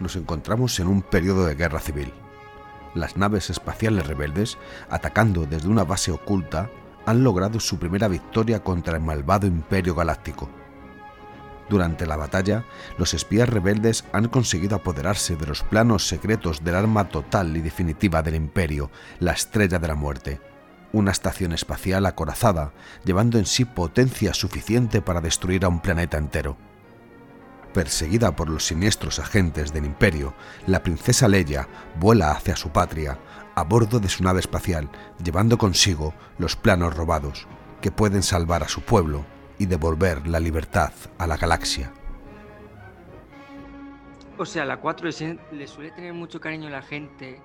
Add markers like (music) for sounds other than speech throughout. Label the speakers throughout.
Speaker 1: nos encontramos en un periodo de guerra civil. Las naves espaciales rebeldes, atacando desde una base oculta, han logrado su primera victoria contra el malvado Imperio Galáctico. Durante la batalla, los espías rebeldes han conseguido apoderarse de los planos secretos del arma total y definitiva del Imperio, la Estrella de la Muerte, una estación espacial acorazada, llevando en sí potencia suficiente para destruir a un planeta entero. Perseguida por los siniestros agentes del Imperio, la princesa Leia vuela hacia su patria a bordo de su nave espacial, llevando consigo los planos robados, que pueden salvar a su pueblo y devolver la libertad a la galaxia.
Speaker 2: O sea, la 4 le suele tener mucho cariño a la gente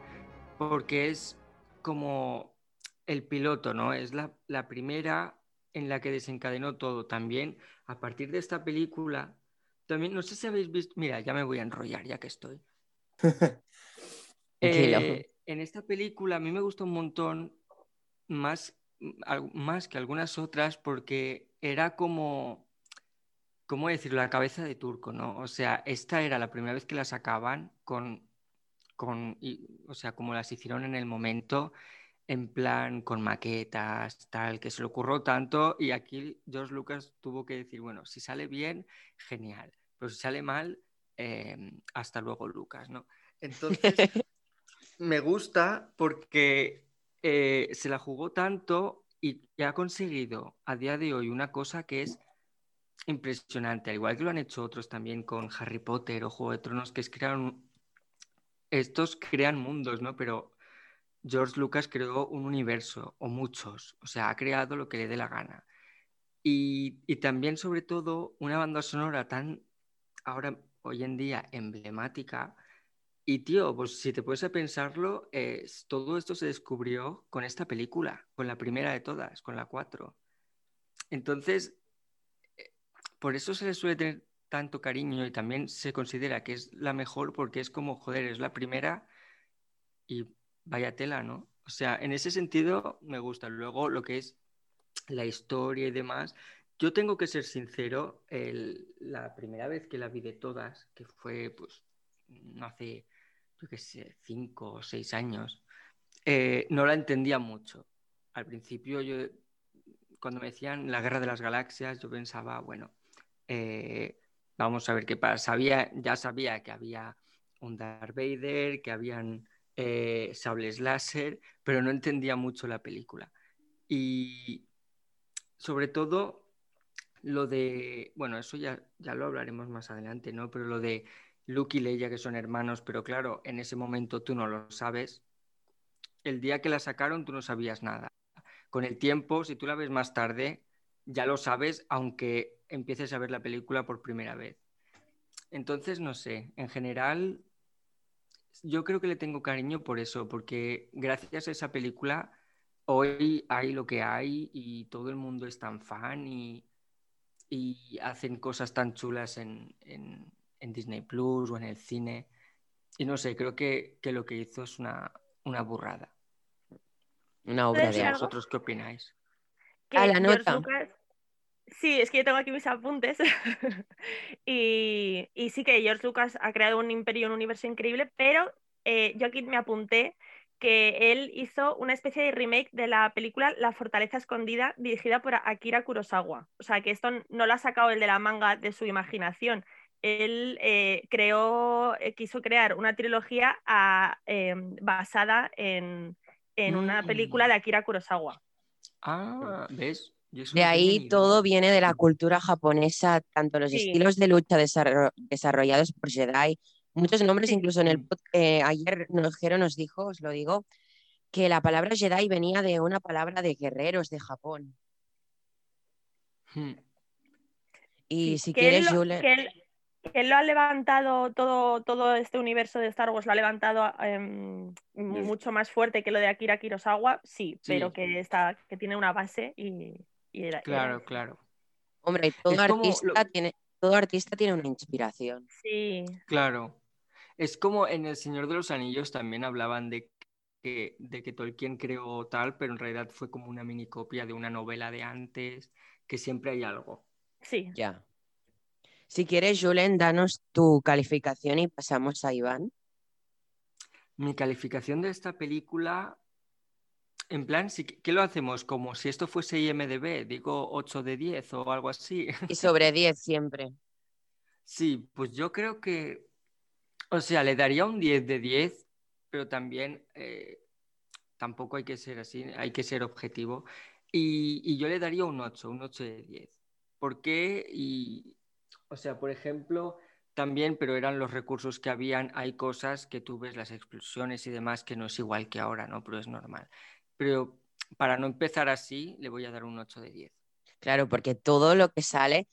Speaker 2: porque es como el piloto, ¿no? Es la, la primera en la que desencadenó todo. También, a partir de esta película, también, no sé si habéis visto, mira, ya me voy a enrollar ya que estoy. (laughs) Eh, en esta película a mí me gustó un montón más, más que algunas otras porque era como, ¿cómo decirlo? La cabeza de turco, ¿no? O sea, esta era la primera vez que la sacaban con, con o sea, como las hicieron en el momento en plan con maquetas, tal, que se le ocurrió tanto y aquí George Lucas tuvo que decir, bueno, si sale bien, genial, pero si sale mal, em, hasta luego Lucas, ¿no? Entonces, (laughs) me gusta porque eh, se la jugó tanto y, ha conseguido a día de hoy una cosa que es impresionante, al igual que lo han hecho otros también con Harry Potter o Juego de Tronos, que es crear estos crean mundos, ¿no? Pero George Lucas creó un universo, o muchos, o sea, ha creado lo que le dé la gana. Y, también, sobre todo, una banda sonora tan, ahora, hoy en día, emblemática. Y, tío, pues si te puedes pensarlo, todo esto se descubrió con esta película, con la primera de todas, con la 4. Entonces, eh, por eso se le suele tener tanto cariño y también se considera que es la mejor porque es como, joder, es la primera y vaya tela, ¿no? O sea, en ese sentido me gusta. Luego lo que es la historia y demás. Yo tengo que ser sincero, la primera vez que la vi de todas, que fue pues no hace, yo qué sé, cinco o seis años, eh, no la entendía mucho. Al principio yo, cuando me decían la guerra de las galaxias, yo pensaba, bueno, eh, vamos a ver qué pasa. Sabía, ya sabía que había un Darth Vader, que habían eh, sables láser, pero no entendía mucho la película. Y sobre todo lo de, bueno, eso ya, ya lo hablaremos más adelante, ¿no? Pero lo de Luke y Leia, que son hermanos, pero claro, en ese momento tú no lo sabes. El día que la sacaron tú no sabías nada. Con el tiempo, si tú la ves más tarde, ya lo sabes, aunque empieces a ver la película por primera vez. Entonces, no sé, en general yo creo que le tengo cariño por eso, porque gracias a esa película hoy hay lo que hay y todo el mundo es tan fan y, hacen cosas tan chulas en, Disney Plus o en el cine. Y no sé, creo que, lo que hizo es una, burrada.
Speaker 3: Una obra de
Speaker 2: ¿Vosotros qué opináis?
Speaker 4: a la nota. Sí, es que yo tengo aquí mis apuntes. (laughs) y, sí que George Lucas ha creado un imperio, un universo increíble, pero eh, yo aquí me apunté que él hizo una especie de remake de la película La Fortaleza Escondida, dirigida por Akira Kurosawa. O sea, que esto no lo ha sacado el de la manga de su imaginación. Él eh, creó, eh, quiso crear una trilogía basada en, una mm. película de Akira Kurosawa.
Speaker 2: Ah, ¿ves?
Speaker 3: De ahí todo viene de la cultura japonesa, tanto los estilos de lucha desarrollados por Jedi, muchos nombres, incluso en el eh, ayer Nojero nos dijo, os lo digo, que la palabra Jedi venía de una palabra de guerreros de Japón. Hmm. Y si quieres,
Speaker 4: Jules... que, él, lo ha levantado todo, todo este universo de Star Wars, lo ha levantado em, mucho más fuerte que lo de Akira Kurosawa, sí, pero que, está, que tiene una base y
Speaker 2: claro, claro.
Speaker 3: Hombre, todo artista, tiene, todo artista tiene una inspiración.
Speaker 4: Sí.
Speaker 2: Claro. Es como en El Señor de los Anillos también hablaban de que, de que Tolkien creó tal, pero en realidad fue como una mini copia de una novela de antes, que siempre hay algo.
Speaker 4: Sí.
Speaker 3: Ya. Si quieres, Julen, danos tu calificación y pasamos a Iván.
Speaker 2: Mi calificación de esta película, en plan, ¿qué lo hacemos? Como si esto fuese IMDB, digo 8 de 10 o algo así.
Speaker 3: Y (laughs) sobre 10 siempre.
Speaker 2: Sí, pues yo creo que, o sea, le daría un 10 de 10, pero también eh, tampoco hay que ser así, hay que ser objetivo. Y, y, yo le daría un 8, un 8 de 10. ¿Por qué? Y, o sea, por ejemplo, también, pero eran los recursos que habían, hay cosas que tú ves, las explosiones y demás, que no es igual que ahora, ¿no? Pero es normal. Pero para no empezar así, le voy a dar un 8 de 10.
Speaker 3: Claro, porque todo lo que sale,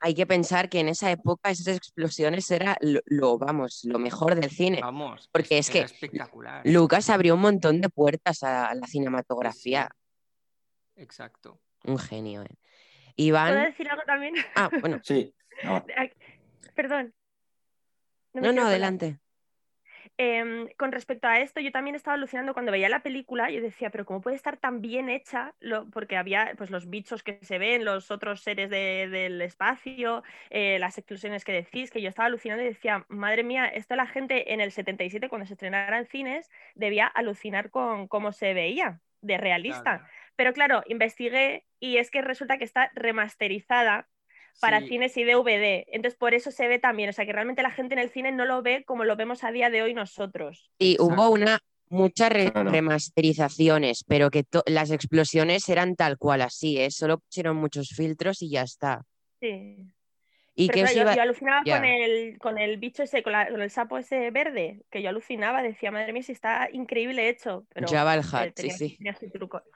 Speaker 3: hay que pensar que en esa época esas explosiones era lo, vamos, lo mejor del cine.
Speaker 2: Vamos,
Speaker 3: porque es, que
Speaker 2: espectacular.
Speaker 3: Lucas abrió un montón de puertas a la cinematografía.
Speaker 2: Exacto.
Speaker 3: Un genio, ¿eh? Iván.
Speaker 4: ¿Puedo decir algo también?
Speaker 3: Ah, bueno.
Speaker 5: sí. (laughs)
Speaker 4: Perdón.
Speaker 3: No, no, adelante.
Speaker 4: Em, con respecto a esto, yo también estaba alucinando cuando veía la película, yo decía, pero ¿cómo puede estar tan bien hecha? porque había pues, los bichos que se ven, los otros seres del espacio, eh, las explosiones que decís, que yo estaba alucinando y decía, madre mía, esto la gente en el 77, cuando se estrenara en cines, debía alucinar con cómo se veía de realista. Pero claro, investigué y es que resulta que está remasterizada para cines y DVD. Entonces, por eso se ve también. O sea, que realmente la gente en el cine no lo ve como lo vemos a día de hoy nosotros.
Speaker 3: Y hubo una muchas remasterizaciones, pero que las explosiones eran tal cual así, ¿eh? Solo pusieron muchos filtros y ya está.
Speaker 4: Sí.
Speaker 3: ¿Y que
Speaker 4: yo, alucinaba con, el, con el bicho ese, con, el sapo ese verde, que yo alucinaba, decía, madre mía, si está increíble hecho. Pero,
Speaker 3: Java el Hat, sí, sí.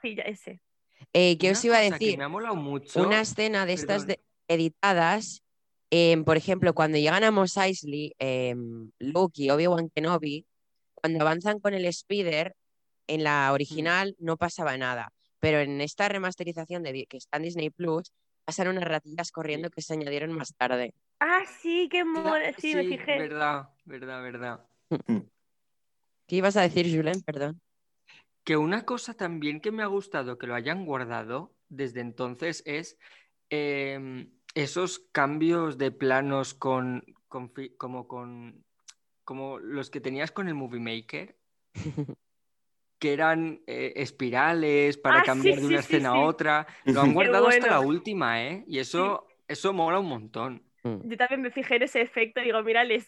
Speaker 4: Sí, ya, ese.
Speaker 3: Eh, ¿Qué os iba a decir?
Speaker 2: Me ha mucho.
Speaker 3: Una escena de estas de, editadas, em, por ejemplo, cuando llegan a Mos Eisley, em, Luke y Obi-Wan Kenobi, cuando avanzan con el Spider, en la original no pasaba nada, pero en esta remasterización de, que está en Disney Plus, pasan unas ratillas corriendo que se añadieron más tarde.
Speaker 4: Ah, sí, qué mola, sí, me fijé.
Speaker 2: Verdad, verdad, verdad. (laughs)
Speaker 3: ¿Qué ibas a decir, Julen? Perdón.
Speaker 2: Que una cosa también que me ha gustado que lo hayan guardado desde entonces es Em, esos cambios de planos con, como con como los que tenías con el Movie Maker, (laughs) que eran eh, espirales para
Speaker 4: ah,
Speaker 2: cambiar de una escena a otra, (laughs) lo han guardado hasta la última, ¿eh? Y eso, eso mola un montón.
Speaker 3: Mm.
Speaker 4: Yo también me fijé en ese efecto, digo, mírales.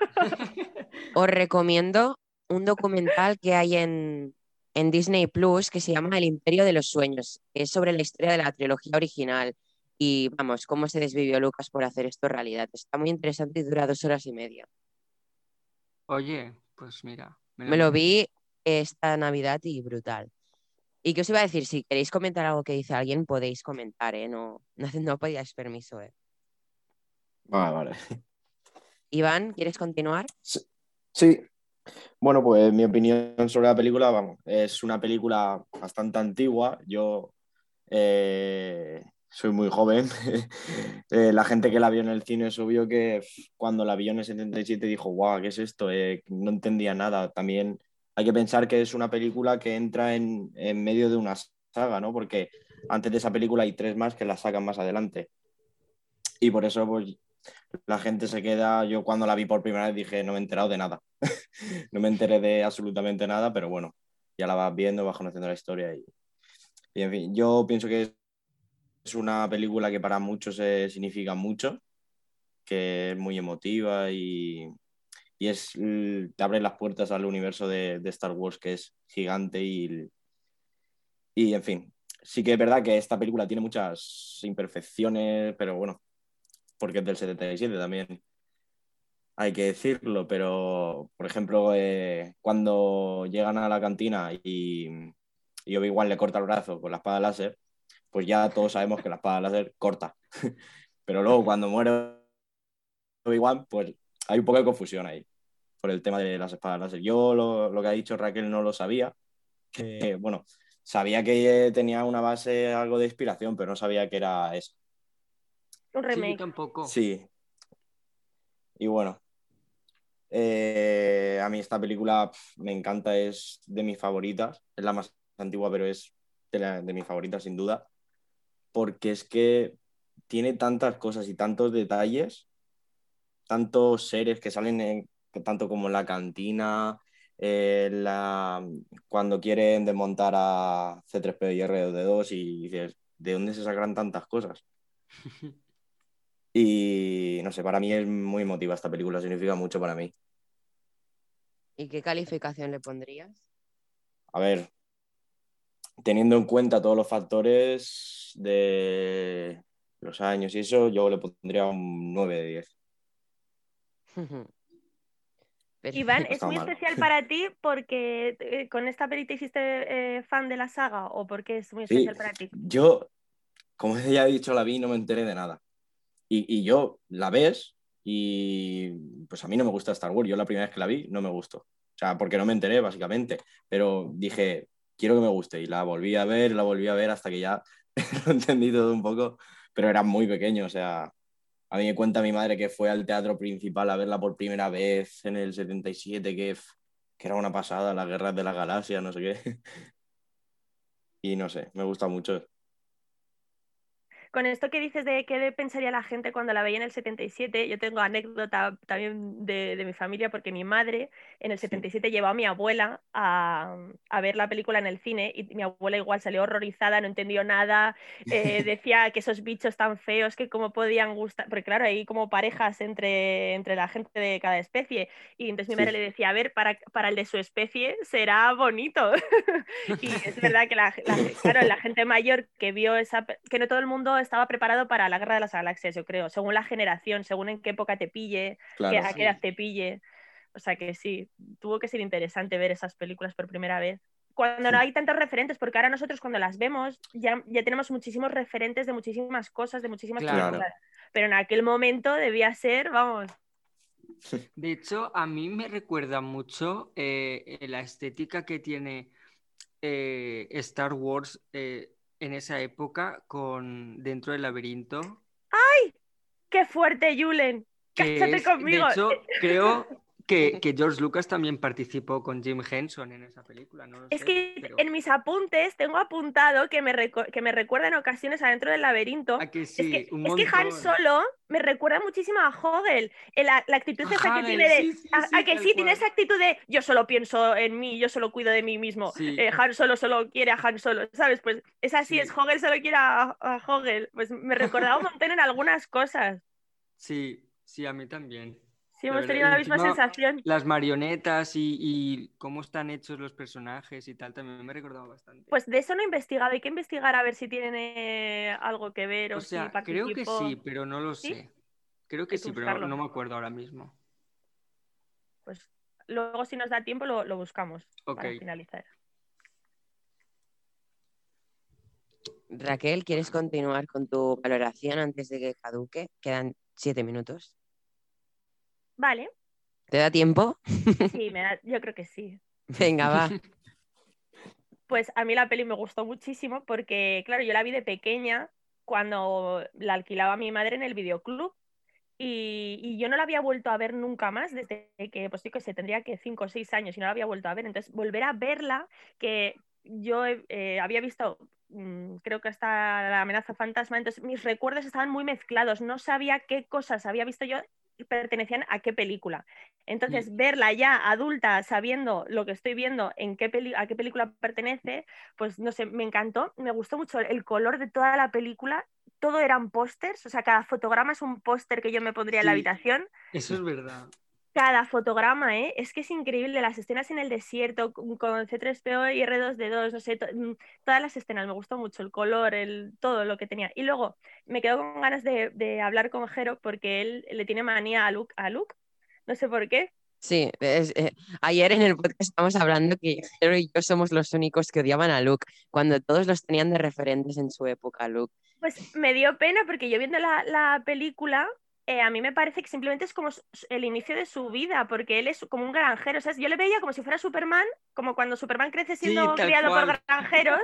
Speaker 4: (laughs)
Speaker 3: Os recomiendo un documental que hay en, en Disney Plus que se llama El Imperio de los Sueños, que es sobre la historia de la trilogía original y vamos, cómo se desvivió Lucas por hacer esto realidad. Está muy interesante y dura dos horas y media.
Speaker 2: Oye, pues mira.
Speaker 3: Me lo, vi esta Navidad y brutal. ¿Y qué os iba a decir? Si queréis comentar algo que dice alguien, podéis comentar, ¿eh? No, (laughs) no, no pedíais permiso, ¿eh?
Speaker 5: Vale, vale.
Speaker 3: Iván, ¿quieres continuar?
Speaker 5: Sí. Bueno, pues mi opinión sobre la película, vamos, es una película bastante antigua. Yo eh, soy muy joven. (laughs) Eh, la gente que la vio en el cine es obvio que cuando la vio en el 77 dijo, guau, ¿qué es esto? Eh, no entendía nada. También hay que pensar que es una película que entra en, en, medio de una saga, ¿no? Porque antes de esa película hay tres más que la sacan más adelante. Y por eso, pues, la gente se queda. Yo cuando la vi por primera vez dije, no me he enterado de nada. (laughs) no me enteré de absolutamente nada, pero bueno, ya la vas viendo, vas conociendo la historia y, y en fin, yo pienso que es una película que para muchos significa mucho, que es muy emotiva y, y es, te abre las puertas al universo de, Star Wars que es gigante y, y, en fin, sí que es verdad que esta película tiene muchas imperfecciones, pero bueno, porque es del 77 también, hay que decirlo, pero por ejemplo, eh, cuando llegan a la cantina y, y Obi-Wan le corta el brazo con la espada láser, pues ya todos sabemos que la espada láser corta. (laughs) Pero luego cuando muere Obi-Wan, pues hay un poco de confusión ahí por el tema de las espadas láser. Yo lo, que ha dicho Raquel no lo sabía. Que, bueno, sabía que tenía una base, algo de inspiración, pero no sabía que era eso.
Speaker 4: Un remake.
Speaker 2: tampoco.
Speaker 5: Sí. Y bueno, eh, a mí esta película me encanta, es de mis favoritas. Es la más antigua, pero es de, de mis favoritas sin duda porque es que tiene tantas cosas y tantos detalles, tantos seres que salen en, tanto como en la cantina, eh, la, cuando quieren desmontar a C3PO y R2D2 y dices, ¿de dónde se sacan tantas cosas? (laughs) y no sé, para mí es muy emotiva esta película, significa mucho para mí.
Speaker 3: ¿Y qué calificación le pondrías?
Speaker 5: A ver, teniendo en cuenta todos los factores de los años y eso, yo le pondría un 9 de 10. (laughs)
Speaker 4: Iván, ¿es muy especial para (laughs) ti porque eh, con esta peli te hiciste eh, fan de la saga o porque es muy especial para ti?
Speaker 5: Yo, como ya he dicho, la vi y no me enteré de nada. Y, yo la ves y pues a mí no me gusta Star Wars. Yo la primera vez que la vi no me gustó. O sea, porque no me enteré, básicamente. Pero dije, quiero que me guste. Y la volví a ver, la volví a ver hasta que ya (laughs) lo entendí todo un poco. Pero era muy pequeño, o sea, a mí me cuenta mi madre que fue al teatro principal a verla por primera vez en el 77, que, que era una pasada, las guerras de la galaxia, no sé qué. (laughs) Y no sé, me gusta mucho
Speaker 4: con esto que dices de qué pensaría la gente cuando la veía en el 77, yo tengo anécdota también de, mi familia porque mi madre en el 77 llevó a mi abuela a, ver la película en el cine y mi abuela igual salió horrorizada, no entendió nada, eh, (laughs) decía que esos bichos tan feos que cómo podían gustar, porque claro, hay como parejas entre, entre la gente de cada especie y entonces mi madre le decía, a ver, para, para el de su especie será bonito. (laughs) y es (laughs) verdad que la, claro, la gente mayor que vio esa, que no todo el mundo estaba preparado para la guerra de las galaxias, yo creo, según la generación, según en qué época te pille, a qué edad te pille. O sea que sí, tuvo que ser interesante ver esas películas por primera vez. Cuando no hay tantos referentes, porque ahora nosotros cuando las vemos ya, ya tenemos muchísimos referentes de muchísimas cosas, de muchísimas películas. Pero en aquel momento debía ser, vamos, (laughs)
Speaker 2: de hecho, a mí me recuerda mucho eh, la estética que tiene eh, Star Wars eh, en esa época con Dentro del laberinto.
Speaker 4: ¡Ay! ¡Qué fuerte, Julen! ¡Cásate conmigo!
Speaker 2: De hecho, creo (laughs) que, George Lucas también participó con Jim Henson en esa película.
Speaker 4: es que en mis apuntes tengo apuntado que me, que me recuerda en ocasiones adentro del laberinto.
Speaker 2: que
Speaker 4: es, que, Han Solo me recuerda muchísimo a Hogel. La, la actitud esa que tiene de. a, que sí, tiene esa actitud de yo solo pienso en mí, yo solo cuido de mí mismo. Eh, Han Solo solo quiere a Han Solo, ¿sabes? Pues es así, es Hogel solo quiere a, a Hogel. Pues me recordaba un montón en algunas cosas.
Speaker 2: Sí, sí, a mí también.
Speaker 4: Sí, hemos tenido la misma sensación.
Speaker 2: Las marionetas y, cómo están hechos los personajes y tal, también me he recordado bastante.
Speaker 4: Pues de eso no he investigado, hay que investigar a ver si tiene algo que ver o,
Speaker 2: sea, Creo que sí, pero no lo sé. Creo que sí, pero no me acuerdo ahora mismo.
Speaker 4: Pues luego si nos da tiempo lo, buscamos para finalizar.
Speaker 3: Raquel, ¿quieres continuar con tu valoración antes de que caduque? Quedan siete minutos.
Speaker 4: Vale.
Speaker 3: ¿Te da tiempo?
Speaker 4: Sí, me da, yo creo que sí. (laughs)
Speaker 3: Venga, va.
Speaker 4: Pues a mí la peli me gustó muchísimo porque, claro, yo la vi de pequeña cuando la alquilaba mi madre en el videoclub y, yo no la había vuelto a ver nunca más desde que, pues sí que se tendría que cinco o seis años y no la había vuelto a ver. Entonces, volver a verla, que yo eh, había visto mm, creo que hasta la amenaza fantasma, entonces mis recuerdos estaban muy mezclados, no sabía qué cosas había visto yo pertenecían a qué película. Entonces, verla ya adulta, sabiendo lo que estoy viendo, en qué a qué película pertenece, pues no sé, me encantó, me gustó mucho el color de toda la película, todo eran pósters, o sea, cada fotograma es un póster que yo me pondría en la habitación.
Speaker 2: Eso es verdad
Speaker 4: cada fotograma, ¿eh? es que es increíble, las escenas en el desierto con C3PO y R2D2, no sé, mm, todas las escenas, me gustó mucho el color, el, todo lo que tenía. Y luego me quedo con ganas de, hablar con Jero porque él le tiene manía a Luke, a Luke, no sé por qué.
Speaker 3: Sí, eh, ayer en el podcast estábamos hablando que Jero y yo somos los únicos que odiaban a Luke, cuando todos los tenían de referentes en su época, Luke.
Speaker 4: Pues me dio pena porque yo viendo la, la película eh, a mí me parece que simplemente es como el inicio de su vida, porque él es como un granjero. O sea, yo le veía como si fuera Superman, como cuando Superman crece siendo criado por granjeros.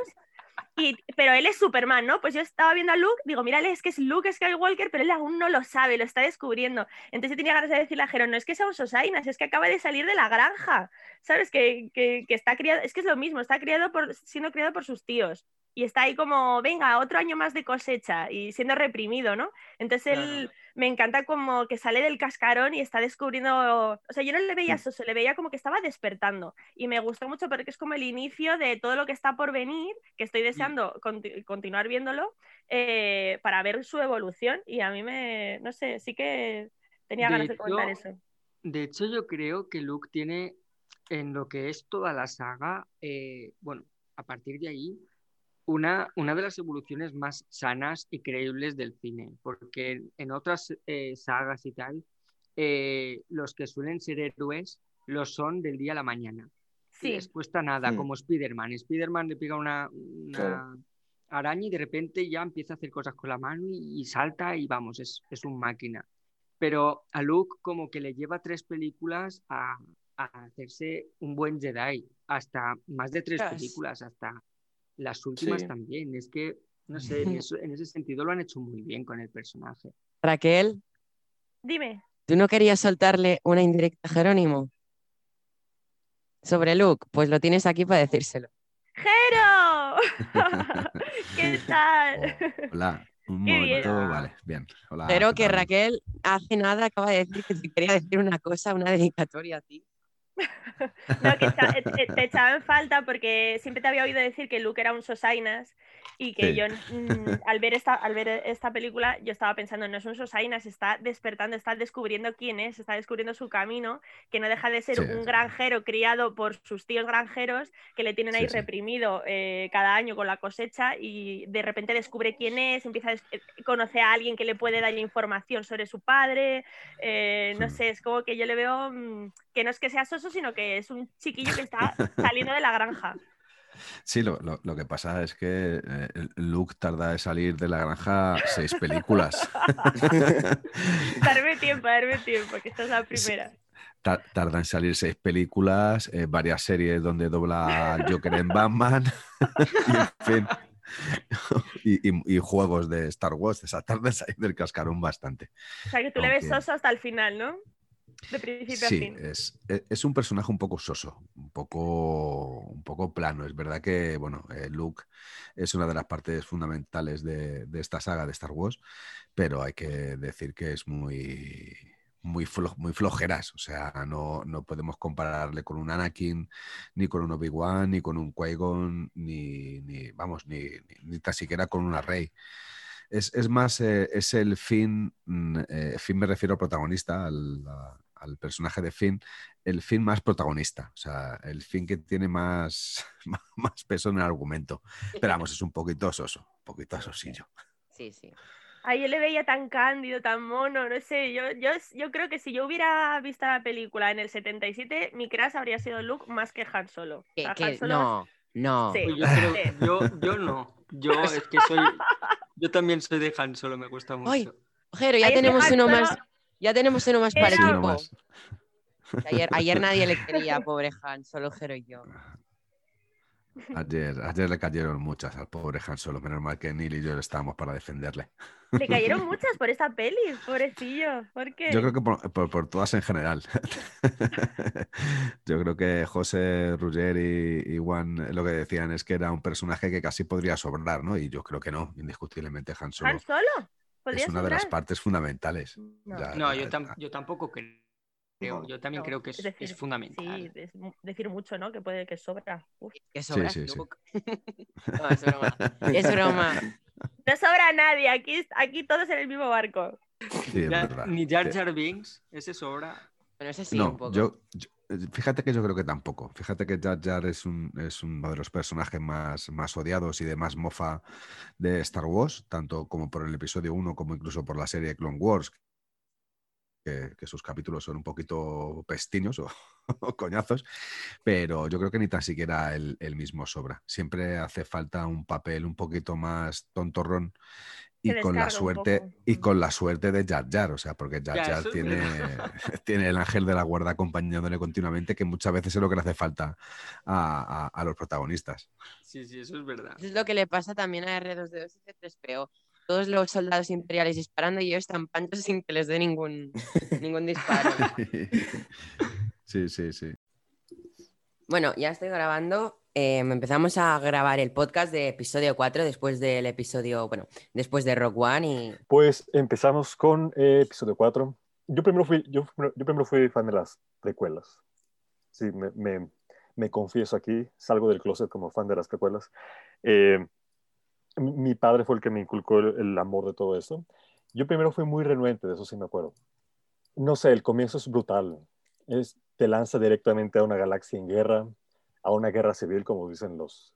Speaker 4: Y, pero él es Superman, ¿no? Pues yo estaba viendo a Luke, digo, mírale, es que es Luke Skywalker, pero él aún no lo sabe, lo está descubriendo. Entonces yo tenía ganas de decirle a Jero, no es que sea un Sosainas, es que acaba de salir de la granja, ¿sabes? Que, que, está criado, es que es lo mismo, está criado por, siendo criado por sus tíos. y está ahí como, venga, otro año más de cosecha y siendo reprimido, ¿no? Entonces él me encanta como que sale del cascarón y está descubriendo, o sea, yo no le veía eso, se le veía como que estaba despertando y me gustó mucho porque es como el inicio de todo lo que está por venir, que estoy deseando continuar viéndolo eh, para ver su evolución y a mí me, no sé, sí que tenía ganas de comentar eso.
Speaker 2: De hecho, yo creo que Luke tiene en lo que es toda la saga, eh, bueno, a partir de ahí, una, una de las evoluciones más sanas y creíbles del cine, porque en otras eh, sagas y tal, eh, los que suelen ser héroes lo son del día a la mañana. Sí. Les cuesta nada, mm. como Spider-Man. Spider-Man le pega una, araña y de repente ya empieza a hacer cosas con la mano y, salta y vamos, es, es, un máquina. Pero a Luke como que le lleva tres películas a, a hacerse un buen Jedi, hasta más de tres películas, hasta las últimas también. Es que, no sé, en, ese sentido lo han hecho muy bien con el personaje.
Speaker 3: Raquel.
Speaker 4: Dime.
Speaker 3: ¿Tú no querías soltarle una indirecta a Jerónimo? Sobre Luke, pues lo tienes aquí para decírselo.
Speaker 4: ¡Jero! (laughs) ¿Qué tal?
Speaker 1: hola, un momento, vale, bien.
Speaker 3: Hola, Pero que Raquel hace nada acaba de decir que te quería decir una cosa, una dedicatoria a ti.
Speaker 4: No, que eh, eh, te, echaba en falta porque siempre te había oído decir que Luke era un Sosainas y que yo mm, al, ver esta, al ver esta película yo estaba pensando, no es un Sosainas, está despertando, está descubriendo quién es, está descubriendo su camino, que no deja de ser un granjero criado por sus tíos granjeros que le tienen ahí reprimido eh, cada año con la cosecha y de repente descubre quién es, empieza a conocer a alguien que le puede dar información sobre su padre, no sé, es como que yo le veo mm, que no es que sea sino que es un chiquillo que está (laughs) saliendo de la granja.
Speaker 1: Sí, lo, que pasa es que eh, Luke tarda en salir de la granja seis películas. (laughs)
Speaker 4: darme (laughs) tiempo, darme tiempo, que esta es la primera.
Speaker 1: Tarda en salir seis películas, eh, varias series donde dobla Joker en Batman, y, juegos de Star Wars. Esa tarde en salir del cascarón bastante.
Speaker 4: O sea, que tú le ves soso hasta el final, ¿no?
Speaker 1: Sí, Es, e, es, un personaje un poco soso, un poco, un poco plano. Es verdad que, bueno, eh, Luke es una de las partes fundamentales de, esta saga de Star Wars, pero hay que decir que es muy, muy, muy flojeras. O sea, no, no, podemos compararle con un Anakin, ni con un Obi-Wan, ni con un Qui-Gon, ni, ni, vamos, ni, ni, tan siquiera con una Rey. Es, es más, eh, es el fin, mm, eh, fin me refiero al protagonista, al, al personaje de Finn, el Finn más protagonista, o sea, el Finn que tiene más, (laughs) más peso en el argumento. Pero vamos, es un poquito soso, un poquito sosillo.
Speaker 3: Sí, sí.
Speaker 4: Ay, yo le veía tan cándido, tan mono, no sé, yo, yo, yo creo que si yo hubiera visto la película en el 77, mi crush habría sido Luke más que Han Solo.
Speaker 3: No, no.
Speaker 2: Pues (laughs) yo, yo, no, yo es que soy, yo también soy de Han Solo, me gusta mucho. Ay,
Speaker 3: Jero, ya tenemos uno más ya tenemos uno más para el equipo. Ayer, ayer, nadie le (laughs) quería, pobre Han, solo Jero y yo.
Speaker 1: Ayer, ayer le cayeron muchas al pobre Han Solo, menos mal que Neil y yo estábamos para defenderle.
Speaker 4: Le cayeron (laughs) muchas por esa peli, pobrecillo. ¿Por qué?
Speaker 1: Yo creo que por, todas en general. (laughs) yo creo que José, Ruger y, Juan lo que decían es que era un personaje que casi podría sobrar, ¿no? Y yo creo que no, indiscutiblemente Han Solo.
Speaker 4: ¿Han Solo?
Speaker 1: Es una de las partes fundamentales.
Speaker 2: No, yo, tampoco creo. yo también creo que es, fundamental.
Speaker 4: Sí, decir mucho, ¿no? Que puede que sobra.
Speaker 3: Que sobra. Sí, sí, (laughs) no, es broma. Es (laughs) broma.
Speaker 4: No sobra nadie, aquí, aquí todos en el mismo barco.
Speaker 2: Ni Jar Jar Binks, ese sobra.
Speaker 3: Pero ese sí, un
Speaker 1: poco. yo, Fíjate que yo creo que tampoco. Fíjate que Jar Jar es uno de los personajes más, más odiados y de más mofa de Star Wars, tanto como por el episodio 1 como incluso por la serie Clone Wars, que, sus capítulos son un poquito pestiños (laughs) o, coñazos, pero yo creo que ni tan siquiera el, el, mismo sobra. Siempre hace falta un papel un poquito más tontorrón y con la suerte y con la suerte de Jar Jar, o sea, porque Jar Jar tiene, (laughs) (laughs) tiene el ángel de la guarda acompañándole continuamente, que muchas veces es lo que le hace falta a, los protagonistas.
Speaker 2: Sí, sí, eso es verdad.
Speaker 3: es lo que le pasa también a R2D2 y C3PO. Todos los soldados imperiales disparando y ellos están panchos (laughs) sin que les dé ningún, ningún disparo. (laughs)
Speaker 1: Sí, sí, sí.
Speaker 3: Bueno, ya estoy grabando. em, empezamos a grabar el podcast de episodio 4 después del episodio, bueno, después de Rock One y...
Speaker 6: Pues empezamos con eh, episodio 4. Yo primero, fui, yo, yo primero fui fan de las precuelas. Sí, me, me, me confieso aquí, salgo del closet como fan de las precuelas. Eh, mi padre fue el que me inculcó el, amor de todo esto. Yo primero fui muy renuente, de eso sí me acuerdo. No sé, el comienzo es brutal. Es, te lanza directamente a una galaxia en guerra, a una guerra civil, como dicen los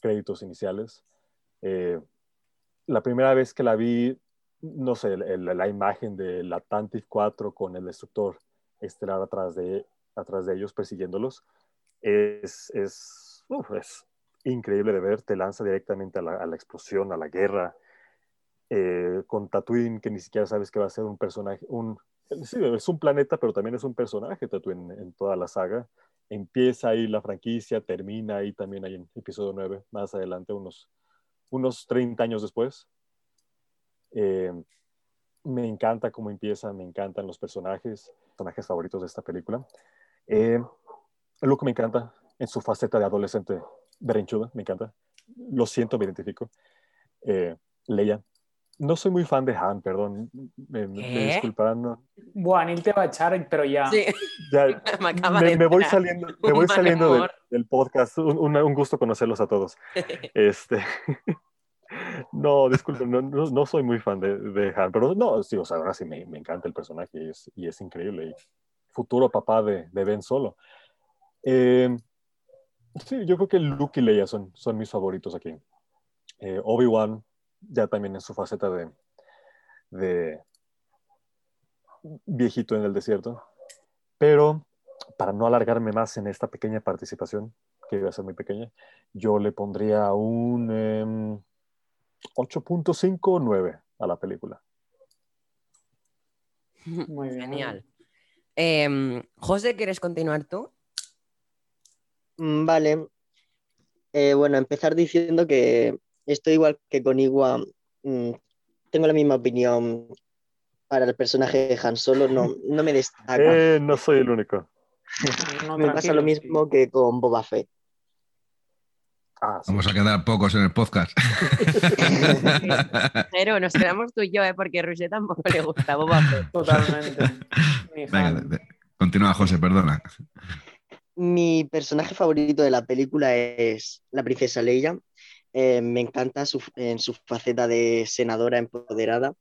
Speaker 6: créditos iniciales. Eh, la primera vez que la vi, no sé, la imagen del Atlantis 4 con el destructor estelar atrás de, atrás de ellos, persiguiéndolos, es, es, uf, es increíble de ver. Te lanza directamente a la, a la explosión, a la guerra. Eh, con Tatooine, que ni siquiera sabes que va a ser un personaje, un, sí, es un planeta, pero también es un personaje Tatooine en, toda la saga. Empieza ahí la franquicia, termina ahí también ahí en episodio 9, más adelante, unos, unos 30 años después. Eh, me encanta cómo empieza, me encantan los personajes, personajes favoritos de esta película. Eh, Luke me encanta en su faceta de adolescente berrinchuda, me encanta. Lo siento, me identifico. Eh, Leia. No soy muy fan de Han, perdón. Me, me disculparán. no.
Speaker 7: Buah, Neil te va a echar, pero ya.
Speaker 3: Sí,
Speaker 6: Ya, (laughs)
Speaker 3: me
Speaker 6: me, me voy saliendo, me voy saliendo del, del podcast. Un, un- un gusto conocerlos a todos. (laughs) Este, (laughs) no, disculpen, no, no, no soy muy fan de, de Han, pero no, sí, o sea, ahora sí me, me encanta el personaje y es, y es increíble. Y futuro papá de, de Ben Solo. Eh, sí, yo creo que Luke y Leia son, son mis favoritos aquí. Eh, Obi-Wan, ya también en su faceta de, de viejito en el desierto. Pero para no alargarme más en esta pequeña participación, que iba a ser muy pequeña, yo le pondría un em, 8.5 o 9 a la película. (laughs)
Speaker 7: Muy bien.
Speaker 3: Genial. Em, José, ¿quieres continuar tú?
Speaker 8: Mm, Vale. Eh, bueno, empezar diciendo que estoy igual que con Igua. mm, tengo la misma opinión para el personaje de Han Solo. No, no me destaca.
Speaker 6: Eh, no soy el único.
Speaker 7: No,
Speaker 8: me pasa lo mismo que con Boba Fett.
Speaker 6: Ah, sí.
Speaker 1: Vamos a quedar pocos en el podcast. (laughs)
Speaker 3: Pero nos quedamos tú y yo, ¿eh? porque a Roger tampoco le gusta Boba Fett.
Speaker 7: Totalmente. Mi (laughs)
Speaker 1: Venga,
Speaker 7: Han.
Speaker 1: de- de- continúa, José, perdona.
Speaker 8: Mi personaje favorito de la película es la princesa Leia. Eh, me encanta su- en su faceta de senadora empoderada.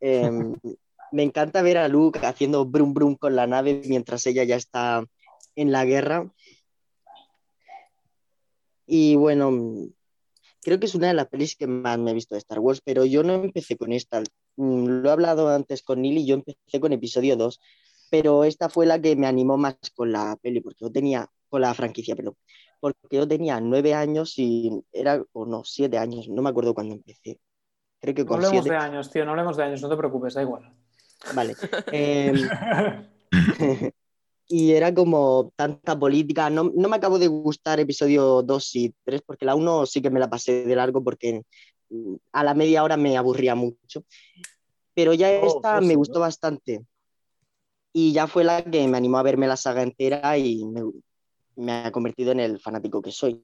Speaker 8: Eh, (laughs) me encanta ver a Luke haciendo brum brum con la nave mientras ella ya está en la guerra. Y bueno, creo que es una de las pelis que más me he visto de Star Wars, pero yo no empecé con esta. Mm, Lo he hablado antes con Neil y yo empecé con episodio 2 pero esta fue la que me animó más con la peli, porque yo tenía, con la franquicia, perdón, porque yo tenía nueve años y era, o no, siete años, no me acuerdo cuándo empecé. Creo que
Speaker 7: No
Speaker 8: con
Speaker 7: hablemos
Speaker 8: siete.
Speaker 7: de años, tío, no hablemos de años, no te preocupes, da igual.
Speaker 8: Vale. (laughs) Em, (laughs) y era como tanta política. No, no me acabo de gustar episodio 2 y 3, porque la 1 sí que me la pasé de largo porque mm, a la media hora me aburría mucho. Pero ya
Speaker 6: Oh,
Speaker 8: esta
Speaker 6: pues
Speaker 8: me
Speaker 6: ¿no?
Speaker 8: gustó bastante. Y ya fue la que me animó a verme la saga entera y me, me ha convertido en el fanático que soy.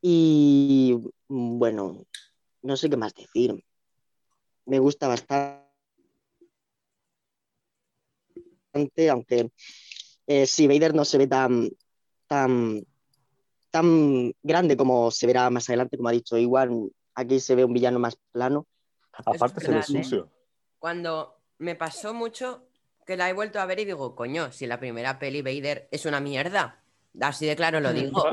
Speaker 8: Y mm, bueno, no sé qué más decir. Me gusta bastante aunque eh, sí, Vader no se ve tan, tan, tan grande como se verá más adelante, como ha dicho igual, aquí se ve un villano más plano.
Speaker 6: Aparte se ve
Speaker 3: ¿eh?
Speaker 6: sucio.
Speaker 3: Cuando me pasó mucho que la he vuelto a ver y digo, coño, si la primera peli Vader es una mierda. Así de claro lo digo.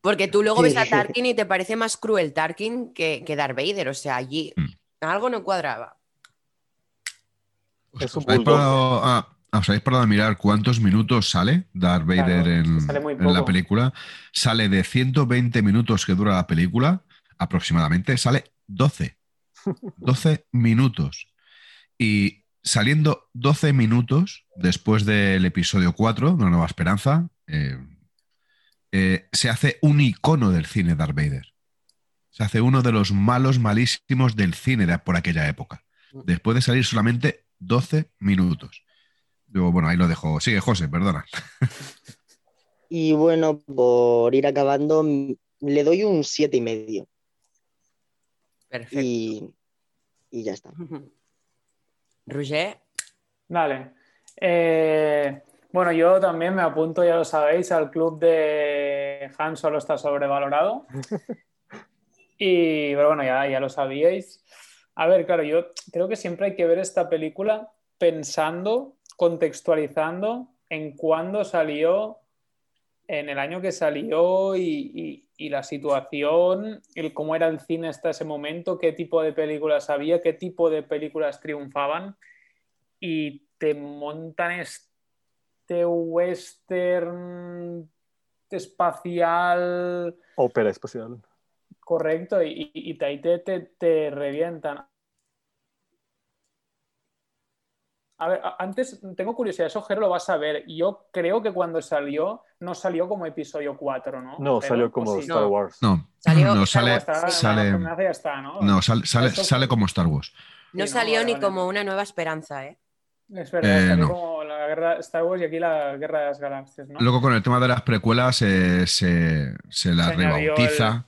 Speaker 3: Porque tú luego ves a. Tarkin y te parece más cruel Tarkin que, que Darth Vader. O sea, allí
Speaker 1: Mm.
Speaker 3: algo no cuadraba.
Speaker 6: Es un
Speaker 1: ¿Os habéis, parado a, os habéis parado a mirar cuántos minutos sale Darth Vader
Speaker 7: Claro,
Speaker 1: en,
Speaker 7: sale
Speaker 1: en la película? Sale de 120 minutos que dura la película, aproximadamente, sale 12. 12 (laughs) minutos. Y saliendo 12 minutos después del episodio 4, de Una Nueva Esperanza, eh, eh, se hace un icono del cine Darth Vader. Se hace uno de los malos malísimos del cine de por aquella época. Después de salir solamente 12 minutos. Bueno, ahí lo dejo. Sigue, José, perdona. (laughs)
Speaker 8: Y bueno, por ir acabando, mm, le doy un siete y medio.
Speaker 3: Perfecto.
Speaker 8: Y, y ya está.
Speaker 3: Roger,
Speaker 7: Vale. Eh, bueno, yo también me apunto, ya lo sabéis, al club de Han solo está sobrevalorado. (laughs) Y pero bueno, ya, ya lo sabíais. A ver, claro, yo creo que siempre hay que ver esta película pensando, contextualizando en cuándo salió, en el año que salió y, y- y la situación, el cómo era el cine hasta ese momento, qué tipo de películas había, qué tipo de películas triunfaban y te montan este western espacial
Speaker 6: Ópera espacial.
Speaker 7: correcto y, y- y ahí te, te, te revientan. A ver, antes tengo curiosidad, eso Jero lo vas a ver. Yo creo que cuando salió, no salió como episodio 4, ¿no?
Speaker 6: No, salió
Speaker 7: ¿O
Speaker 6: como
Speaker 7: sí?
Speaker 6: Star
Speaker 2: No.
Speaker 6: Wars.
Speaker 1: No,
Speaker 3: Salió-
Speaker 1: no
Speaker 7: Star
Speaker 1: sale,
Speaker 7: está- está, ¿no?
Speaker 1: no, sale, sale,
Speaker 7: Esto-
Speaker 1: sale como Star Wars.
Speaker 3: no
Speaker 7: Sí, no,
Speaker 3: salió
Speaker 7: vale,
Speaker 3: ni
Speaker 7: vale.
Speaker 3: como una nueva esperanza, ¿eh?
Speaker 7: Es verdad,
Speaker 1: Eh,
Speaker 7: salió
Speaker 1: no.
Speaker 7: como la guerra Star Wars y aquí la guerra de las galaxias, ¿no?
Speaker 1: Luego con el tema de las precuelas eh, se, se la
Speaker 7: Se añadió
Speaker 1: rebautiza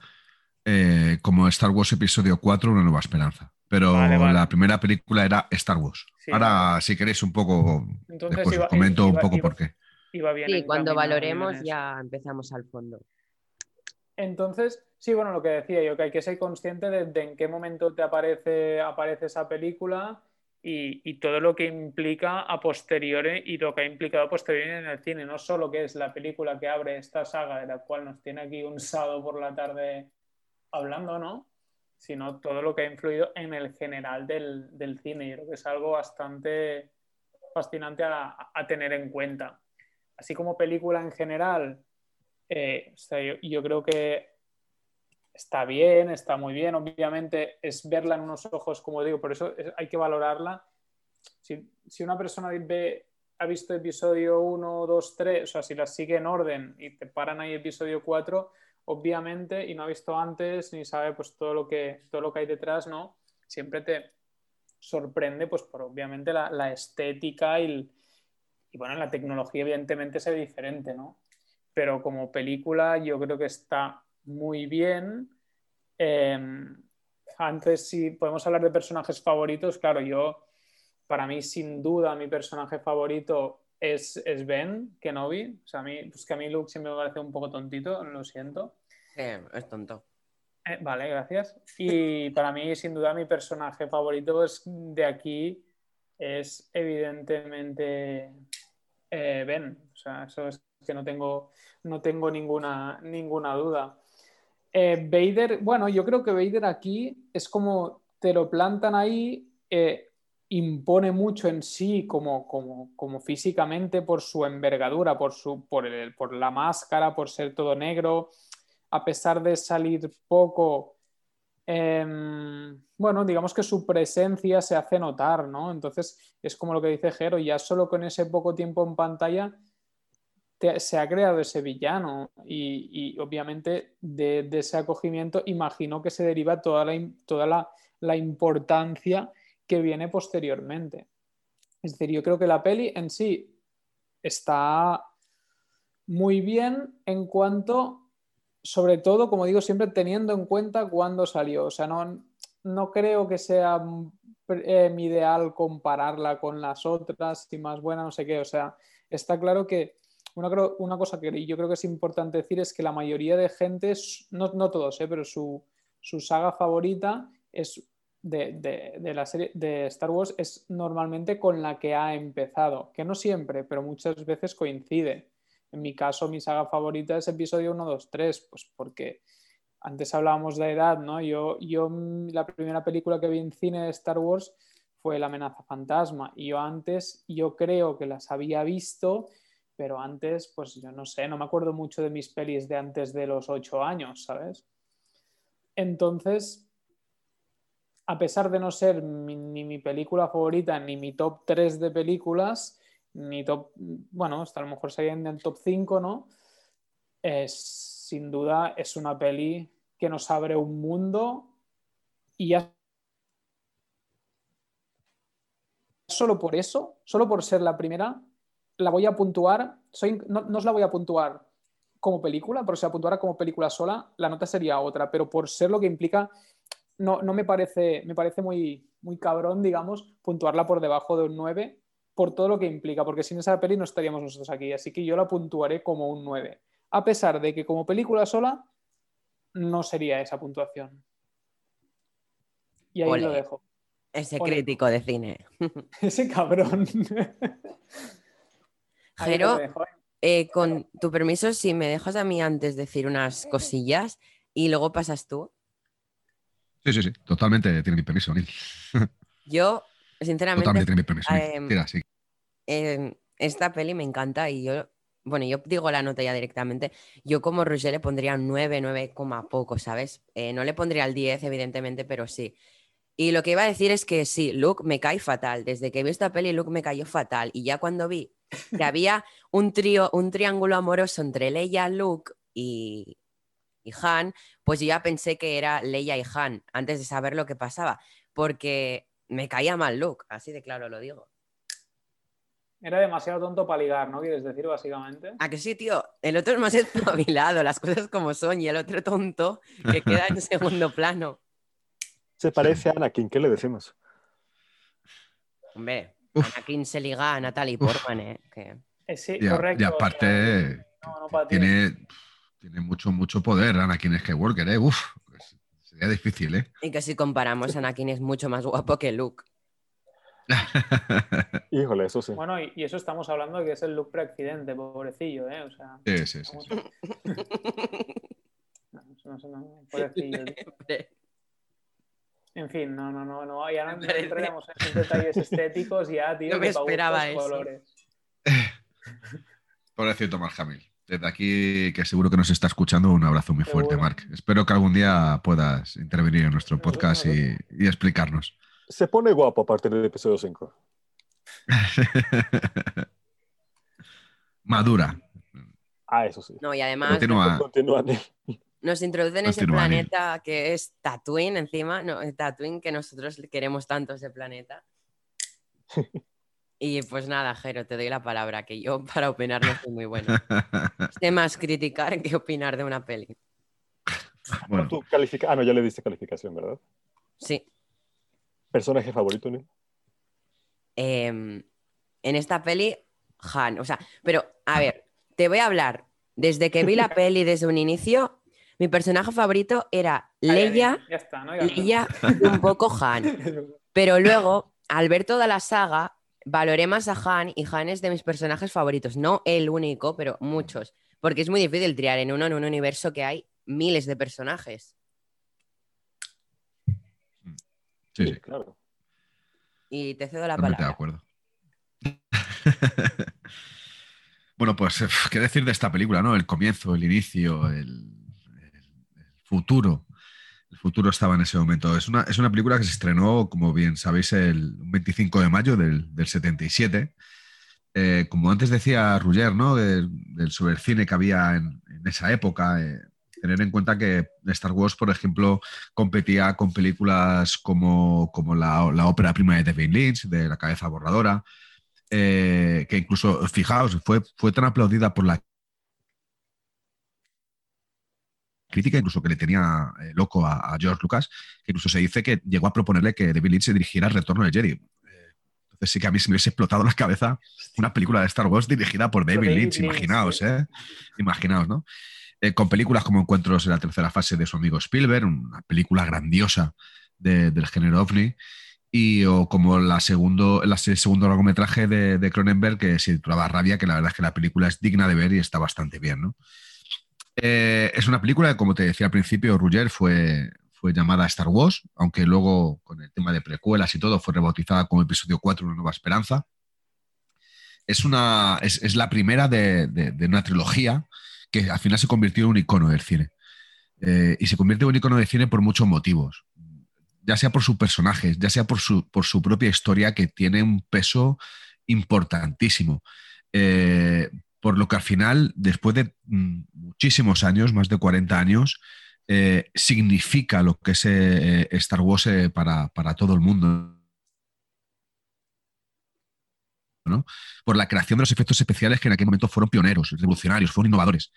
Speaker 1: eh, como Star Wars Episodio 4, Una Nueva Esperanza. Pero
Speaker 7: Vale, vale.
Speaker 1: la primera película era Star Wars.
Speaker 7: Sí,
Speaker 1: Ahora, si queréis un poco,
Speaker 7: Entonces
Speaker 1: después
Speaker 7: iba-
Speaker 1: os comento un poco
Speaker 7: iba-
Speaker 1: por qué.
Speaker 7: Iba bien
Speaker 3: Sí, cuando valoremos ya empezamos al fondo.
Speaker 7: Entonces, sí, bueno, lo que decía yo, que hay que ser consciente de, de en qué momento te aparece, aparece esa película y, y todo lo que implica a posteriori y lo que ha implicado a posteriori en el cine. No solo que es la película que abre esta saga, de la cual nos tiene aquí un sábado por la tarde hablando, ¿no? Sino todo lo que ha influido en el general del, del cine. Yo creo que es algo bastante fascinante a, tener en cuenta. Así como película en general, eh, yo, creo que está bien, está muy bien. Obviamente es verla en unos ojos, como digo, por eso es- hay que valorarla. Si, si una persona ve, ha visto episodio 1, 2, 3, o sea, si las sigue en orden y te paran ahí episodio 4, obviamente, y no ha visto antes ni sabe pues todo lo que, todo lo que hay detrás, ¿no? Siempre te sorprende, pues por obviamente la, estética y, bueno, la tecnología evidentemente es diferente, ¿no? Pero como película yo creo que está muy bien. Eh, antes, si podemos hablar de personajes favoritos, claro, yo, para mí, sin duda, mi personaje favorito es, es Ben Kenobi. O sea, a mí, pues que a mí Luke siempre me parece un poco tontito, lo siento.
Speaker 3: Eh, es tonto.
Speaker 7: Eh, vale, gracias. Y para mí, sin duda, mi personaje favorito es, de aquí es evidentemente eh, Ben. O sea, eso es que no tengo, no tengo ninguna, ninguna duda. Eh, Vader, bueno, yo creo que Vader aquí es como te lo plantan ahí, eh, impone mucho en sí como, como, físicamente por su envergadura, por, su, por, el- por la máscara, por ser todo negro, a pesar de salir poco, em, bueno, digamos que su presencia se hace notar, ¿no? Entonces es como lo que dice Jero, ya solo con ese poco tiempo en pantalla se ha creado ese villano y, obviamente de, de ese acogimiento imagino que se deriva toda la, toda la, la importancia que viene posteriormente. Es decir, yo creo que la peli en sí está muy bien en cuanto, sobre todo, como digo siempre, teniendo en cuenta cuándo salió. O sea, no, no creo que sea eh, ideal compararla con las otras y más buena, no sé qué. O sea, está claro que una, una cosa que yo creo que es importante decir es que la mayoría de gente, no, no todos, eh, pero su, su saga favorita es de, de- la serie de Star Wars es normalmente con la que ha empezado, que no siempre, pero muchas veces coincide. En mi caso, mi saga favorita es episodio 1, 2, 3, pues porque antes hablábamos de edad, ¿no? Yo, yo mm, la primera película que vi en cine de Star Wars fue La amenaza fantasma y yo antes, yo creo que las había visto, pero antes, pues yo no sé, no me acuerdo mucho de mis pelis de antes de los 8 años, ¿sabes? Entonces, a pesar de no ser mi- ni mi película favorita, ni mi top 3 de películas, ni top, bueno, hasta a lo mejor sería en el top 5, ¿no? Es, sin duda es una peli que nos abre un mundo y ya solo por eso, solo por ser la primera, la voy a puntuar, soy, no, no os la voy a puntuar como película, pero si la puntuara como película sola, la nota sería otra, pero por ser lo que implica, no, no me parece, me parece muy, muy cabrón, digamos, puntuarla por debajo de un 9 por todo lo que implica, porque sin esa peli no estaríamos nosotros aquí, así que yo la puntuaré como un 9, a pesar de que como película sola no sería esa puntuación. Y ahí
Speaker 3: Ole.
Speaker 7: lo dejo.
Speaker 3: Ese
Speaker 7: Ole.
Speaker 3: crítico de cine. (laughs)
Speaker 7: Ese cabrón. (laughs)
Speaker 3: Jero,
Speaker 7: dejo.
Speaker 3: eh, con tu permiso, si me dejas a mí antes decir unas cosillas y luego pasas tú.
Speaker 1: Sí, sí, sí, totalmente tiene mi permiso, Neil. (laughs)
Speaker 3: Yo, sinceramente,
Speaker 1: Totalmente tiene mi permiso.
Speaker 3: Em,
Speaker 1: Tira, sí.
Speaker 3: eh, esta peli me encanta y yo, bueno, yo digo la nota ya directamente. Yo como Roger le pondría un 9, 9, coma poco, ¿sabes? Eh, no le pondría el 10, evidentemente, pero sí. Y lo que iba a decir es que sí, Luke me cae fatal. Desde que vi esta peli, Luke me cayó fatal. Y ya cuando vi que había un trío, un triángulo amoroso entre Leia, Luke y, y Han, pues yo ya pensé que era Leia y Han, antes de saber lo que pasaba. Porque me caía mal Luke, así de claro lo digo.
Speaker 7: Era demasiado tonto para ligar, ¿no? Quieres decir, básicamente.
Speaker 3: ¿A que sí, tío? El otro es más (laughs) espabilado, las cosas como son, y el otro tonto que queda en (laughs) segundo plano.
Speaker 6: Se parece a Anakin, ¿qué le decimos?
Speaker 3: Hombre. Anakin se liga a Natalie Portman, ¿eh? Que...
Speaker 7: Eh, sí,
Speaker 1: Y, a-
Speaker 7: correcto.
Speaker 1: y aparte,
Speaker 7: No, no para ti.
Speaker 1: tiene, tiene mucho, mucho poder Anakin Skywalker, ¿eh? Uf, pues sería difícil, ¿eh?
Speaker 3: Y que si comparamos, Anakin es mucho más guapo que Luke. (laughs)
Speaker 6: Híjole, eso sí.
Speaker 7: Bueno, y, y eso estamos hablando de que es el look preaccidente, pobrecillo, ¿eh? O sea,
Speaker 1: sí, sí, sí,
Speaker 7: vamos-
Speaker 1: sí. (laughs)
Speaker 7: no, eso no, eso no, pobrecillo. tío. En fin, no, no, no, no, ya no, entraremos en esos detalles estéticos ya, tío. (laughs)
Speaker 3: No me esperaba eso.
Speaker 7: colores.
Speaker 1: Pobrecito Mark Hamill. Desde aquí, que seguro que nos está escuchando, un abrazo muy fuerte,
Speaker 7: Seguro.
Speaker 1: Mark. Espero que algún día puedas intervenir en nuestro podcast y, y explicarnos.
Speaker 6: Se pone guapo a partir del episodio 5. (laughs)
Speaker 1: Madura.
Speaker 6: Ah, eso sí.
Speaker 3: No, y además
Speaker 1: Continúa. (laughs)
Speaker 6: Continúa, Neil.
Speaker 3: nos introducen ese
Speaker 1: Continúa, Neil.
Speaker 3: planeta que es Tatooine encima, no, Tatooine que nosotros queremos tanto ese planeta. (laughs) Y pues nada, Jero, te doy la palabra, que yo (laughs) para opinar no soy muy bueno. (laughs) Sé más criticar que opinar de una peli.
Speaker 1: bueno,
Speaker 6: Tu califica- Ah, no, ya le diste calificación, ¿verdad?
Speaker 3: Sí.
Speaker 6: ¿Personaje favorito, Neil?
Speaker 3: em, en esta peli, Han. O sea, pero a ver, te voy a hablar. Desde que vi la (laughs) peli desde un inicio, mi personaje favorito era Leia,
Speaker 7: Ya está, ¿no? Ya.
Speaker 3: Leia un poco Han. Pero luego, al ver toda la saga, valoré más a Han y Han es de mis personajes favoritos. No el único, pero muchos. Porque es muy difícil triar en uno en un universo que hay miles de personajes.
Speaker 1: sí, sí,
Speaker 6: claro.
Speaker 3: Y te cedo la
Speaker 1: totalmente de
Speaker 3: palabra.
Speaker 1: acuerdo. (laughs) bueno, pues, eh, ¿qué decir de esta película, no? El comienzo, el inicio, el, el- el futuro. El futuro estaba en ese momento. Es una, es una película que se estrenó, como bien sabéis, el 25 de mayo del, del 77. Eh, como antes decía Ruger, ¿no? De- del- sobre el cine que había en, en esa época. eh, tener en cuenta que Star Wars, por ejemplo, competía con películas como, como la, la ópera prima de David Lynch, de La cabeza borradora, eh, que incluso, fijaos, fue, fue tan aplaudida por la crítica, incluso que le tenía eh, loco a, a George Lucas, que incluso se dice que llegó a proponerle que David Lynch dirigiera El Retorno del Jedi. Eh, Entonces sí que a mí se me hubiese explotado la cabeza una película de Star Wars dirigida por David,
Speaker 7: David
Speaker 1: Lynch,
Speaker 7: Lynch,
Speaker 1: imaginaos,
Speaker 7: sí.
Speaker 1: ¿eh? Imaginaos, ¿no? Eh, con películas como Encuentros en la tercera fase de su amigo Spielberg, una película grandiosa de- del género ovni, y o como la segundo, la- el segundo largometraje de, de Cronenberg que se titulaba Rabia, que la verdad es que la película es digna de ver y está bastante bien, ¿no? Eh, es una película que, como te decía al principio, Ruger fue, fue llamada Star Wars, aunque luego con el tema de precuelas y todo fue rebautizada como Episodio 4, Una Nueva Esperanza. Es, una, es, es la primera de, de- una trilogía que al final se convirtió en un icono del cine. Eh, y se convierte en un icono de cine por muchos motivos. Ya sea por sus personajes, ya sea por su, por su propia historia, que tiene un peso importantísimo. Eh, por lo que al final, después de mm, muchísimos años, más de 40 años, eh, significa lo que es eh, Star Wars eh, para, para todo el mundo. ¿no? Por la creación de los efectos especiales que en aquel momento fueron pioneros, revolucionarios, fueron innovadores.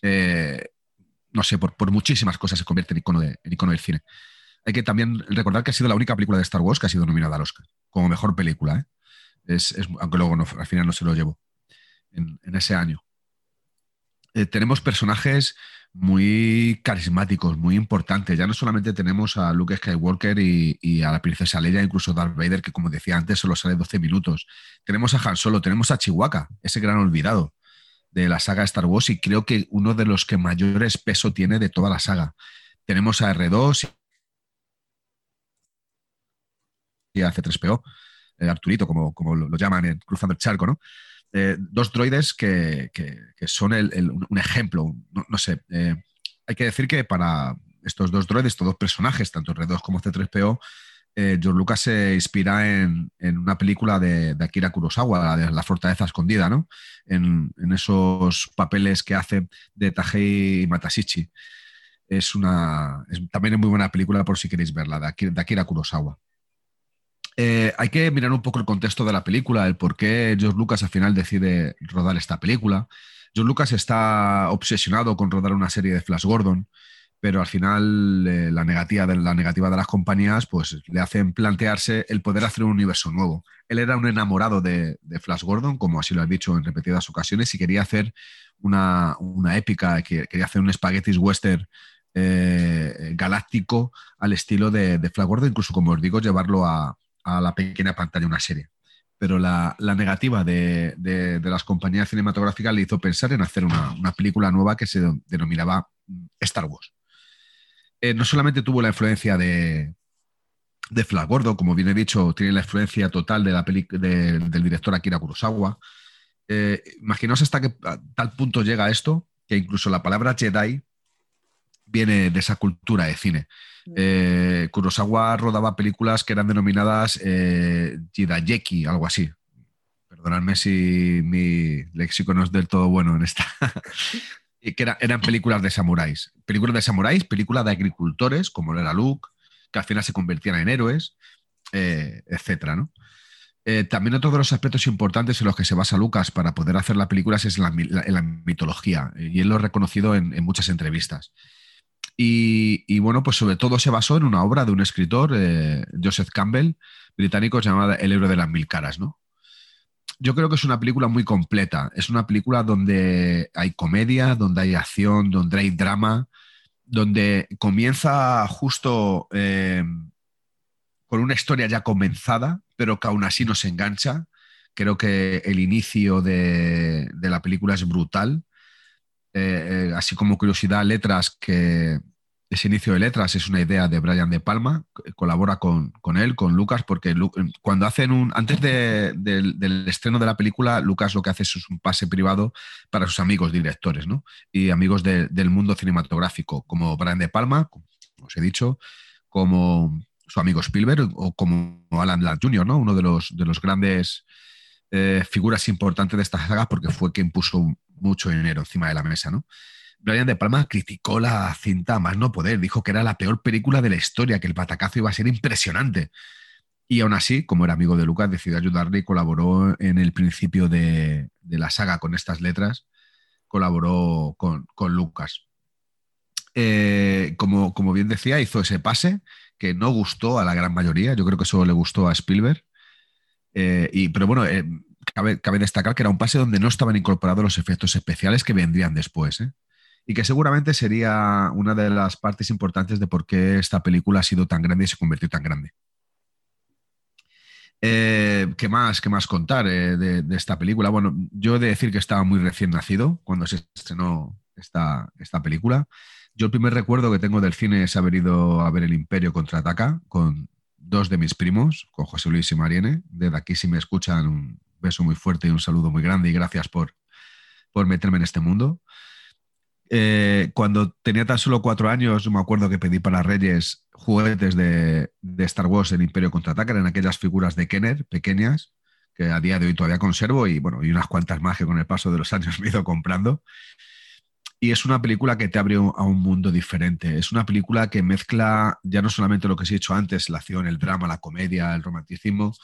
Speaker 1: eh, no sé, por, muchísimas cosas se convierte en icono, de, icono del cine. Hay que también recordar que ha sido la única película de Star Wars que ha sido nominada al Oscar como mejor película, ¿eh? es, aunque luego al final no se lo llevó en, ese año. Eh, tenemos personajes muy carismáticos, muy importantes. Ya no solamente tenemos a Luke Skywalker y, a la princesa Leia, incluso Darth Vader, que como decía antes, solo sale 12 minutos. Tenemos a Han Solo, tenemos a Chihuahua, ese gran olvidado de la saga Star Wars y creo que uno de los que mayores peso tiene de toda la saga. Tenemos a R2 y a C3PO, eh, Arturito, como, como lo, llaman en Cruzando el Charco, ¿no? Eh, dos droides que, son un ejemplo, no, sé. Eh, hay que decir que para estos dos droides, estos dos personajes, tanto R2 como C3PO, eh, George Lucas se inspira en, una película de, Akira Kurosawa, de La Fortaleza Escondida, ¿no? En, esos papeles que hace de Tajei Matashichi. Es una. también es muy buena película por si queréis verla, de Akira Kurosawa. Eh, hay que mirar un poco el contexto de la película, el por qué George Lucas al final decide rodar esta película. George Lucas está obsesionado con rodar una serie de Flash Gordon, pero al final eh, la, negativa de, las compañías pues, le hacen plantearse el poder hacer un universo nuevo. Él era un enamorado de, Flash Gordon, como así lo ha dicho en repetidas ocasiones, y quería hacer una, épica, quería hacer un spaghetti western eh, galáctico al estilo de, de Flash Gordon, incluso como os digo, llevarlo a, a la pequeña pantalla una serie. Pero la, negativa de, las compañías cinematográficas le hizo pensar en hacer una, película nueva que se denominaba Star Wars. Eh, no solamente tuvo la influencia de, de Flash como bien he dicho, tiene la influencia total de la del director Akira Kurosawa. Eh, imaginaos hasta que tal punto llega esto que incluso la palabra Jedi viene de esa cultura de cine. Eh, Kurosawa rodaba películas que eran denominadas eh, Jidayeki, algo así. Perdonadme si mi léxico no es del todo bueno en esta. (laughs) y que eran películas de samuráis. Películas de samuráis, películas de agricultores, como lo era Luke, que al final se convertían en héroes, eh, etcétera, ¿no? Eh, también otro de los aspectos importantes en los que se basa Lucas para poder hacer la película es la, la, mitología, y él lo ha reconocido en muchas entrevistas. Y, bueno, pues sobre todo se basó en una obra de un escritor, eh, Joseph Campbell, británico, llamada El héroe de las mil caras, ¿no? Yo creo que es una película muy completa. Es una película donde hay comedia, donde hay acción, donde hay drama, donde comienza justo eh, con una historia ya comenzada, pero que aún así nos engancha. Creo que el inicio de la película es brutal eh, eh, así como curiosidad, Letras, que ese inicio de Letras es una idea de Brian De Palma, colabora con, él, con Lucas, porque cuando hacen un, antes del, estreno de la película, Lucas lo que hace es un pase privado para sus amigos directores, ¿no? Y amigos del mundo cinematográfico, como Brian De Palma, como os he dicho, como su amigo Spielberg o como Alan Ladd Jr., ¿no? Uno de los, de los grandes eh, figuras importantes de esta saga porque fue quien puso mucho dinero encima de la mesa, ¿no? Brian De Palma criticó la cinta más no poder, dijo que era la peor película de la historia, que el patacazo iba a ser impresionante. Y aún así, como era amigo de Lucas, decidió ayudarle y colaboró en el principio de, la saga con estas letras, colaboró con, Lucas. Eh, como, como bien decía, hizo ese pase que no gustó a la gran mayoría, yo creo que solo le gustó a Spielberg, eh, y, pero bueno, eh, cabe, destacar que era un pase donde no estaban incorporados los efectos especiales que vendrían después. ¿eh? Y que seguramente sería una de las partes importantes de por qué esta película ha sido tan grande y se convirtió tan grande. ¿qué, más, ¿Qué más contar de, esta película? Bueno, yo he de decir que estaba muy recién nacido cuando se estrenó esta, esta película. Yo el primer recuerdo que tengo del cine es haber ido a ver El Imperio contraataca con dos de mis primos, con José Luis y Mariene. Desde aquí, si me escuchan, un beso muy fuerte y un saludo muy grande y gracias por, por meterme en este mundo. Eh, cuando tenía tan solo cuatro años, me acuerdo que pedí para Reyes juguetes de, Star Wars, el Imperio Contraataca, eran aquellas figuras de Kenner pequeñas, que a día de hoy todavía conservo y bueno, y unas cuantas más que con el paso de los años me he ido comprando. Y es una película que te abre a un mundo diferente. Es una película que mezcla ya no solamente lo que os he dicho antes, la acción, el drama, la comedia, el romanticismo,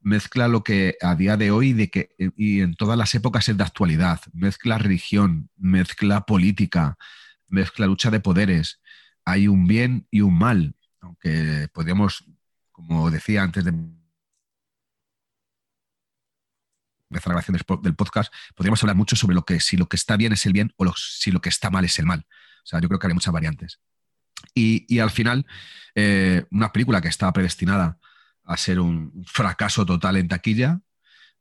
Speaker 1: mezcla lo que a día de hoy de que, y en todas las épocas es de actualidad, mezcla religión, mezcla política, mezcla lucha de poderes. Hay un bien y un mal, aunque podríamos, como decía antes de empezar la grabación del podcast, podríamos hablar mucho sobre lo que si lo que está bien es el bien o si lo que está mal es el mal. O sea, yo creo que hay muchas variantes. Y, al final, eh, una película que estaba predestinada a ser un fracaso total en taquilla,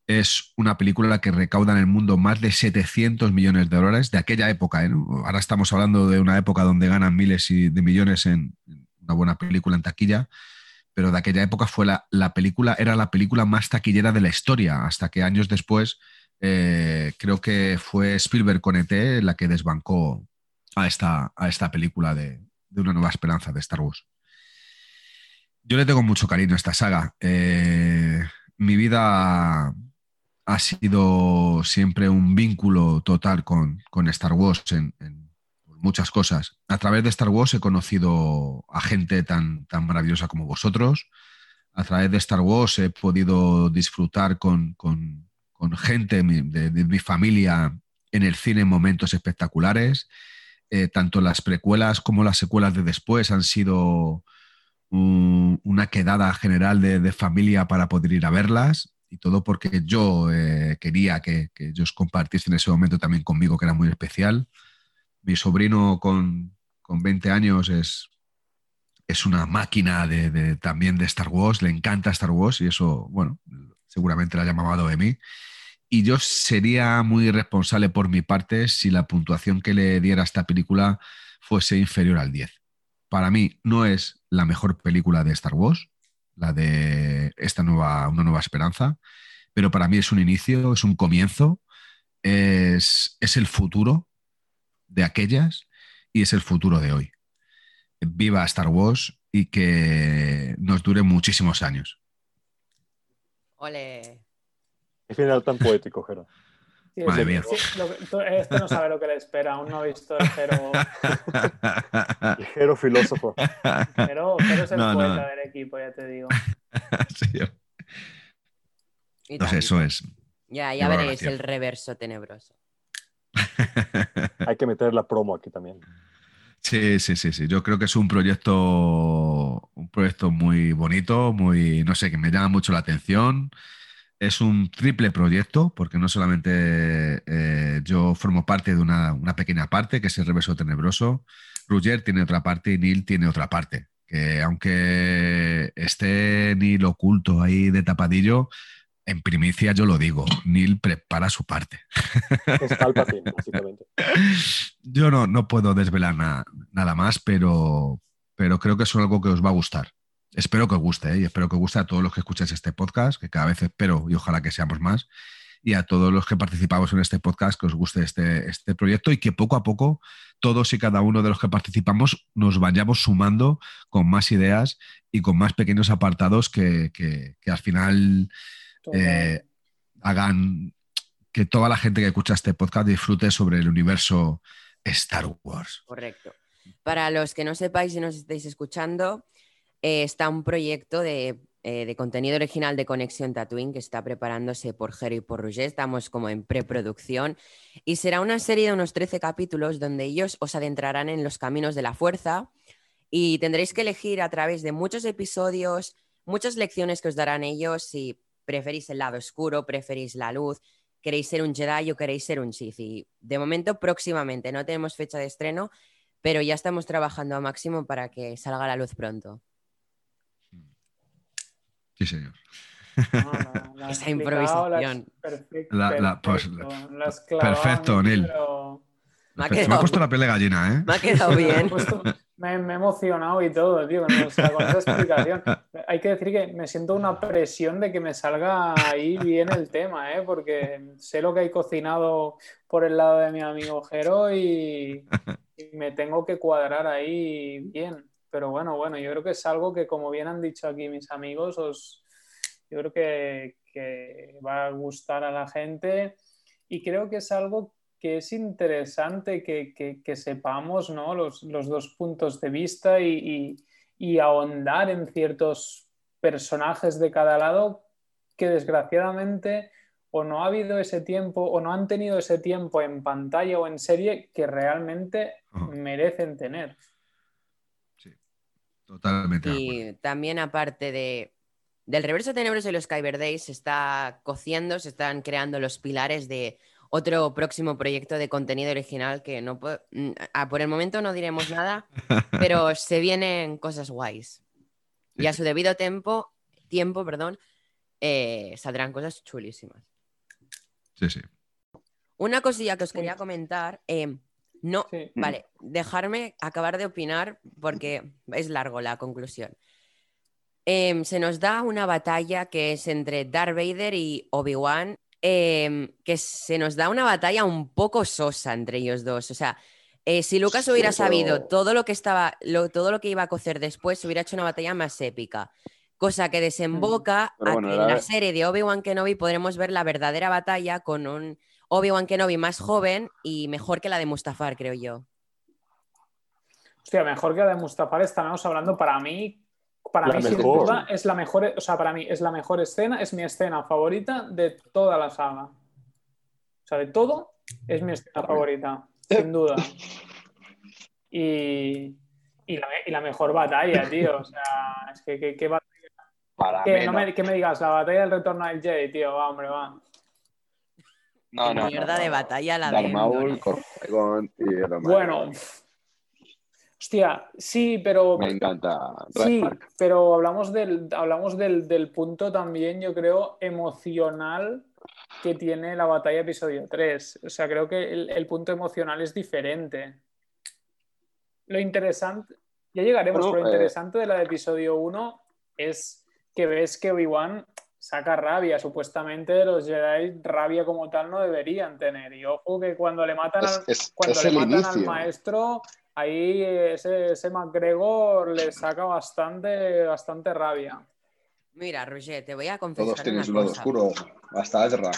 Speaker 1: es una película que recauda en el mundo más de 700 millones de dólares de aquella época. ¿eh? Ahora estamos hablando de una época donde ganan miles de millones en una buena película en taquilla, pero de aquella época fue la, película, era la película más taquillera de la historia, hasta que años después eh, creo que fue Spielberg con ET la que desbancó a esta, a esta película de, una nueva esperanza de Star Wars. Yo le tengo mucho cariño a esta saga. Eh, mi vida ha sido siempre un vínculo total con, Star Wars en, muchas cosas. A través de Star Wars he conocido a gente tan, tan maravillosa como vosotros. A través de Star Wars he podido disfrutar con, gente de, mi familia en el cine en momentos espectaculares. Eh, tanto las precuelas como las secuelas de después han sido una quedada general de, familia para poder ir a verlas y todo porque yo eh, quería que, ellos compartiesen ese momento también conmigo, que era muy especial. Mi sobrino con, con 20 años es, es una máquina de, también de Star Wars, le encanta Star Wars y eso, bueno, seguramente la haya mamado de mí. Y yo sería muy responsable por mi parte si la puntuación que le diera a esta película fuese inferior al 10 para mí no es la mejor película de Star Wars, la de esta nueva, una nueva esperanza, pero para mí es un inicio, es un comienzo, es, el futuro de aquellas y es el futuro de hoy. Viva Star Wars y que nos dure muchísimos años.
Speaker 3: Ole.
Speaker 6: Qué final tan poético, Jero.
Speaker 1: Madre mía.
Speaker 7: este no sabe lo que le espera, aún no ha visto el Jero.
Speaker 6: Jero filósofo.
Speaker 7: Jero, es el poeta del equipo, ya te digo. (laughs) sí, yo.
Speaker 1: Entonces, eso es.
Speaker 3: Ya, ya veréis el reverso tenebroso. (laughs)
Speaker 6: Hay que meter la promo aquí también.
Speaker 1: Sí, sí, sí, sí. Yo creo que es un proyecto, un proyecto muy bonito, muy, no sé, que me llama mucho la atención. Es un triple proyecto, porque no solamente eh, yo formo parte de una, pequeña parte, que es el reverso tenebroso, Ruger tiene otra parte y Neil tiene otra parte. Que aunque esté Neil oculto ahí de tapadillo, en primicia yo lo digo, Neil prepara su parte.
Speaker 6: Es básicamente. (laughs)
Speaker 1: Yo no, no puedo desvelar nada más, pero, pero creo que es algo que os va a gustar espero que os guste ¿eh? y espero que os guste a todos los que escucháis este podcast, que cada vez espero y ojalá que seamos más, y a todos los que participamos en este podcast, que os guste este, este proyecto y que poco a poco todos y cada uno de los que participamos nos vayamos sumando con más ideas y con más pequeños apartados que, al final eh, hagan que toda la gente que escucha este podcast disfrute sobre el universo Star Wars.
Speaker 3: Correcto. Para los que no sepáis y nos estáis escuchando, eh, está un proyecto eh, de, contenido original de Conexión Tatooine que está preparándose por Jerry y por Roger. Estamos como en preproducción y será una serie de unos 13 capítulos donde ellos os adentrarán en los caminos de la fuerza y tendréis que elegir a través de muchos episodios, muchas lecciones que os darán ellos si preferís el lado oscuro, preferís la luz, queréis ser un Jedi o queréis ser un Sith. Y de momento, próximamente, no tenemos fecha de estreno, pero ya estamos trabajando a máximo para que salga a la luz pronto.
Speaker 1: Sí, señor. (laughs)
Speaker 3: Esa improvisación.
Speaker 1: perfecto, Neil. Me, ha puesto la piel de gallina, ¿eh?
Speaker 3: Me ha quedado (laughs) bien.
Speaker 7: Me, he emocionado y todo, tío, con esa explicación. (laughs) Hay que decir que me siento una presión de que me salga ahí bien el tema, ¿eh? Porque sé lo que hay cocinado por el lado de mi amigo Jero (laughs) y me tengo que cuadrar ahí bien pero bueno, bueno, yo creo que es algo que, como bien han dicho aquí mis amigos, os, yo creo que, va a gustar a la gente y creo que es algo que es interesante que, sepamos ¿no? los, dos puntos de vista y, ahondar en ciertos personajes de cada lado que desgraciadamente o no ha habido ese tiempo o no han tenido ese tiempo en pantalla o en serie que realmente merecen tener.
Speaker 1: Totalmente. de acuerdo.
Speaker 3: Y también aparte de, del reverso tenebroso y los Kyber Days se está cociendo, se están creando los pilares de otro próximo proyecto de contenido original que no puedo- ah, por el momento no diremos nada, (laughs) pero se vienen cosas guays. Y a su debido tiempo, tiempo, perdón, eh, saldrán cosas chulísimas.
Speaker 1: Sí, sí.
Speaker 3: Una cosilla que os quería comentar, eh, no,
Speaker 7: Sí.
Speaker 3: vale, dejarme acabar de opinar porque es largo la conclusión. Em, se nos da una batalla que es entre Darth Vader y Obi-Wan, em, que se nos da una batalla un poco sosa entre ellos dos. O sea, eh, si Lucas
Speaker 5: Sí,
Speaker 3: hubiera
Speaker 5: pero-
Speaker 3: sabido todo lo que estaba, lo- todo lo que iba a cocer después, hubiera hecho una batalla más épica. Cosa que desemboca a
Speaker 5: bueno,
Speaker 3: que en la serie de Obi-Wan Kenobi podremos ver la verdadera batalla con un Obi-Wan Kenobi más joven y mejor que la de Mustafar, creo yo.
Speaker 7: Hostia, mejor que la de Mustafar estamos hablando para mí, para
Speaker 6: La
Speaker 7: mí sin duda es la mejor, o sea, para mí es la mejor escena, es mi escena favorita de toda la saga. O sea, de todo es mi escena favorita, sin duda. (laughs) Y, y, la, y la mejor batalla, tío. O sea, es que, que batalla-
Speaker 5: Para
Speaker 7: que
Speaker 5: mí,
Speaker 7: no me, que me digas, la batalla del retorno al Jedi, tío, va, hombre, va.
Speaker 5: No,
Speaker 3: Qué
Speaker 5: no,
Speaker 3: mierda
Speaker 5: no,
Speaker 3: de batalla la de
Speaker 5: Maul,
Speaker 3: Endor.
Speaker 5: Cortagón y Maul.
Speaker 7: Bueno, hostia, sí, pero
Speaker 5: Me encanta.
Speaker 7: Sí,
Speaker 5: Park.
Speaker 7: pero hablamos del, hablamos del, del punto también, yo creo, emocional que tiene la batalla episodio 3. O sea, creo que el, el punto emocional es diferente. Lo interesante, ya llegaremos,
Speaker 5: Bueno,
Speaker 7: pero lo
Speaker 5: eh,
Speaker 7: interesante de la de episodio 1 es que ves que Obi-Wan saca rabia. Supuestamente los Jedi rabia como tal no deberían tener. Y ojo que cuando le matan
Speaker 5: Es,
Speaker 7: al,
Speaker 5: es-
Speaker 7: cuando le matan al maestro, ahí ese, ese McGregor le saca bastante, bastante rabia.
Speaker 3: Mira, Roger, te voy a confesar
Speaker 5: Todos tienen su lado oscuro. Hasta Ezra.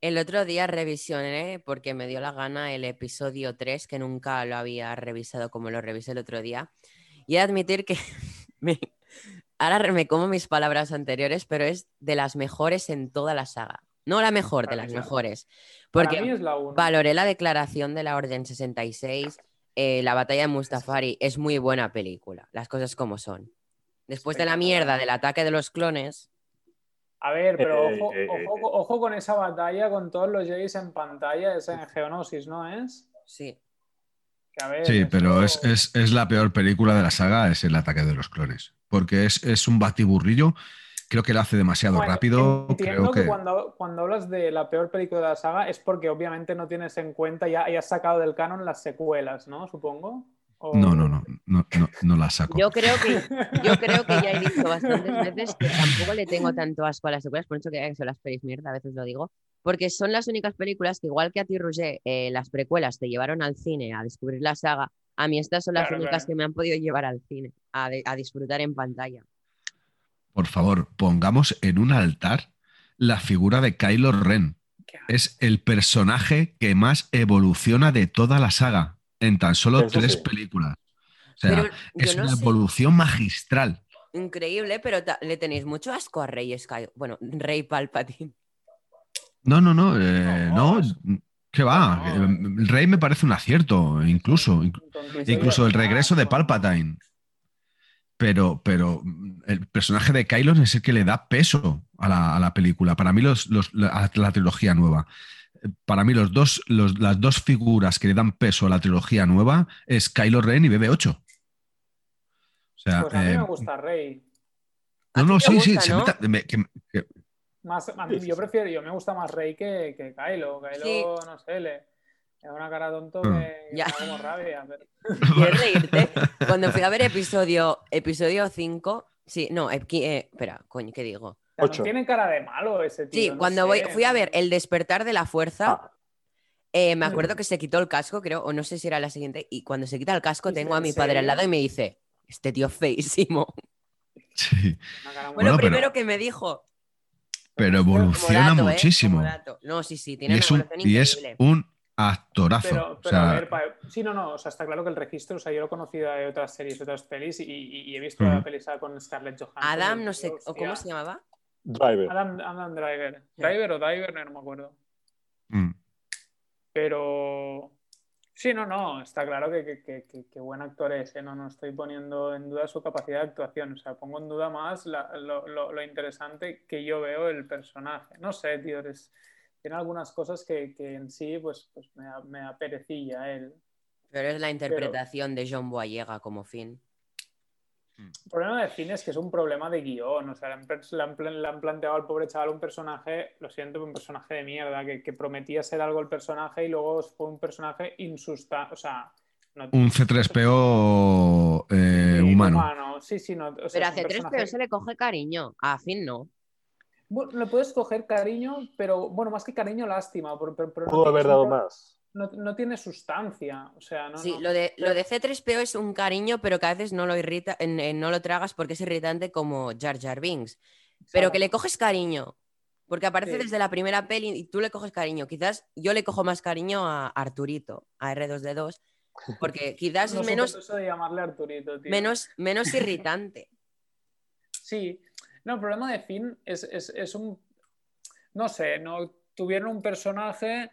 Speaker 3: El otro día revisioné, porque me dio la gana, el episodio 3, que nunca lo había revisado como lo revisé el otro día. Y he de admitir que (laughs) me- ahora me como mis palabras anteriores, pero es de las mejores en toda la saga. No la mejor, de las mejores.
Speaker 7: Para
Speaker 3: Porque
Speaker 7: mí es la 1.
Speaker 3: valoré la declaración de la Orden 66, eh, la batalla de Mustafari. Es muy buena película, las cosas como son. Después de la mierda del ataque de los clones,
Speaker 7: A ver, pero
Speaker 6: Eh,
Speaker 7: ojo,
Speaker 6: eh,
Speaker 7: ojo, ojo con esa batalla con todos los Jedi en pantalla, es en Geonosis, ¿no es?
Speaker 3: sí.
Speaker 7: Que, a ver,
Speaker 1: Sí, pero es, es- es la peor película de la saga, es el ataque de los clones. Porque es, es un batiburrillo. Creo que lo hace demasiado
Speaker 7: Bueno,
Speaker 1: rápido.
Speaker 7: Entiendo
Speaker 1: Creo
Speaker 7: que,
Speaker 1: que.
Speaker 7: cuando, cuando hablas de la peor película de la saga es porque obviamente no tienes en cuenta, ya, ya has sacado del canon las secuelas, ¿no? Supongo. O-
Speaker 1: No, no, no, no, no, no la saco.
Speaker 3: Yo creo que yo creo que ya he dicho (laughs) bastantes veces que tampoco le tengo tanto asco a las secuelas, por eso que son las pelis mierda, a veces lo digo, porque son las únicas películas que igual que a ti, Roger, eh, las precuelas te llevaron al cine a descubrir la saga, a mí estas son las
Speaker 7: Claro,
Speaker 3: únicas
Speaker 7: claro.
Speaker 3: que me han podido llevar al cine, a, de- a disfrutar en pantalla.
Speaker 1: Por favor, pongamos en un altar la figura de Kylo Ren. Es el personaje que más evoluciona de toda la saga en tan solo
Speaker 6: Eso
Speaker 1: tres
Speaker 6: sí.
Speaker 1: películas. O sea,
Speaker 3: Pero
Speaker 1: es
Speaker 3: no
Speaker 1: una
Speaker 3: sé,
Speaker 1: evolución magistral.
Speaker 3: increíble, pero le tenéis mucho asco a Rey Sky, bueno, Rey Palpatine.
Speaker 1: No, no, no, eh,
Speaker 7: No,
Speaker 1: ¿qué va?
Speaker 7: No.
Speaker 1: El Rey me parece un acierto, incluso. Incluso el
Speaker 7: ah,
Speaker 1: regreso de
Speaker 7: bueno.
Speaker 1: Palpatine. Pero, pero el personaje de Kylo es el que le da peso a la, a la película. Para mí, los, los- la, trilogía nueva. Para mí, los dos, los- las dos figuras que le dan peso a la trilogía nueva es Kylo Ren y BB-8. O sea,
Speaker 7: Pues a mí
Speaker 1: eh,
Speaker 7: me gusta Rey.
Speaker 1: No, no, sí, sí.
Speaker 3: gusta,
Speaker 1: se
Speaker 3: ¿no?
Speaker 1: nota- me- que- que-
Speaker 7: Más, a mí- yo prefiero, yo me gusta más Rey que, que Kylo. Kylo,
Speaker 3: Sí.
Speaker 7: no sé, le, da una cara tonto
Speaker 1: Ah.
Speaker 7: que que
Speaker 3: Ya.
Speaker 7: me da como rabia. pero- (laughs)
Speaker 3: ¿Quieres reírte? (laughs) Cuando fui a ver episodio, episodio 5, sí, no, qui- eh, espera, coño, ¿qué digo?
Speaker 7: O sea, no
Speaker 6: Ocho.
Speaker 7: tiene cara de malo ese tío.
Speaker 3: Sí,
Speaker 7: no
Speaker 3: cuando
Speaker 7: sé,
Speaker 3: voy, fui a ver El despertar de la fuerza,
Speaker 6: Ah.
Speaker 3: eh, me acuerdo que se quitó el casco, creo, o no sé si era la siguiente, y cuando se quita el casco
Speaker 7: ¿En
Speaker 3: tengo a mi padre al lado y me dice, este tío es feísimo. (laughs)
Speaker 1: sí, Bueno, pero-
Speaker 3: primero que me dijo.
Speaker 1: pero evoluciona
Speaker 3: dato, ¿eh?
Speaker 1: muchísimo.
Speaker 3: No, sí, sí,
Speaker 1: y
Speaker 3: tiene
Speaker 1: es,
Speaker 3: una
Speaker 1: un, y es
Speaker 3: increíble.
Speaker 1: un actorazo.
Speaker 7: Pero,
Speaker 1: O
Speaker 7: pero
Speaker 1: sea,
Speaker 7: a ver, pa- sí, no, no, o sea, está claro que el registro, o sea, yo lo he conocido de otras series, otras pelis, y, y- y he visto
Speaker 1: Ujú.
Speaker 7: la peli con Scarlett Johansson.
Speaker 3: Adam, no sé, ¿o cómo se llamaba?
Speaker 6: Driver.
Speaker 7: Adam, Adam Driver. Driver o Diver, no me acuerdo.
Speaker 1: Mm.
Speaker 7: Pero sí, no, no, está claro que, que- que- que- que buen actor es, ¿eh? no, no estoy poniendo en duda su capacidad de actuación, o sea, pongo en duda más la- lo, lo- lo interesante que yo veo el personaje. No sé, tío, es- tiene algunas cosas que, que en sí pues, pues me, da- me él.
Speaker 3: Pero es la interpretación de John Boyega como fin.
Speaker 7: El problema de cine es que es un problema de guion. O sea, le han, per- le han pla- le han planteado al pobre chaval un personaje, lo siento, un personaje de mierda, que, que prometía ser algo el personaje y luego fue un personaje insustancial. O sea, no,
Speaker 1: Un C3PO eh,
Speaker 7: sí,
Speaker 1: humano.
Speaker 7: Sí, sí, no. o sea,
Speaker 3: Pero a
Speaker 7: es un
Speaker 3: C3PO
Speaker 7: personaje-
Speaker 3: se le coge cariño, a Finn no.
Speaker 7: Bueno, le puedes coger cariño, pero bueno, más que cariño, lástima. Pero, pero- pero no
Speaker 6: Pudo
Speaker 7: tiene-
Speaker 6: haber dado más.
Speaker 7: No, no tiene sustancia. O sea, no.
Speaker 3: Sí,
Speaker 7: no.
Speaker 3: lo de, lo de C3PO es un cariño, pero que a veces no lo irrita, en- en- no lo tragas porque es irritante como Jar Jar Binks. Pero que le coges cariño. Porque aparece
Speaker 7: Sí.
Speaker 3: desde la primera peli y tú le coges cariño. Quizás yo le cojo más cariño a Arturito, a R2D2, porque (laughs) quizás
Speaker 7: No
Speaker 3: es menos,
Speaker 7: eso de llamarle Arturito, tío.
Speaker 3: menos, menos (laughs) irritante.
Speaker 7: Sí, no, el problema de Finn es, es- es un. No sé, no tuvieron un personaje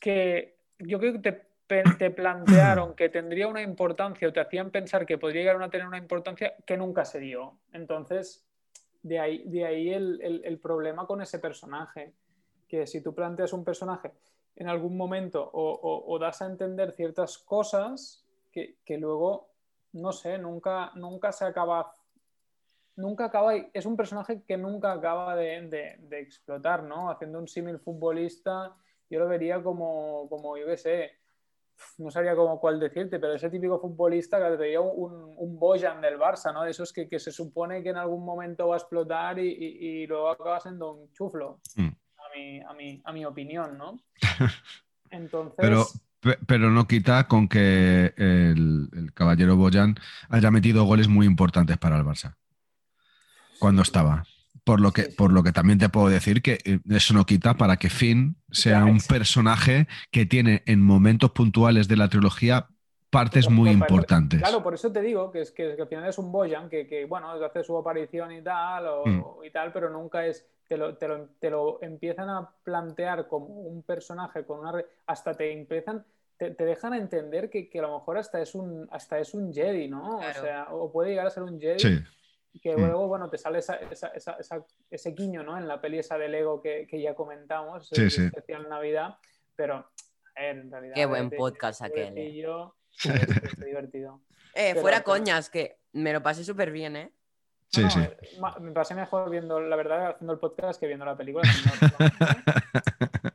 Speaker 7: que yo creo que te, plantearon que tendría una importancia o te hacían pensar que podría llegar a tener una importancia que nunca se dio. Entonces, de ahí, de ahí el, el- el problema con ese personaje. Que si tú planteas un personaje en algún momento o, o- o das a entender ciertas cosas que, que luego, no sé, nunca, nunca se acaba nunca acaba, es un personaje que nunca acaba de, de- de explotar, ¿no? Haciendo un símil futbolista, yo lo vería como, como yo qué sé, no sabría cómo cuál decirte, pero ese típico futbolista que te veía un, un Bojan del Barça, ¿no? De esos que, que se supone que en algún momento va a explotar y, y- y luego acaba siendo un chuflo,
Speaker 1: Mm.
Speaker 7: a, mi, a, mi, a mi opinión, ¿no? (laughs) Entonces...
Speaker 1: Pero, pe- pero no quita con que el, el caballero Boyan haya metido goles muy importantes para el Barça cuando estaba. Por lo que,
Speaker 7: Sí, sí.
Speaker 1: por lo que también te puedo decir que eh, eso no quita para que Finn sea
Speaker 7: Ya,
Speaker 1: un personaje que tiene en momentos puntuales de la trilogía partes muy
Speaker 7: Por- por-
Speaker 1: importantes.
Speaker 7: Claro, por eso te digo que, es, que, que al final es un Boyan que, que, bueno, hace su aparición y tal, o,
Speaker 1: Mm.
Speaker 7: y tal, pero nunca es. Te lo, te, lo, te lo empiezan a plantear como un personaje con una. Hasta te empiezan. Te, te dejan entender que, que a lo mejor hasta es un hasta es un Jedi, ¿no?
Speaker 3: Claro.
Speaker 7: O sea, o puede llegar a ser un Jedi.
Speaker 1: Sí.
Speaker 7: Que
Speaker 1: Mm.
Speaker 7: luego, bueno, te sale esa, esa, esa- esa- ese guiño, ¿no? En la peli esa de Lego que, que ya comentamos,
Speaker 1: Sí, sí.
Speaker 7: especial Navidad, pero, en realidad.
Speaker 3: Qué buen podcast aquel, eh.
Speaker 7: pobrecillo, es- es divertido.
Speaker 3: Eh,
Speaker 7: Pero-
Speaker 3: fuera
Speaker 7: pero-
Speaker 3: coñas, que me lo pasé súper bien, ¿eh?
Speaker 1: Sí,
Speaker 7: No,
Speaker 1: sí.
Speaker 7: eh, me pasé mejor viendo, la verdad, haciendo el podcast que viendo la película. No, no, no. (laughs)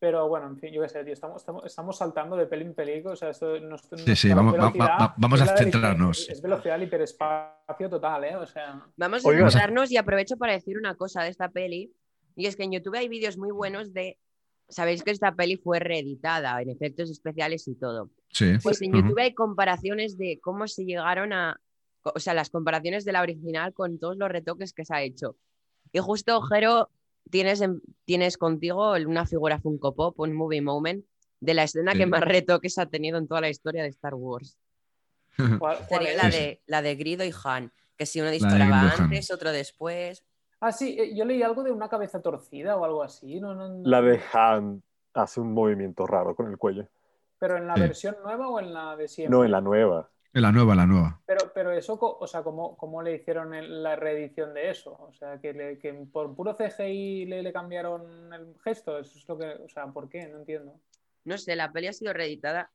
Speaker 7: Pero bueno, en fin, yo qué sé, tío, estamos, estamos, estamos saltando de peli en peli, o sea, esto no,
Speaker 1: Sí, sí, vamos- va- va- vamos a centrarnos.
Speaker 7: Es velocidad al hiperespacio total, ¿eh? O sea,
Speaker 3: Vamos a centrarnos y aprovecho para decir una cosa de esta peli. Y es que en YouTube hay vídeos muy buenos de. Sabéis que esta peli fue reeditada en efectos especiales y todo.
Speaker 1: Sí.
Speaker 3: Pues en. YouTube hay comparaciones de cómo se llegaron a. O sea, las comparaciones de la original con todos los retoques que se ha hecho. Y justo, Jero, tienes, en- tienes contigo una figura Funko Pop, un movie moment, de la escena
Speaker 1: Sí.
Speaker 3: que más retoques ha tenido en toda la historia de Star Wars. (laughs)
Speaker 7: ¿cuál- cuál
Speaker 3: Sería la de, la de Grido y Han, que si uno disparaba antes, otro después.
Speaker 7: Ah, sí, eh, yo leí algo de una cabeza torcida o algo así. No, no, no-
Speaker 6: La de Han hace un movimiento raro con el cuello.
Speaker 7: Pero en la
Speaker 1: Sí.
Speaker 7: versión nueva o en la de siempre.
Speaker 6: No, en la nueva.
Speaker 1: En la nueva, la nueva.
Speaker 7: Pero, pero eso, o sea, ¿cómo, cómo le hicieron el- la reedición de eso? O sea, que, le- que por puro CGI le, le cambiaron el gesto. Eso es lo que, o sea, ¿por qué? No entiendo.
Speaker 3: No sé, la peli ha sido reeditada.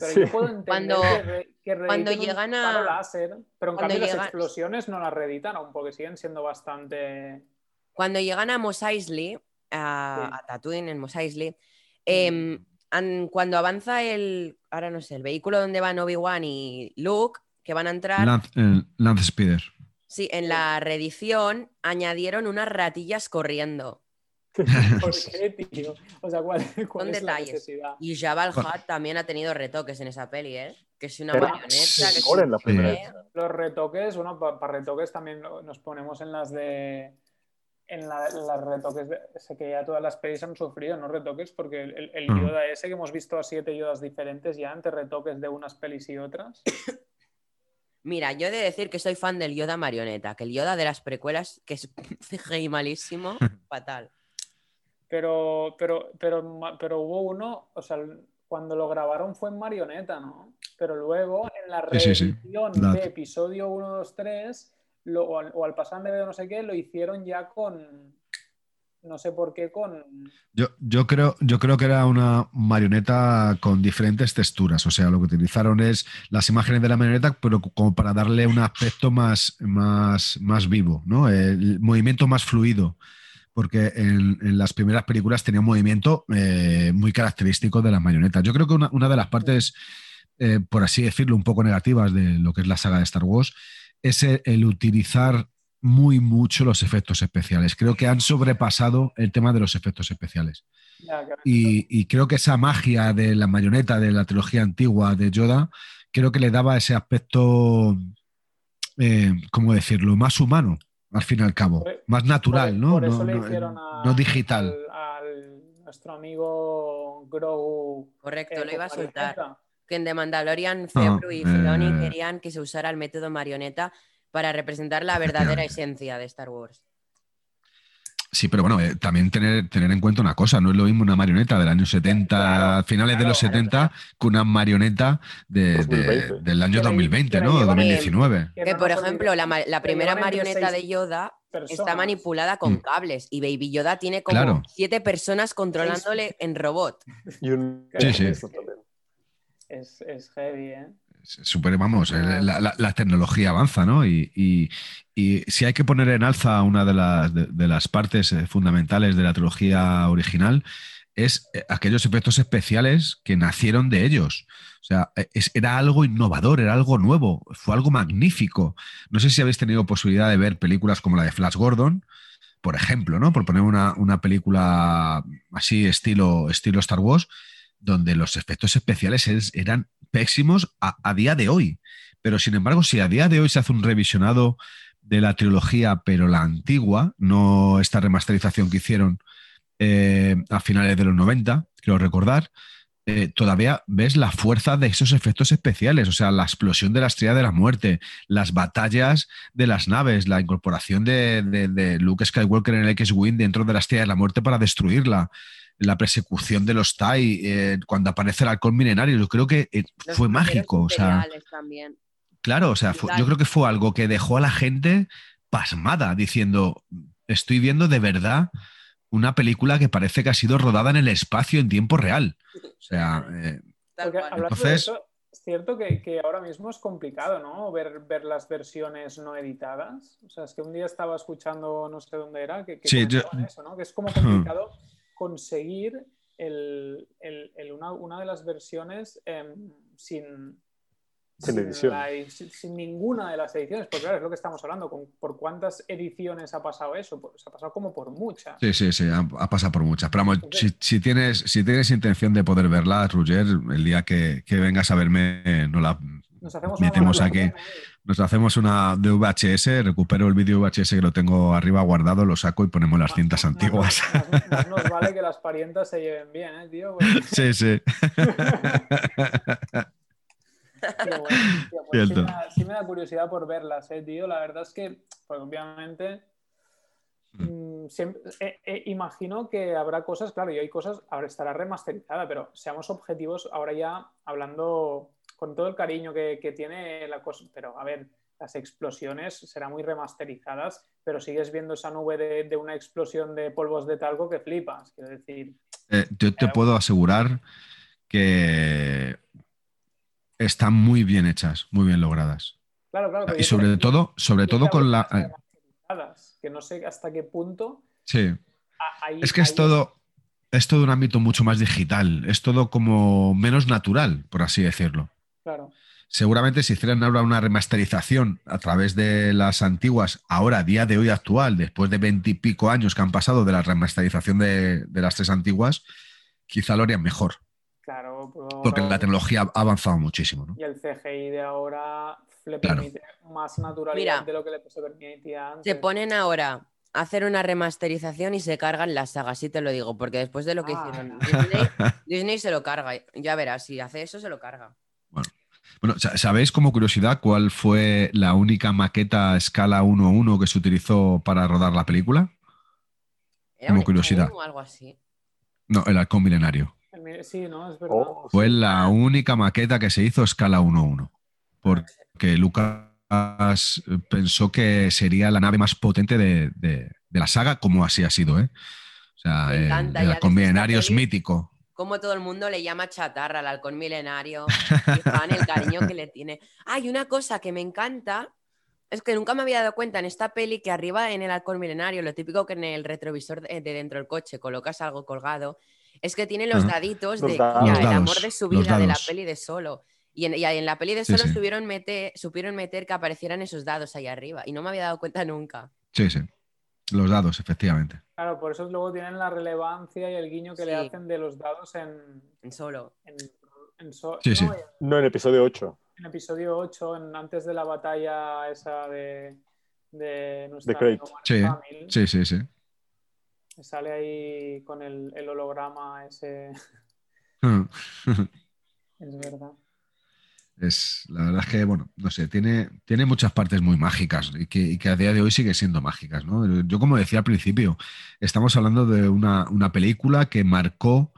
Speaker 7: Pero
Speaker 6: Sí.
Speaker 7: yo puedo entender
Speaker 3: Cuando-
Speaker 7: que, re- que
Speaker 3: cuando llegan a-
Speaker 7: láser, pero en
Speaker 3: cuando
Speaker 7: cambio las explosiones no las reeditaron porque siguen siendo bastante...
Speaker 3: Cuando llegan a Mos Eisley, a,
Speaker 7: Sí.
Speaker 3: a Tatooine en Mos Eisley, em, an- cuando avanza el, ahora no sé, el vehículo donde van Obi-Wan y Luke, que van a entrar,
Speaker 1: Lance, Lance Speeder.
Speaker 3: sí, en la reedición añadieron unas ratillas corriendo. (laughs)
Speaker 7: ¿Por (laughs) qué, tío? O sea, ¿cuál, cuál
Speaker 3: Son
Speaker 7: es la
Speaker 3: detalles.
Speaker 7: necesidad?
Speaker 3: Y Jabal Hutt también ha tenido retoques en esa peli, ¿eh? Que si una
Speaker 6: Pero-
Speaker 3: marioneta,
Speaker 6: Sí, la.
Speaker 7: Los retoques, bueno, para retoques también lo- nos ponemos en las de. En la- las retoques, de, sé que ya todas las pelis han sufrido, ¿no? Retoques, porque el,
Speaker 1: Mm.
Speaker 7: Yoda ese que hemos visto a siete Yodas diferentes ya, entre retoques de unas pelis y otras.
Speaker 3: Mira, yo he de decir que soy fan del Yoda marioneta, que el Yoda de las precuelas, que es (laughs) CGI malísimo, (laughs) fatal.
Speaker 7: Pero, pero, pero, pero hubo uno, o sea, cuando lo grabaron fue en marioneta, ¿no? Pero luego en la
Speaker 1: Sí, sí, sí.
Speaker 7: reedición de episodio 1, 2, 3, lo- o, al, o pasar de no sé qué, lo hicieron ya con, no sé por qué, con...
Speaker 1: Yo, yo, creo, yo creo que era una marioneta con diferentes texturas. O sea, lo que utilizaron es las imágenes de la marioneta, pero como para darle un aspecto más, más, más vivo, ¿no? El movimiento más fluido. Porque en, en las primeras películas tenía un movimiento eh, muy característico de las marionetas. Yo creo que una, una de las partes, eh, por así decirlo, un poco negativas de lo que es la saga de Star Wars es el, el utilizar muy mucho los efectos especiales. Creo que han sobrepasado el tema de los efectos especiales. Y, y creo que esa magia de la marioneta de la trilogía antigua de Yoda, creo que le daba ese aspecto, eh, ¿cómo decirlo?, más humano, al fin y al cabo,
Speaker 7: Por-
Speaker 1: más natural,
Speaker 7: por,
Speaker 1: ¿no?
Speaker 7: por eso
Speaker 1: no,
Speaker 7: le
Speaker 1: no-
Speaker 7: hicieron a-
Speaker 1: no digital.
Speaker 7: Al, al nuestro amigo Grogu.
Speaker 3: Correcto,
Speaker 7: eh,
Speaker 3: lo iba a soltar. Que en The Mandalorian, Favreau y Filoni
Speaker 1: eh.
Speaker 3: querían que se usara el método marioneta para representar la verdadera esencia de Star Wars.
Speaker 1: Sí, pero bueno, eh, también tener, tener en cuenta una cosa, no es lo mismo una marioneta del año 70,
Speaker 7: Claro,
Speaker 1: finales de los
Speaker 7: claro,
Speaker 1: 70, que una marioneta de- de-
Speaker 6: 2020.
Speaker 1: del año
Speaker 7: Que la-
Speaker 1: 2020,
Speaker 7: que la
Speaker 1: ¿no?
Speaker 7: llevan en-
Speaker 1: 2019.
Speaker 3: Que, por ejemplo, la, la primera marioneta de Yoda está manipulada con
Speaker 1: Mm.
Speaker 3: cables y Baby Yoda tiene como
Speaker 1: Claro.
Speaker 3: siete personas controlándole en robot.
Speaker 6: Y un
Speaker 7: Sí,
Speaker 1: sí.
Speaker 7: Es, es heavy, ¿eh?
Speaker 1: Super, vamos, la, la- la tecnología avanza, ¿no? Y, y- y si hay que poner en alza una de las, de, de las partes eh, fundamentales de la trilogía original, es eh, aquellos efectos especiales que nacieron de ellos. O sea, eh, es- era algo innovador, era algo nuevo, fue algo magnífico. No sé si habéis tenido posibilidad de ver películas como la de Flash Gordon, por ejemplo, ¿no? Por poner una, una película así estilo, estilo Star Wars, donde los efectos especiales es- eran pésimos a, día de hoy. Pero sin embargo, si a día de hoy se hace un revisionado de la trilogía, pero la antigua, no esta remasterización que hicieron eh, a finales de los 90, quiero recordar, eh, todavía ves la fuerza de esos efectos especiales, o sea, la explosión de la estrella de la muerte, las batallas de las naves, la incorporación de, de- de Luke Skywalker en el X-Wing dentro de la estrella de la muerte para destruirla, la persecución de los TIE, eh, cuando aparece el halcón milenario, yo creo que eh, fue mágico, o sea,
Speaker 3: también.
Speaker 1: claro, o sea, fue- yo creo que fue algo que dejó a la gente pasmada, diciendo, estoy viendo de verdad una película que parece que ha sido rodada en el espacio en tiempo real. O sea, eh,
Speaker 7: de
Speaker 1: Entonces-
Speaker 7: eso, es cierto que, que ahora mismo es complicado, ¿no? Ver, ver las versiones no editadas. O sea, es que un día estaba escuchando, no sé dónde era, que, que
Speaker 1: Sí, yo-
Speaker 7: eso, ¿no? Que es como complicado (laughs) conseguir el, el- el- una, una de las versiones em, sin,
Speaker 6: Sin edición.
Speaker 7: la- sin- sin ninguna de las ediciones. Porque claro, es lo que estamos hablando. con- ¿Por cuántas ediciones ha pasado eso? Pues ha pasado como por muchas.
Speaker 1: sí, sí, sí, ha, ha pasado por muchas. Pero vamos, si, si tienes, si tienes intención de poder verla, Roger, el día que, que vengas a verme, eh, no la
Speaker 7: Nos hacemos
Speaker 1: metemos aquí.
Speaker 7: ¿eh?
Speaker 1: Nos hacemos una de VHS, recupero el vídeo VHS que lo tengo arriba guardado, lo saco y ponemos las cintas
Speaker 7: Más-
Speaker 1: antiguas.
Speaker 7: Más- más nos vale que las parientas se lleven bien, ¿eh, tío? (laughs)
Speaker 1: Sí, sí.
Speaker 7: Pero bueno, tío, pues sí, me da, sí me da curiosidad por verlas, ¿eh, tío? La verdad es que, pues obviamente, mm, siempre- eh, eh, imagino que habrá cosas, claro, y hay cosas, ahora estará remasterizada, pero seamos objetivos, ahora ya hablando con todo el cariño que, que tiene la cosa, pero a ver, las explosiones serán muy remasterizadas, pero sigues viendo esa nube de, de una explosión de polvos de talco que flipas, quiero decir.
Speaker 1: Eh, yo te puedo asegurar que están muy bien hechas, muy bien logradas.
Speaker 7: Claro, claro.
Speaker 1: Y sobre
Speaker 7: creo-
Speaker 1: todo, sobre todo con la... eh,
Speaker 7: remasterizadas, que no sé hasta qué punto
Speaker 1: Sí.
Speaker 7: ahí-
Speaker 1: Es que es todo, es todo un ámbito mucho más digital, es todo como menos natural, por así decirlo.
Speaker 7: Claro.
Speaker 1: Seguramente si hicieran ahora una remasterización a través de las antiguas, ahora, día de hoy actual, después de veintipico años que han pasado de la remasterización de, de las tres antiguas, quizá lo harían mejor,
Speaker 7: Claro, pero-
Speaker 1: porque la tecnología ha avanzado muchísimo. ¿no?
Speaker 7: y el CGI de ahora le
Speaker 1: Claro.
Speaker 7: permite más naturalidad
Speaker 3: Mira,
Speaker 7: de lo que le se permitía antes.
Speaker 3: Se ponen ahora a hacer una remasterización y se cargan las sagas, sí te lo digo, porque después de lo que
Speaker 7: Ah.
Speaker 3: hicieron Disney, (laughs) Disney se lo carga. Ya verás, si hace eso, se lo carga.
Speaker 1: Bueno, ¿sabéis como curiosidad cuál fue la única maqueta a escala 1-1 que se utilizó para rodar la película? como curiosidad.
Speaker 3: O algo así.
Speaker 1: No, el halcón milenario.
Speaker 7: Sí, ¿no? Es verdad.
Speaker 6: Oh,
Speaker 1: Fue
Speaker 6: sí.
Speaker 1: la única maqueta que se hizo a escala 1-1. Porque Lucas pensó que sería la nave más potente de, de- de la saga, como así ha sido, ¿eh? O sea,
Speaker 3: Me
Speaker 1: el, el halcón milenario es mítico.
Speaker 3: Como todo el mundo le llama chatarra al halcón milenario. Fijaban el cariño que (laughs) le tiene. Hay una cosa que me encanta. Es que nunca me había dado cuenta en esta peli que arriba en el halcón milenario, lo típico que en el retrovisor de, de dentro del coche colocas algo colgado, es que tiene los daditos
Speaker 6: Los
Speaker 3: de
Speaker 6: dados.
Speaker 3: ya,
Speaker 1: Los
Speaker 3: el amor de su vida de la peli de solo. Y en, y en la peli de solo
Speaker 1: sí.
Speaker 3: Supieron, meter, supieron meter que aparecieran esos dados ahí arriba. Y no me había dado cuenta nunca.
Speaker 1: Sí, sí. Los dados, efectivamente.
Speaker 7: Claro, por eso luego tienen la relevancia y el guiño que le hacen de los dados en,
Speaker 3: En solo.
Speaker 7: en, en so-
Speaker 1: Sí, sí.
Speaker 7: no, en-
Speaker 6: No, en episodio 8.
Speaker 7: en episodio 8, en- antes de la batalla esa de, de nuestra
Speaker 6: De Crate.
Speaker 7: amigo Mark
Speaker 1: Sí, Sí, sí, sí.
Speaker 7: sale ahí con el, el holograma ese. (laughs) Es verdad.
Speaker 1: Es, la verdad es que, bueno, no sé, tiene, tiene muchas partes muy mágicas y que, y que a día de hoy sigue siendo mágicas, ¿no? Yo, como decía al principio, estamos hablando de una, una película que marcó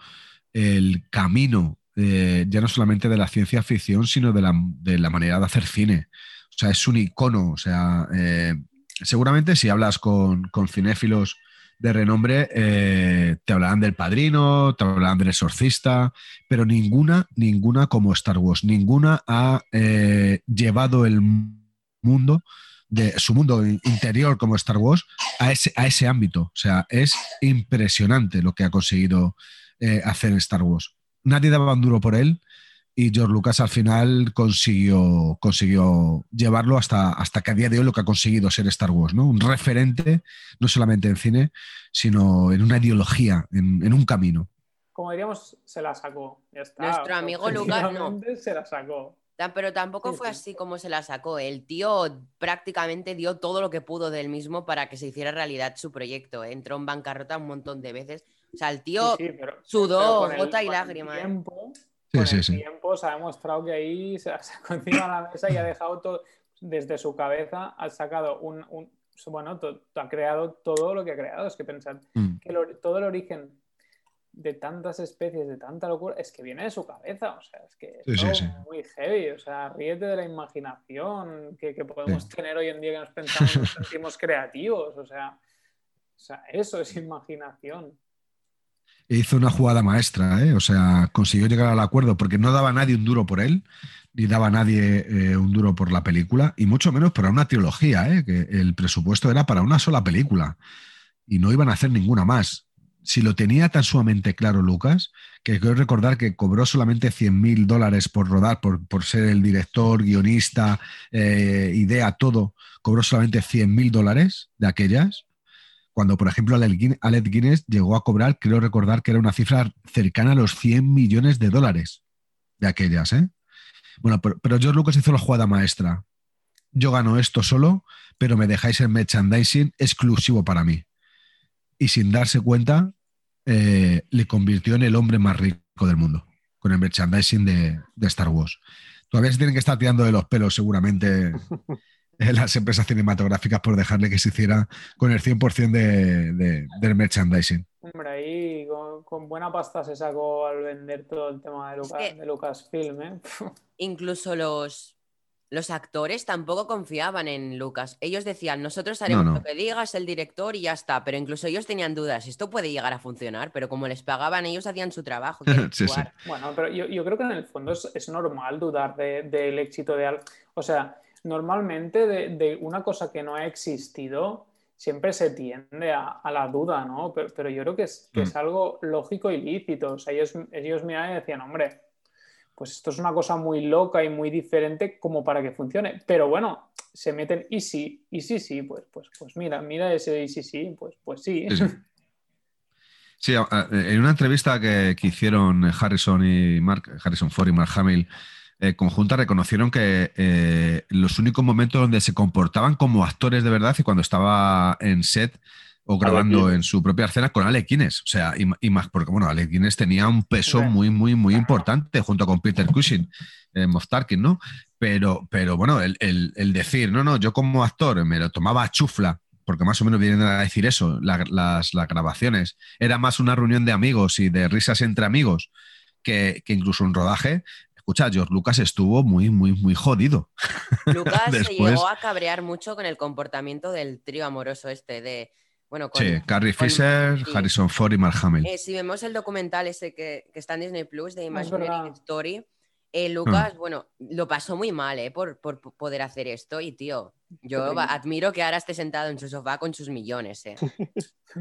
Speaker 1: el camino, eh, ya no solamente de la ciencia ficción, sino de la, de la manera de hacer cine. O sea, es un icono. O sea, eh, seguramente si hablas con, con cinéfilos de renombre, eh, te hablarán del padrino, te hablarán del exorcista, pero ninguna, ninguna como Star Wars, ninguna ha eh, llevado el mundo de su mundo interior como Star Wars a ese, a ese ámbito. O sea, es impresionante lo que ha conseguido eh, hacer Star Wars. Nadie daba un duro por él y George Lucas al final consiguió, consiguió llevarlo hasta, hasta que a día de hoy lo que ha conseguido ser Star Wars, ¿no? Un referente, no solamente en cine, sino en una ideología, en, en un camino.
Speaker 7: Como diríamos, se la sacó. Ya está.
Speaker 3: Nuestro amigo Lucas, no.
Speaker 7: Se la sacó.
Speaker 3: Pero tampoco fue
Speaker 7: sí.
Speaker 3: así como se la sacó. El tío prácticamente dio todo lo que pudo del mismo para que se hiciera realidad su proyecto. ¿eh? Entró en bancarrota un montón de veces. O sea, el tío
Speaker 7: Sí, sí, pero-
Speaker 3: sudó
Speaker 7: pero con el-
Speaker 3: gota y lágrima. ¿eh?
Speaker 7: tiempo- con
Speaker 1: sí,
Speaker 7: el
Speaker 1: sí.
Speaker 7: tiempo se ha demostrado que ahí se ha (laughs) sacado encima la mesa y ha dejado todo, desde su cabeza, ha sacado un, un- bueno, to- ha creado todo lo que ha creado. Es que pensad
Speaker 1: Mm.
Speaker 7: que todo el origen de tantas especies, de tanta locura, es que viene de su cabeza. O sea, es que es
Speaker 1: Sí, sí.
Speaker 7: muy heavy. O sea, ríete de la imaginación que, que podemos tener hoy en día que nos pensamos, nos sentimos creativos. O sea, o sea, eso es imaginación.
Speaker 1: Hizo una jugada maestra, ¿eh? o sea, consiguió llegar al acuerdo porque no daba nadie un duro por él, ni daba nadie eh, un duro por la película, y mucho menos para una trilogía, ¿eh? que el presupuesto era para una sola película y no iban a hacer ninguna más. Si lo tenía tan sumamente claro Lucas, que quiero recordar que cobró solamente 100 mil dólares por rodar, por, por ser el director, guionista, eh, idea, todo, cobró solamente 100 mil dólares de aquellas cuando, por ejemplo, Alec Guin- Alec Guinness llegó a cobrar, creo recordar que era una cifra cercana a los 100 millones de dólares de aquellas, ¿eh? Bueno, pero, George Lucas hizo la jugada maestra. Yo gano esto solo, pero me dejáis el merchandising exclusivo para mí. Y sin darse cuenta, eh, le convirtió en el hombre más rico del mundo, con el merchandising de, de Star Wars. Todavía se tienen que estar tirando de los pelos, seguramente, en (laughs) las empresas cinematográficas por dejarle que se hiciera con el 100% de, de- del merchandising.
Speaker 7: Hombre, ahí con, con buena pasta se sacó al vender todo el tema de, Luca-
Speaker 3: que-
Speaker 7: de Lucasfilm, ¿eh? (laughs)
Speaker 3: Incluso los, los actores tampoco confiaban en Lucas. Ellos decían, nosotros haremos
Speaker 1: No, no.
Speaker 3: lo que digas el director y ya está. Pero incluso ellos tenían dudas, esto puede llegar a funcionar, pero como les pagaban, ellos hacían su trabajo. (laughs)
Speaker 1: Sí, sí.
Speaker 7: Bueno, pero yo, yo creo que en el fondo es, es normal dudar de- del éxito de algo. O sea, normalmente de, de una cosa que no ha existido siempre se tiende a, a la duda, ¿no? Pero, pero yo creo que es, que es algo lógico y lícito. O sea, ellos, ellos miraban y decían, hombre, pues esto es una cosa muy loca y muy diferente como para que funcione. Pero bueno, se meten y sí, y sí, sí, pues, pues, pues mira, mira ese y sí, sí, pues, pues sí.
Speaker 1: Sí, (laughs) en una entrevista que, que hicieron Harrison y Mark, Harrison Ford y Mark Hamill eh, conjunta, reconocieron que eh, los únicos momentos donde se comportaban como actores de verdad y cuando estaba en set o grabando en su propia escena con Alec Guinness. O sea, y, más, porque bueno, Alec Guinness tenía un peso muy, muy, muy importante junto con Peter Cushing, eh, Moff Tarkin, ¿no? Pero, pero bueno, el, decir, no, no, yo como actor me lo tomaba a chufla, porque más o menos vienen a decir eso, las, las, grabaciones. Era más una reunión de amigos y de risas entre amigos que, que incluso un rodaje. Escucha, George Lucas estuvo muy, muy, muy jodido. (laughs)
Speaker 3: Lucas se llegó a cabrear mucho con el comportamiento del trío amoroso este de bueno,
Speaker 1: sí, Carrie Fisher, Harrison Ford y Mark Hamill.
Speaker 3: Eh, si vemos el documental ese que, está en Disney Plus de Imaginary Story, eh, Lucas, mm. bueno, lo pasó muy mal eh, por, por, poder hacer esto y, tío, yo admiro que ahora esté sentado en su sofá con sus millones. Eh.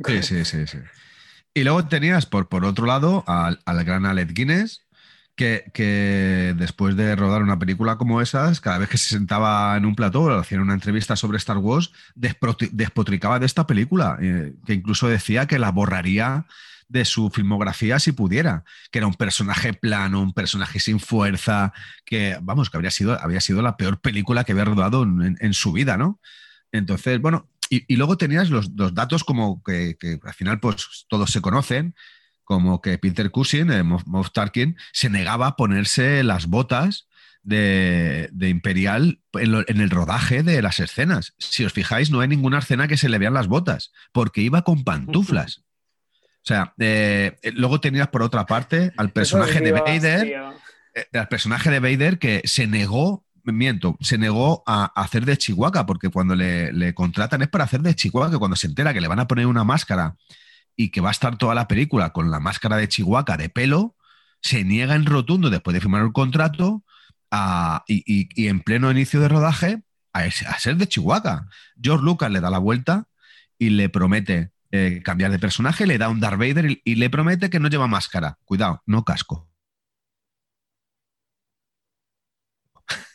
Speaker 1: Sí, sí, sí, sí. Y luego tenías, por, por otro lado, al, al gran Alec Guinness, que, después de rodar una película como esas, cada vez que se sentaba en un plató o hacía una entrevista sobre Star Wars, despotricaba de esta película, eh, que incluso decía que la borraría de su filmografía si pudiera, que era un personaje plano, un personaje sin fuerza, que, vamos, que sido, había sido la peor película que había rodado en, su vida, ¿no? Entonces, bueno, y, luego tenías los, datos como que, que, al final pues todos se conocen, como que Peter Cushing, eh, Moff Tarkin, se negaba a ponerse las botas de, Imperial en, el rodaje de las escenas. Si os fijáis, no hay ninguna escena que se le vean las botas, porque iba con pantuflas. (laughs) O sea, eh, luego tenías por otra parte al personaje de Vader, eh, al personaje de Vader que se negó miento, se negó a hacer de Chihuahua, porque cuando le, le, contratan es para hacer de Chihuahua, que cuando se entera que le van a poner una máscara y que va a estar toda la película con la máscara de Chihuahua de pelo, se niega en rotundo después de firmar un contrato y, en pleno inicio de rodaje a, ser de Chihuahua. George Lucas le da la vuelta y le promete eh, cambiar de personaje, le da un Darth Vader y le promete que no lleva máscara. Cuidado, no casco.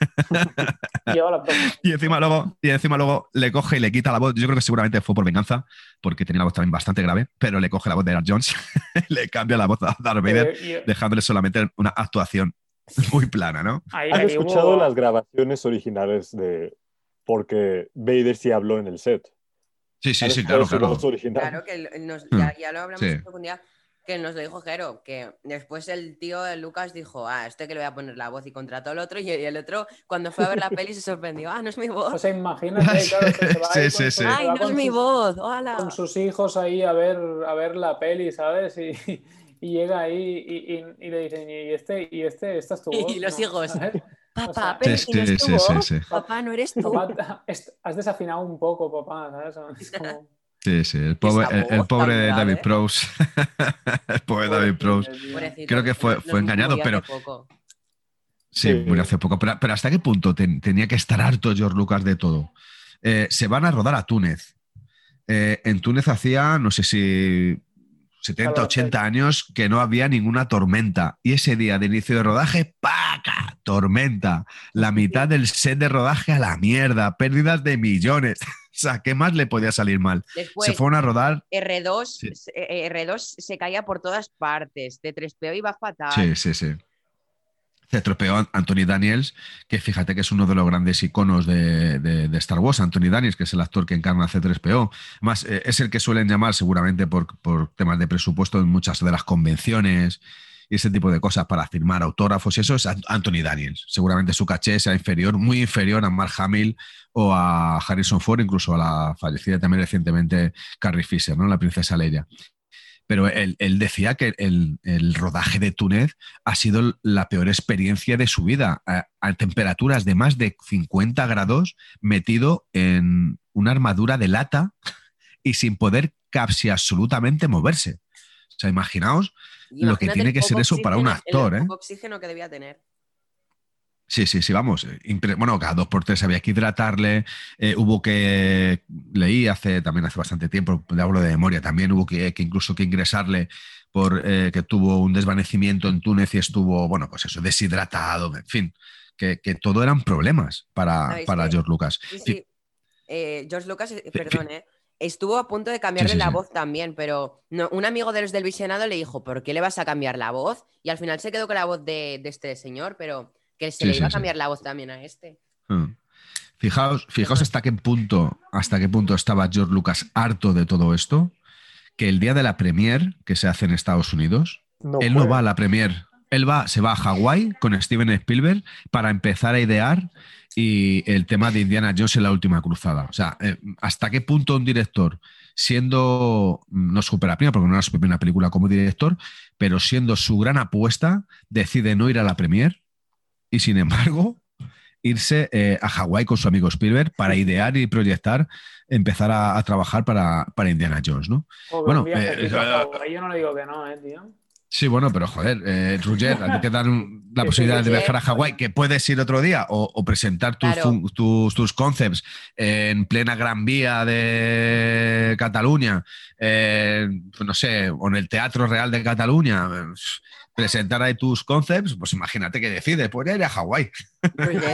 Speaker 1: (laughs) y, encima luego, y encima luego le coge y le quita la voz. Yo creo que seguramente fue por venganza, porque tenía la voz también bastante grave, pero le coge la voz de Darth Jones, (laughs) le cambia la voz a Darth Vader, dejándole solamente una actuación muy plana, ¿no?
Speaker 6: ¿Has escuchado las grabaciones originales de porque Vader sí habló en el set?
Speaker 1: Sí, sí, sí, claro, claro.
Speaker 3: Claro que ya, ya, lo hablamos en profundidad que nos lo dijo Jero, que después el tío de Lucas dijo, ah, este que le voy a poner la voz y contrató al otro, y el otro cuando fue a ver la peli se sorprendió, ah, no es mi voz.
Speaker 7: O sea, imagínate, (laughs) claro, que se va
Speaker 1: sí, sí, sí.
Speaker 3: Ay, no es mi voz, hola.
Speaker 7: Con sus hijos ahí a ver, a ver la peli, ¿sabes? Y, y llega ahí y, y, le dicen, y este, y este, esta es tu (laughs) voz.
Speaker 3: Y los hijos. Papá, pero no es tu voz. Papá, no eres tú. (laughs)
Speaker 7: Papá, has desafinado un poco, papá, ¿sabes? Es como...
Speaker 1: Sí, sí, el pobre, el, pobre de David Prowse. (laughs) el pobre David Prowse. Creo que fue, fue engañado, pero. Sí, murió hace poco. Pero, ¿hasta qué punto tenía que estar harto George Lucas de todo? Eh, se van a rodar a Túnez. Eh, en Túnez hacía, no sé si 70, 80 años que no había ninguna tormenta. Y ese día de inicio de rodaje, ¡paca! Tormenta. La (laughs) mitad del set de rodaje a la mierda. Pérdidas de millones. (laughs) O sea, ¿qué más le podía salir mal? se fueron a rodar.
Speaker 3: R2, eh, R2 se caía por todas partes. De 3 iba fatal.
Speaker 1: Sí, sí, sí. Se tropeó Anthony Daniels, que fíjate que es uno de los grandes iconos de, Star Wars. Anthony Daniels, que es el actor que encarna a C3PO. Además, eh, es el que suelen llamar seguramente por, por temas de presupuesto en muchas de las convenciones y ese tipo de cosas para firmar autógrafos y eso es Anthony Daniels. Seguramente su caché sea inferior, muy inferior a Mark Hamill o a Harrison Ford, incluso a la fallecida también recientemente Carrie Fisher, ¿no? la princesa Leia. Pero él, decía que el, rodaje de Túnez ha sido la peor experiencia de su vida, a, a temperaturas de más de 50 grados, metido en una armadura de lata y sin poder casi absolutamente moverse. O sea, imaginaos lo que tiene que ser eso para un actor,
Speaker 3: el,
Speaker 1: ¿eh?
Speaker 3: oxígeno que debía tener.
Speaker 1: Sí, sí, sí, vamos. Eh, bueno, cada dos por tres había que hidratarle. Eh, hubo que, leí hace también hace bastante tiempo, le hablo de memoria, también hubo que, incluso que ingresarle por eh, que tuvo un desvanecimiento en Túnez y estuvo, bueno, pues eso, deshidratado, en fin, que, todo eran problemas para, para George Lucas.
Speaker 3: Sí, George Lucas, perdón, estuvo a punto de cambiarle la voz también, pero un amigo de los del visionado le dijo, ¿por qué le vas a cambiar la voz? Y al final se quedó con la voz de, este señor, pero que se le iba a cambiar la voz también a este.
Speaker 1: Hmm. Fijaos, fijaos hasta qué punto, hasta qué punto estaba George Lucas harto de todo esto, que el día de la premier que se hace en Estados Unidos,
Speaker 6: No
Speaker 1: él no va a la premier, él va, se va a Hawái con Steven Spielberg para empezar a idear y el tema de Indiana Jones en la última cruzada. O sea, eh, hasta qué punto un director, siendo no su primera, porque no era su primera película como director, pero siendo su gran apuesta, decide no ir a la premier y sin embargo irse eh, a Hawái con su amigo Spielberg para idear y proyectar, empezar a, a trabajar para, para Indiana Jones, ¿no?
Speaker 7: Joder,
Speaker 1: Bueno, eh,
Speaker 7: a Hawái, yo no le digo que no, eh, tío.
Speaker 1: Sí, bueno, pero joder, eh, Roger, a ti te dan la posibilidad de viajar a Hawái, que puedes ir otro día o, o presentar tus,
Speaker 3: Claro.
Speaker 1: tus, tus concepts en plena Gran Vía de Cataluña, eh, pues no sé, o en el Teatro Real de Cataluña, eh, presentar ahí tus concepts, pues imagínate que decides, pues ir a Hawái.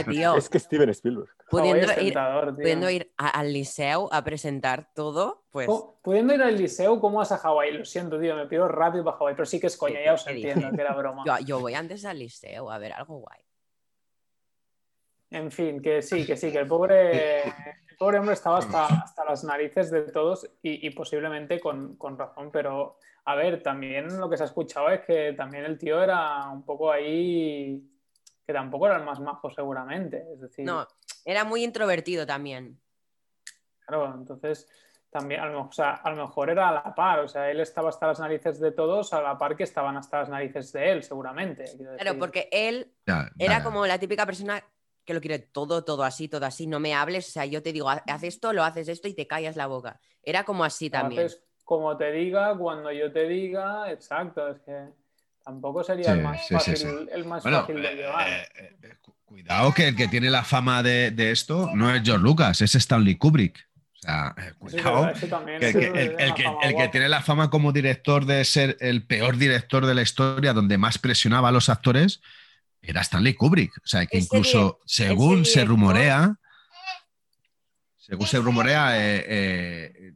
Speaker 3: Tío,
Speaker 6: Es que Steven Spielberg.
Speaker 3: pudiendo ir,
Speaker 7: tentador, tío.
Speaker 3: pudiendo ir a- al liceo a presentar todo, pues
Speaker 7: Co- Pudiendo ir al liceo, ¿cómo vas a Hawái? Lo siento, tío, me pido rápido para Hawái, pero sí que es coña,
Speaker 3: ¿Qué-
Speaker 7: ya os entiendo que era broma. (laughs)
Speaker 3: yo, yo voy antes al liceo a ver algo guay.
Speaker 7: En fin, que sí, que sí, que el pobre, (laughs) el pobre hombre estaba hasta, hasta las narices de todos y, y posiblemente con, con razón, pero a ver, también lo que se ha escuchado es que también el tío era un poco ahí, que tampoco era el más majo seguramente, es decir,
Speaker 3: No, era muy introvertido también.
Speaker 7: claro, entonces también, a lo, mejor, o sea, a lo mejor era a la par, o sea, él estaba hasta las narices de todos a la par que estaban hasta las narices de él, seguramente.
Speaker 3: Claro, porque él
Speaker 1: Ya,
Speaker 3: era como la típica persona que lo quiere todo, todo así, todo así, no me hables, o sea, yo te digo, haz esto, lo haces esto y te callas la boca. Era como así también.
Speaker 7: haces como te diga, cuando yo te diga, exacto, es que tampoco sería
Speaker 1: Sí,
Speaker 7: el más
Speaker 1: sí,
Speaker 7: fácil,
Speaker 1: sí.
Speaker 7: El más
Speaker 1: Bueno,
Speaker 7: fácil de
Speaker 1: eh,
Speaker 7: llevar.
Speaker 1: eh, eh, cu- cuidado que el que tiene la fama de, de esto no es George Lucas, es Stanley Kubrick. O sea, cuidado. el, que, tiene la fama como director de ser el peor director de la historia, donde más presionaba a los actores, era Stanley Kubrick. O sea, que
Speaker 3: Ese
Speaker 1: incluso según se rumorea, según se rumorea, eh, eh,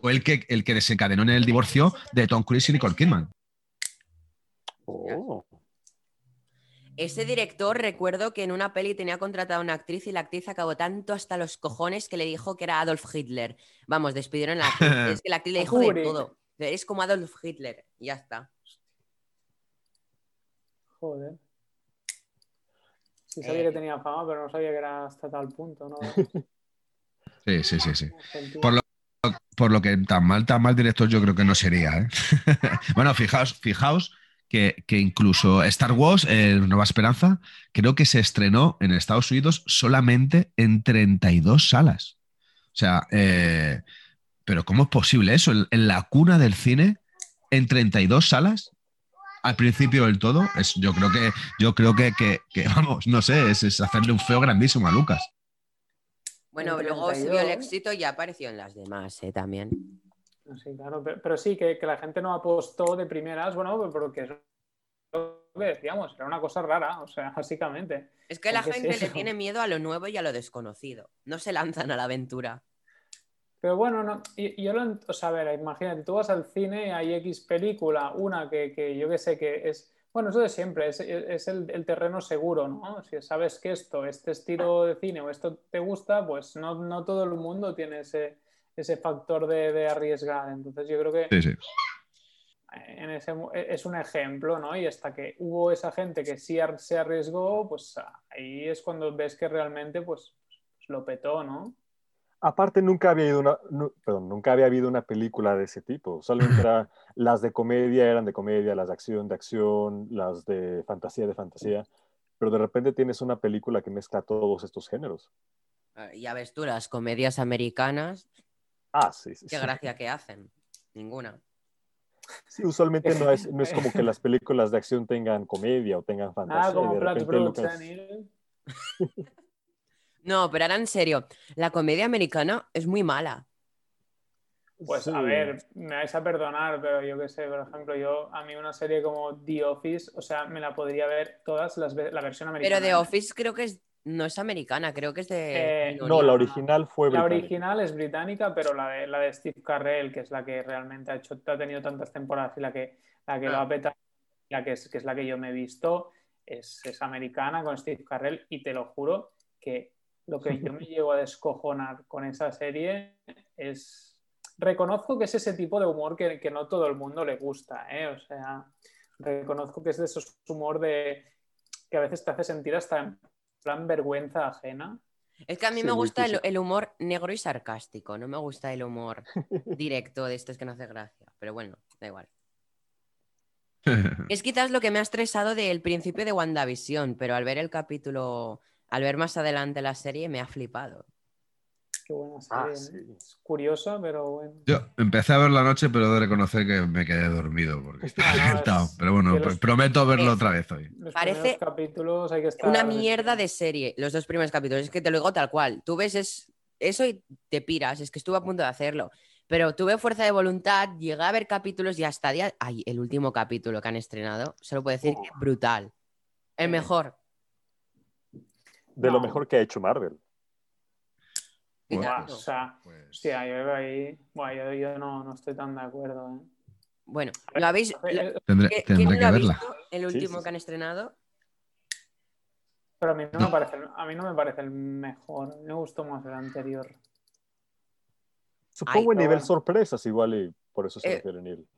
Speaker 1: fue el que, el que desencadenó en el divorcio de Tom Cruise y Nicole Kidman.
Speaker 6: Oh.
Speaker 3: Ese director, recuerdo que en una peli tenía contratada a una actriz y la actriz acabó tanto hasta los cojones que le dijo que era Adolf Hitler. Vamos, despidieron a la actriz. es que la actriz le dijo de todo. Es como Adolf Hitler, y ya está.
Speaker 7: Joder. Sí sabía
Speaker 3: Eh.
Speaker 7: que tenía fama, pero no sabía que era hasta tal punto, ¿no? (laughs)
Speaker 1: Sí, sí, sí, sí. Por lo, por lo que tan mal, tan mal director yo creo que no sería. ¿eh? (laughs) bueno, fijaos, fijaos que, que incluso Star Wars, eh, Nueva Esperanza, creo que se estrenó en Estados Unidos solamente en 32 salas. O sea, eh, pero ¿cómo es posible eso? En, en la cuna del cine, en 32 salas, al principio del todo, es, yo creo que, yo creo que, que- que, (laughs) vamos, no sé, es, es hacerle un feo grandísimo a Lucas.
Speaker 3: Bueno,
Speaker 7: En
Speaker 3: luego se vio el
Speaker 7: 32.
Speaker 3: éxito y ya apareció en las demás, ¿eh? También.
Speaker 7: Sí, claro, pero, pero sí, que, que la gente no apostó de primeras, bueno, porque es lo que decíamos, era una cosa rara, o sea, (laughs) básicamente.
Speaker 3: Es que la
Speaker 7: ¿Qué es
Speaker 3: gente le (laughs) tiene miedo a lo nuevo y a lo desconocido. No se lanzan a la aventura.
Speaker 7: Pero bueno, no, y- y yo lo, o sea, a ver, imagínate, tú vas al cine, hay X película, una que, que yo que sé que es, bueno, eso de siempre, es, es el, el terreno seguro, ¿no? Si sabes que esto, este estilo de cine o esto te gusta, pues no, no todo el mundo tiene ese, ese factor de, de arriesgar. Entonces yo creo que
Speaker 1: Sí, sí.
Speaker 7: en ese, e, es un ejemplo, ¿no? Y hasta que hubo esa gente que sí ar- se arriesgó, pues ahí es cuando ves que realmente pues, pues lo petó, ¿no?
Speaker 6: Aparte, nunca había, habido una, nu- perdón, nunca había habido una película de ese tipo. Solamente era- (laughs) las de comedia eran de comedia, las de acción de acción, las de fantasía de fantasía. Pero de repente tienes una película que mezcla todos estos géneros.
Speaker 3: Ah, Ya ves tú, las comedias americanas,
Speaker 6: Ah, sí, sí.
Speaker 3: qué
Speaker 6: sí.
Speaker 3: gracia que hacen. Ninguna.
Speaker 6: Sí, usualmente no es, no es como que las (laughs) películas de acción tengan comedia o tengan fantasía.
Speaker 7: Nada
Speaker 6: y
Speaker 7: como
Speaker 6: de repente. (laughs)
Speaker 3: No, pero ahora en serio, la comedia americana es muy mala.
Speaker 7: Pues
Speaker 6: Sí.
Speaker 7: a ver, me vais a perdonar, pero yo qué sé, por ejemplo, yo a mí una serie como The Office, o sea, me la podría ver todas las la versión americana.
Speaker 3: Pero The Office creo que es, no es americana, creo que es de.
Speaker 7: Eh,
Speaker 6: No, la original fue
Speaker 7: La
Speaker 6: británica.
Speaker 7: original es británica, pero la de, la de Steve Carrell, que es la que realmente ha hecho, ha tenido tantas temporadas y la que, la que lo
Speaker 3: Ah.
Speaker 7: ha petado, la que es, que es la que yo me he visto, es, es americana con Steve Carrell y te lo juro que lo que yo (laughs) me llego a descojonar con esa serie es... Reconozco que es ese tipo de humor que, que no todo el mundo le gusta, ¿eh? O sea, reconozco que es de esos humor de que a veces te hace sentir hasta en plan vergüenza ajena.
Speaker 3: Es que a mí
Speaker 6: Sí,
Speaker 3: me gusta el humor negro y sarcástico, no me gusta el humor (laughs) directo de estos que no hace gracia. Pero bueno, da igual. (laughs) Es quizás lo que me ha estresado del principio de WandaVision, pero al ver el capítulo, al ver más adelante la serie, me ha flipado.
Speaker 7: Qué buena
Speaker 6: Ah,
Speaker 7: serie. ¿eh?
Speaker 6: sí.
Speaker 7: Es curiosa, pero bueno.
Speaker 1: Yo empecé a ver la noche, pero he de reconocer que me quedé dormido porque (laughs) estaba
Speaker 7: es-
Speaker 1: Pero bueno,
Speaker 7: los-
Speaker 1: prometo verlo
Speaker 3: es-
Speaker 1: otra vez hoy.
Speaker 7: Los
Speaker 3: Parece
Speaker 7: primeros capítulos hay que estar.
Speaker 3: Una mierda de serie, los dos primeros capítulos. Es que te lo digo tal cual. Tú ves es, eso y te piras. Es que estuve a punto de hacerlo. Pero tuve fuerza de voluntad, llegué a ver capítulos y hasta día. Ay, el último capítulo que han estrenado, solo puedo decir que brutal. El mejor.
Speaker 6: De lo mejor que ha hecho Marvel.
Speaker 3: Tanto.
Speaker 7: o sea,
Speaker 1: Pues-
Speaker 7: hostia, yo ahí. Buah, yo, yo no, no estoy tan de acuerdo. ¿eh?
Speaker 3: Bueno, ¿lo habéis? lo-
Speaker 7: Eh,
Speaker 1: Tendré,
Speaker 3: ¿qué-
Speaker 1: tendré
Speaker 3: ¿Quién
Speaker 1: que
Speaker 3: lo ha
Speaker 1: verla.
Speaker 3: visto? El
Speaker 6: Sí,
Speaker 3: último
Speaker 6: sí,
Speaker 3: que han estrenado.
Speaker 7: Pero a mí no,
Speaker 1: No.
Speaker 7: Me parece, el- a mí no me parece el mejor. Me gustó más el anterior.
Speaker 6: Supongo en
Speaker 7: pero
Speaker 6: nivel
Speaker 7: bueno.
Speaker 6: sorpresas igual y por eso se
Speaker 3: Eh,
Speaker 6: refiere Neil.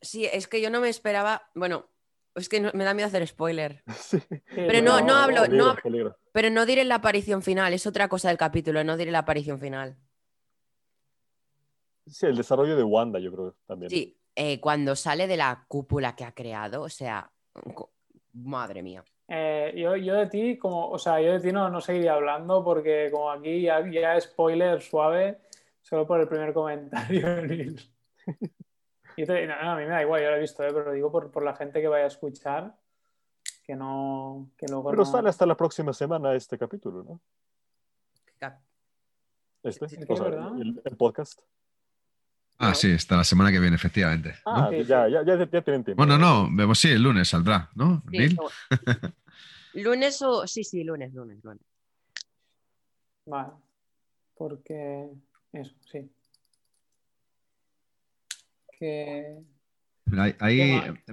Speaker 3: Sí, es que yo no me esperaba. Bueno, es que no- me da miedo hacer spoiler. (laughs)
Speaker 6: Sí.
Speaker 3: Pero no, no hablo-
Speaker 6: Peligro,
Speaker 3: no
Speaker 6: peligro.
Speaker 3: Pero no diré la aparición final, es otra cosa del capítulo, no diré la aparición final.
Speaker 6: Sí, el desarrollo de Wanda, yo creo también.
Speaker 3: Sí, eh, cuando sale de la cúpula que ha creado, o sea, madre mía.
Speaker 7: Eh, yo, yo de ti, como, o sea, yo de ti no, no seguiría hablando porque como aquí ya, ya spoiler suave, solo por el primer comentario. (laughs) Yo te- no, no, a mí me da igual, yo lo he visto, eh, pero digo por, por la gente que vaya a escuchar, que no, que luego
Speaker 6: Pero
Speaker 7: no-
Speaker 6: sale hasta la próxima semana este capítulo, ¿no?
Speaker 3: Cap-
Speaker 6: Este, o el, el podcast.
Speaker 1: Ah, sí, está la semana que viene, efectivamente. ¿no?
Speaker 6: Ah,
Speaker 7: Sí,
Speaker 6: ya,
Speaker 7: sí.
Speaker 6: ya, ya, ya tienen tiempo.
Speaker 1: Bueno, no, vemos, sí, el lunes saldrá, ¿no?
Speaker 3: Sí,
Speaker 1: Neil?
Speaker 3: no. (laughs) lunes o. Sí, sí, lunes, lunes, lunes.
Speaker 7: Vale, porque eso, sí. Que...
Speaker 1: Ahí- ahí,
Speaker 7: ¿Qué
Speaker 1: me-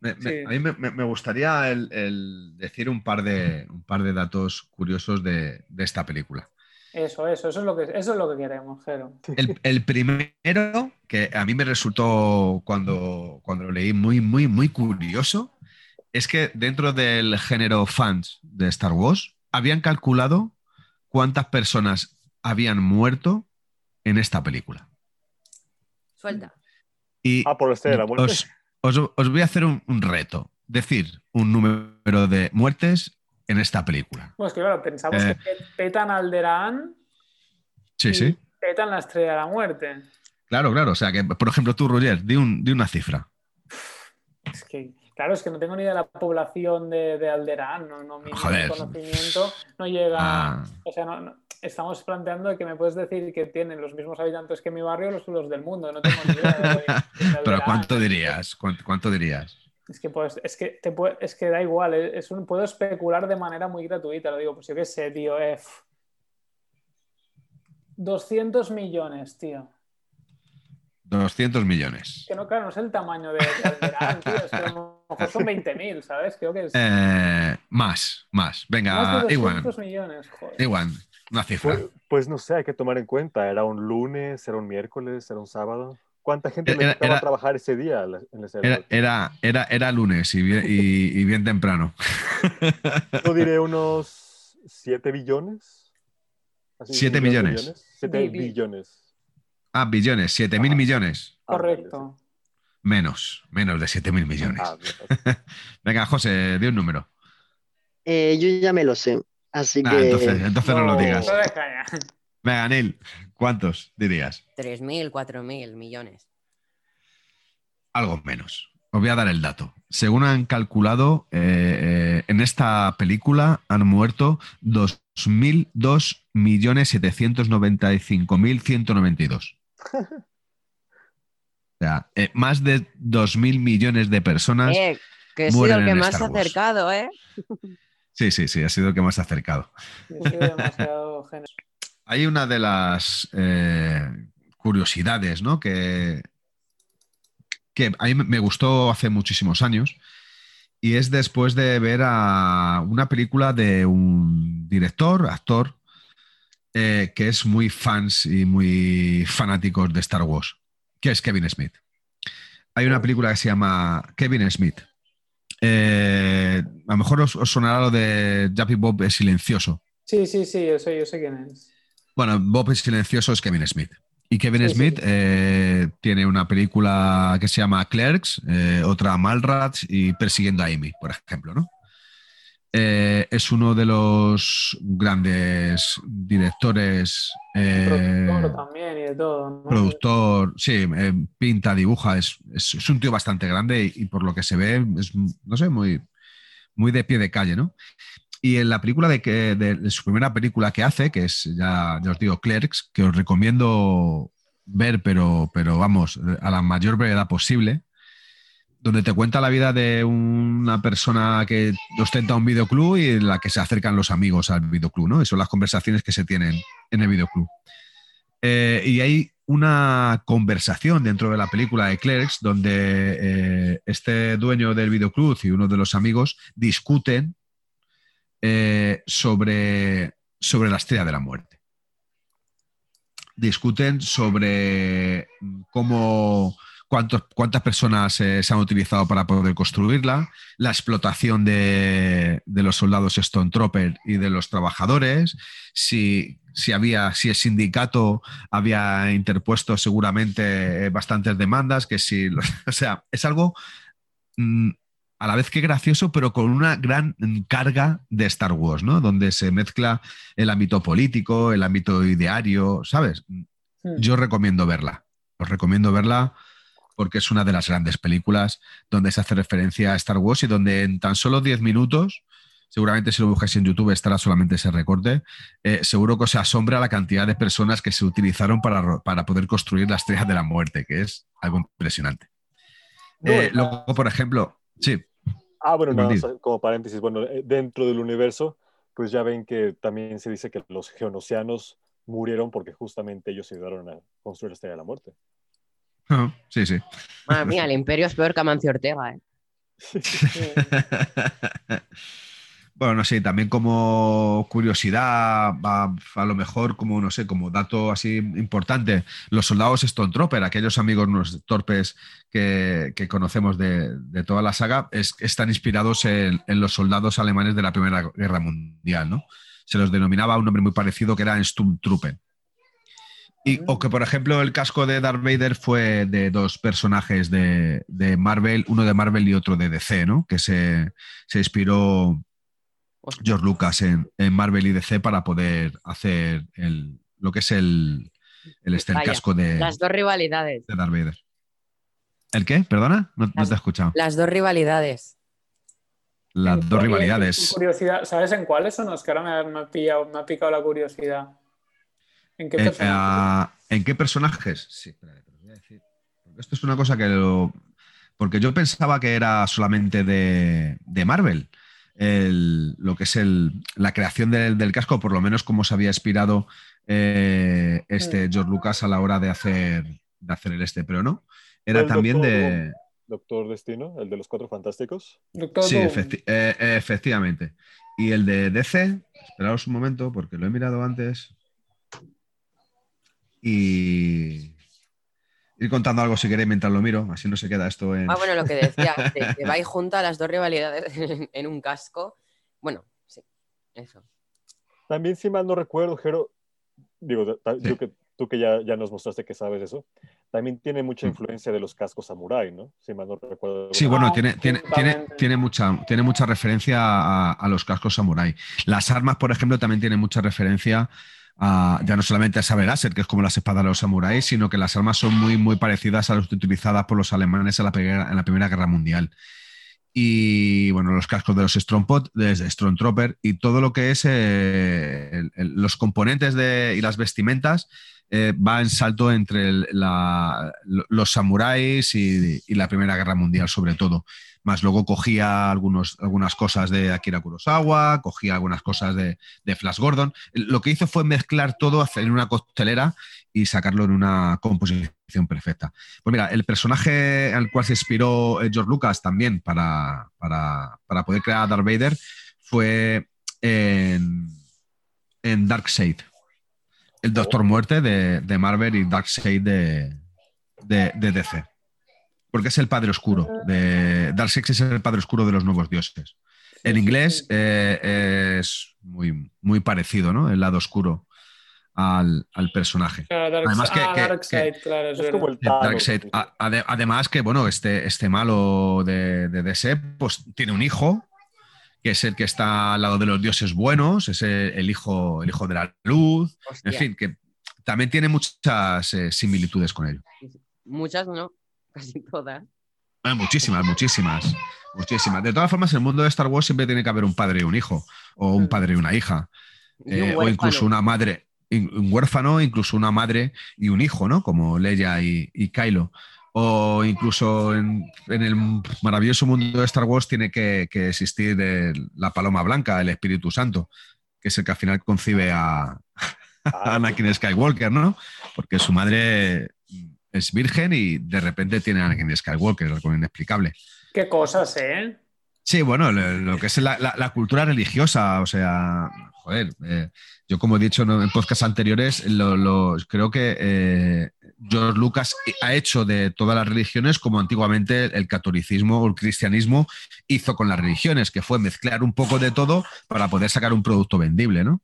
Speaker 1: me- me-
Speaker 7: Sí.
Speaker 1: a mí me, me- me gustaría el, el decir un par de, un par de datos curiosos de, de esta película.
Speaker 7: Eso, eso, eso es lo que, eso es lo que queremos, Jero.
Speaker 1: El, el primero, que a mí me resultó cuando, cuando lo leí muy, muy, muy curioso, es que dentro del género fans de Star Wars habían calculado cuántas personas habían muerto en esta película.
Speaker 3: Suelta.
Speaker 1: Y
Speaker 6: Ah, por la estrella de la muerte.
Speaker 1: os, os- os voy a hacer un, un reto, decir un número de muertes en esta película.
Speaker 7: Pues que claro, pensamos
Speaker 1: Eh.
Speaker 7: que petan Alderaan
Speaker 1: Sí,
Speaker 7: y
Speaker 1: sí.
Speaker 7: petan la estrella de la muerte.
Speaker 1: Claro, claro. O sea, que, por ejemplo, tú, Roger, di, un- di una cifra.
Speaker 7: Es que, claro, es que no tengo ni idea de la población de, de Alderaan, no, no, mi,
Speaker 1: Joder.
Speaker 7: conocimiento no llega.
Speaker 1: Ah,
Speaker 7: O sea, no, no- estamos planteando que me puedes decir que tienen los mismos habitantes que mi barrio los, los del mundo, no tengo ni idea. de- (laughs) de
Speaker 1: pero. ¿cuánto dirías? ¿Cuánto, cuánto dirías?
Speaker 7: Es que, pues, es que, te puede- es que da igual, es es un, puedo especular de manera muy gratuita, lo digo, pues yo qué sé, tío, eh, pf. 200 millones, tío.
Speaker 1: 200 millones.
Speaker 7: Que no, claro, no es el tamaño de, de Alderaan, tío, es que (laughs) mejor son 20.000, ¿sabes? Creo que es
Speaker 1: Eh, más, más. Venga,
Speaker 7: más de
Speaker 1: Iwan.
Speaker 7: 200 millones, joder.
Speaker 1: Iwan, una cifra.
Speaker 6: Pues, pues no sé, hay que tomar en cuenta. ¿Era un lunes, era un miércoles, era un sábado? ¿Cuánta gente
Speaker 1: Era-
Speaker 6: le tocaba
Speaker 1: era-
Speaker 6: trabajar ese día en serie?
Speaker 1: Era, era, era, era lunes y bien, y- y bien temprano. (laughs)
Speaker 6: Yo diré unos 7 billones. Así,
Speaker 1: Siete millones.
Speaker 6: 7
Speaker 7: Bi- bi-
Speaker 6: billones.
Speaker 1: Ah, billones, 7 mil
Speaker 6: Ah.
Speaker 1: millones.
Speaker 7: Correcto.
Speaker 1: Menos, menos de 7 mil millones.
Speaker 6: Ah. (laughs)
Speaker 1: Venga, José, di un número.
Speaker 8: Eh, yo ya me lo sé. Así
Speaker 1: Nah,
Speaker 8: que
Speaker 1: entonces entonces no, lo digas.
Speaker 7: No.
Speaker 1: Venga, Neil, ¿cuántos dirías?
Speaker 3: 3.000, 4.000 millones.
Speaker 1: Algo menos. Os voy a dar el dato. Según han calculado, eh, eh, en esta película han muerto 2.002.795.192. (laughs) O sea, eh, más de 2.000 millones de personas.
Speaker 3: Eh, que he sido
Speaker 1: mueren
Speaker 3: el que
Speaker 1: en
Speaker 3: más ha
Speaker 1: Wars.
Speaker 3: acercado, ¿eh?
Speaker 1: Sí, sí, sí, ha sido el que más se ha acercado.
Speaker 7: Demasiado.
Speaker 1: Hay una de las eh, curiosidades, ¿no? Que, que a mí me gustó hace muchísimos años y es después de ver a una película de un director, actor, eh, que es muy fans y muy fanáticos de Star Wars, que es Kevin Smith. Hay una película que se llama Kevin Smith. Eh, a lo mejor os, os sonará lo de Jappy Bob es silencioso.
Speaker 7: Sí, sí, sí, yo sé, yo sé quién es.
Speaker 1: Bueno, Bob es silencioso es Kevin Smith. Y Kevin
Speaker 7: Sí,
Speaker 1: Smith
Speaker 7: sí.
Speaker 1: eh, tiene una película que se llama Clerks, eh, otra Malrats y Persiguiendo a Amy, por ejemplo, ¿no? Eh, es uno de los grandes directores, eh,
Speaker 7: Productor también y de todo. ¿no?
Speaker 1: productor, sí, eh, pinta, dibuja, es, es- es un tío bastante grande y, y por lo que se ve es, no sé, muy, muy de pie de calle, ¿no? Y en la película de, que, de, de su primera película que hace, que es, ya, ya os digo, Clerks, que os recomiendo ver, pero, pero vamos, a la mayor brevedad posible, donde te cuenta la vida de una persona que ostenta un videoclub y en la que se acercan los amigos al videoclub, ¿no? Y son las conversaciones que se tienen en el videoclub. Eh, y hay una conversación dentro de la película de Clerks donde eh, este dueño del videoclub y uno de los amigos discuten eh, sobre, sobre la estrella de la muerte. Discuten sobre cómo, cuántos, cuántas personas eh, se han utilizado para poder construirla, la explotación de, de los soldados Stone Trooper y de los trabajadores, si, si, había, si el sindicato había interpuesto seguramente eh, bastantes demandas, que si, (laughs) o sea, es algo mm, a la vez que gracioso, pero con una gran carga de Star Wars, ¿no? Donde se mezcla el ámbito político, el ámbito ideario, ¿sabes?
Speaker 7: Hmm.
Speaker 1: Yo recomiendo verla. Os recomiendo verla porque es una de las grandes películas donde se hace referencia a Star Wars y donde en tan solo 10 minutos, seguramente si lo buscáis en YouTube estará solamente ese recorte, eh, seguro que os asombra la cantidad de personas que se utilizaron para, para poder construir la estrella de la muerte, que es algo impresionante. Eh,
Speaker 6: y-
Speaker 1: luego, por ejemplo, sí,
Speaker 6: Ah, bueno, como paréntesis, bueno, eh, dentro del universo, pues ya ven que también se dice que los geonosianos murieron porque justamente ellos ayudaron a construir la Estrella de la Muerte.
Speaker 1: Sí, sí.
Speaker 3: Madre mía, el imperio es peor que Amancio Ortega, ¿eh? (laughs)
Speaker 1: Bueno, no sé, también como curiosidad, a, a lo mejor como, no sé, como dato así importante, los soldados Stone Trooper, aquellos amigos nos- torpes que, que conocemos de, de toda la saga, es- están inspirados en, en los soldados alemanes de la Primera Guerra Mundial, ¿no? Se los denominaba un nombre muy parecido que era Sturmtruppen. Y, o que, por ejemplo, el casco de Darth Vader fue de dos personajes de, de Marvel, uno de Marvel y otro de DC, ¿no? Que se, se inspiró George Lucas en, en Marvel y DC para poder hacer el, lo que es el, el, este, el
Speaker 3: Vaya,
Speaker 1: casco de,
Speaker 3: Las dos rivalidades.
Speaker 1: de Darth Vader. ¿El qué? ¿Perdona? No, no
Speaker 3: Las-
Speaker 1: te he escuchado.
Speaker 3: Las dos rivalidades.
Speaker 1: Las dos rivalidades.
Speaker 7: Curiosidad, ¿sabes en cuáles son? Es que ahora me ha, me ha pillado, me ha picado la curiosidad. ¿En qué
Speaker 1: Eh,
Speaker 7: personajes?
Speaker 1: ah, ¿En qué personajes? Sí, espera, te lo voy a decir. Porque Esto es una cosa que lo. Porque yo pensaba que era solamente de, de Marvel. el- lo que es el, la creación del, del casco, por lo menos como se había inspirado eh, este
Speaker 7: Mm.
Speaker 1: George Lucas a la hora de hacer, de hacer el este, pero no. Era
Speaker 6: El
Speaker 1: también
Speaker 6: Doctor
Speaker 1: de.
Speaker 6: Doctor Destino, el de los Cuatro Fantásticos.
Speaker 7: Doctor
Speaker 1: Sí, efecti- eh, efectivamente. Y el de DC, esperaos un momento porque lo he mirado antes. Y ir contando algo si queréis mientras lo miro, así no se queda esto en.
Speaker 3: Ah, bueno, lo que decía, (laughs) que, que va y junta las dos rivalidades en, en un casco. Bueno, sí, eso.
Speaker 6: También, si mal no recuerdo, Jero, digo,
Speaker 1: Sí.
Speaker 6: tú que, tú que ya, ya nos mostraste que sabes eso, también tiene mucha
Speaker 1: Mm.
Speaker 6: influencia de los cascos samurai, ¿no? Si mal no recuerdo.
Speaker 1: Sí, bueno,
Speaker 7: Ah,
Speaker 1: tiene, tiene, tiene, tiene, mucha, tiene mucha referencia a, a los cascos samurai. Las armas, por ejemplo, también tienen mucha referencia ya no solamente a saber láser, que es como las espadas de los samuráis, sino que las armas son muy, muy parecidas a las utilizadas por los alemanes en la, primera- en la Primera Guerra Mundial. Y bueno, los cascos de los Stormpot, de Stormtrooper y todo lo que es eh, los componentes de, y las vestimentas eh, va en salto entre los samuráis y la Primera Guerra Mundial, sobre todo. Más luego cogía algunos, algunas cosas de Akira Kurosawa, cogía algunas cosas de, Flash Gordon. Lo que hizo fue mezclar todo, hacer una costelera y sacarlo en una composición perfecta. Pues mira, el personaje al cual se inspiró eh, George Lucas también para, para, para poder crear a Darth Vader fue en, en Darkseid. El Doctor Muerte de, de Marvel y Darkseid de, de, de DC. Porque es el padre oscuro. De, Darkseid es el padre oscuro de los nuevos dioses. En inglés eh, es muy, muy parecido, ¿no? El lado oscuro al, al personaje.
Speaker 7: Ah, Dark-
Speaker 1: Además que-
Speaker 7: ah,
Speaker 1: además que, bueno, este, este malo de, de DC, pues tiene un hijo, que es el que está al lado de los dioses buenos, es el, el hijo, el hijo de la luz,
Speaker 3: Hostia,
Speaker 1: en fin, que también tiene muchas eh, similitudes con ello.
Speaker 3: Muchas no, casi todas.
Speaker 1: Ah, muchísimas, muchísimas, muchísimas. De todas formas, en el mundo de Star Wars siempre tiene que haber un padre y un hijo, o un padre y una hija,
Speaker 3: Y un
Speaker 1: eh, o incluso una madre, un huérfano, incluso una madre y un hijo, ¿no? Como Leia y, y Kylo. O incluso en, en el maravilloso mundo de Star Wars tiene que, que existir el- la paloma blanca, el Espíritu Santo, que es el que al final concibe a, (laughs) a
Speaker 6: Ah,
Speaker 1: Anakin Skywalker, ¿no? Porque su madre es virgen y de repente tiene a Anakin Skywalker, algo inexplicable.
Speaker 7: Qué cosas, ¿eh?
Speaker 1: Sí, bueno, lo, lo que es la, la- la cultura religiosa, o sea, joder, eh, yo como he dicho en podcasts anteriores, lo- lo- creo que eh, George Lucas ha hecho de todas las religiones como antiguamente el catolicismo o el cristianismo hizo con las religiones, que fue mezclar un poco de todo para poder sacar un producto vendible, ¿no?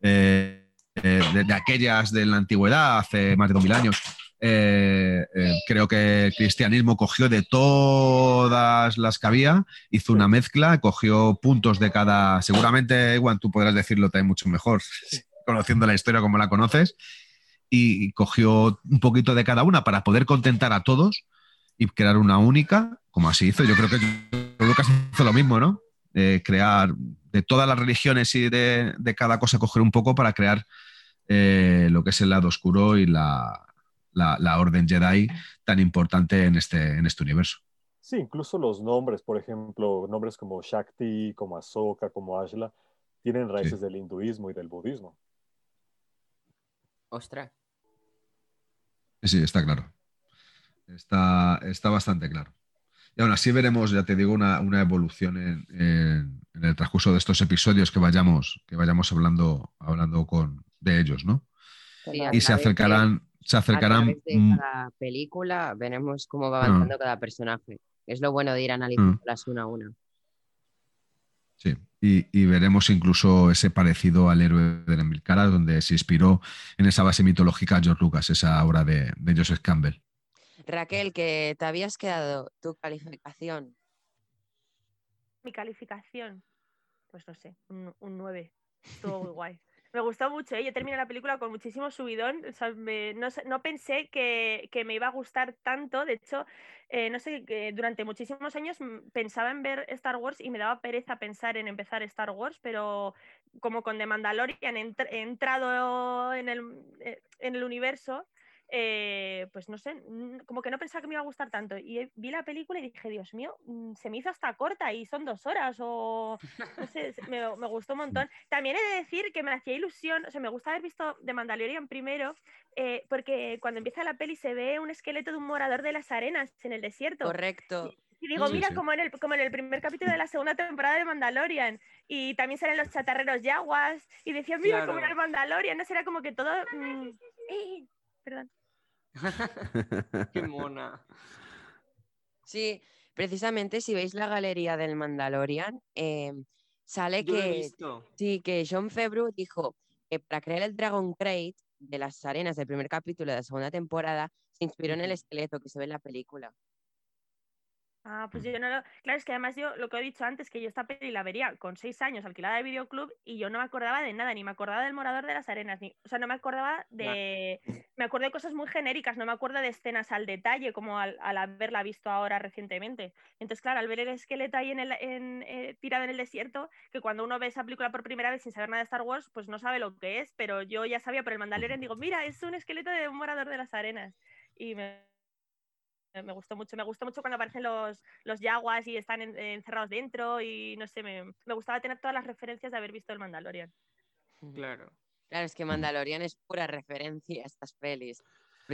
Speaker 1: Eh, de, de aquellas de la antigüedad, hace más de 2000 años, eh, eh, creo que el cristianismo cogió de todas las que había, hizo una mezcla, cogió puntos de cada. Seguramente, Juan, tú podrás decirlo también mucho mejor, conociendo la historia como la conoces, y cogió un poquito de cada una para poder contentar a todos y crear una única, como así hizo. Yo creo que Lucas hizo lo mismo, ¿no? Eh, crear de todas las religiones y de, de cada cosa, coger un poco para crear eh, lo que es el lado oscuro y la, la- la orden Jedi tan importante en este, en este universo.
Speaker 6: Sí, incluso los nombres, por ejemplo, nombres como Shakti, como Ahsoka, como Ashla, tienen raíces del hinduismo y del budismo.
Speaker 3: Ostras.
Speaker 1: Sí, está claro. Está, está bastante claro. Y aún así veremos, ya te digo, una, una evolución en, en- en el transcurso de estos episodios que vayamos, que vayamos hablando, hablando con, de ellos, ¿no?
Speaker 3: Sí,
Speaker 1: Y se acercarán, se
Speaker 3: a
Speaker 1: acercarán
Speaker 3: través de
Speaker 1: mm,
Speaker 3: cada película veremos cómo va
Speaker 1: Ah.
Speaker 3: avanzando cada personaje. Es lo bueno de ir analizándolas una a una.
Speaker 1: Sí, y, y veremos incluso ese parecido al héroe de la Mil Caras, donde se inspiró en esa base mitológica George Lucas, esa obra de, de Joseph Campbell.
Speaker 3: Raquel, que te habías quedado tu calificación.
Speaker 4: Mi calificación, pues no sé, un, un 9. Estuvo muy guay. Me gustó mucho, ¿eh? yo terminé la película con muchísimo subidón. no, no pensé que, que me iba a gustar tanto. De hecho, eh, no sé, que durante muchísimos años mm, pensaba en ver Star Wars y me daba pereza pensar en empezar Star Wars, pero como con The Mandalorian he entrado en el, eh, en el universo, eh, pues no sé, como que no pensaba que me iba a gustar tanto. Y vi la película y dije, Dios mío, mm, se me hizo hasta corta y son dos horas o no sé, me, me gustó un (laughs) montón. También he de decir que me hacía ilusión, o sea, me gusta haber visto The Mandalorian primero, eh, porque cuando empieza la peli se ve un esqueleto de un morador de las arenas en el desierto.
Speaker 3: Correcto.
Speaker 4: Y digo,
Speaker 1: Sí,
Speaker 4: mira,
Speaker 1: sí.
Speaker 4: Como, en el, como en el primer capítulo de la segunda temporada de Mandalorian. Y también salen los chatarreros yaguas. Y decía, mira, como en
Speaker 2: Claro.
Speaker 4: el Mandalorian. No será como que todo. mm, ¡eh! Perdón. (laughs)
Speaker 2: Qué mona.
Speaker 3: Sí, precisamente si veis la galería del Mandalorian, eh, sale
Speaker 2: Yo
Speaker 3: que sí, que John Favreau dijo que para crear el Dragon Crate de las arenas del primer capítulo de la segunda temporada se inspiró en el esqueleto que se ve en la película.
Speaker 4: Ah, pues yo no lo. Claro, es que además yo lo que he dicho antes, que yo esta peli la vería con seis años alquilada de videoclub y yo no me acordaba de nada, ni me acordaba del morador de las arenas, ni. O sea, no me acordaba de. (laughs) Me acuerdo de cosas muy genéricas, no me acuerdo de escenas al detalle, como al, al haberla visto ahora recientemente. Entonces, claro, al ver el esqueleto ahí en el, en, eh, tirado en el desierto, que cuando uno ve esa película por primera vez sin saber nada de Star Wars, pues no sabe lo que es, pero yo ya sabía por el Mandalorian, digo, mira, es un esqueleto de un morador de las arenas. Y me, me gustó mucho, me gustó mucho cuando aparecen los, los yaguas y están en- encerrados dentro y no sé, me, me gustaba tener todas las referencias de haber visto el Mandalorian.
Speaker 2: Claro.
Speaker 3: Claro, es que Mandalorian es pura referencia a estas pelis.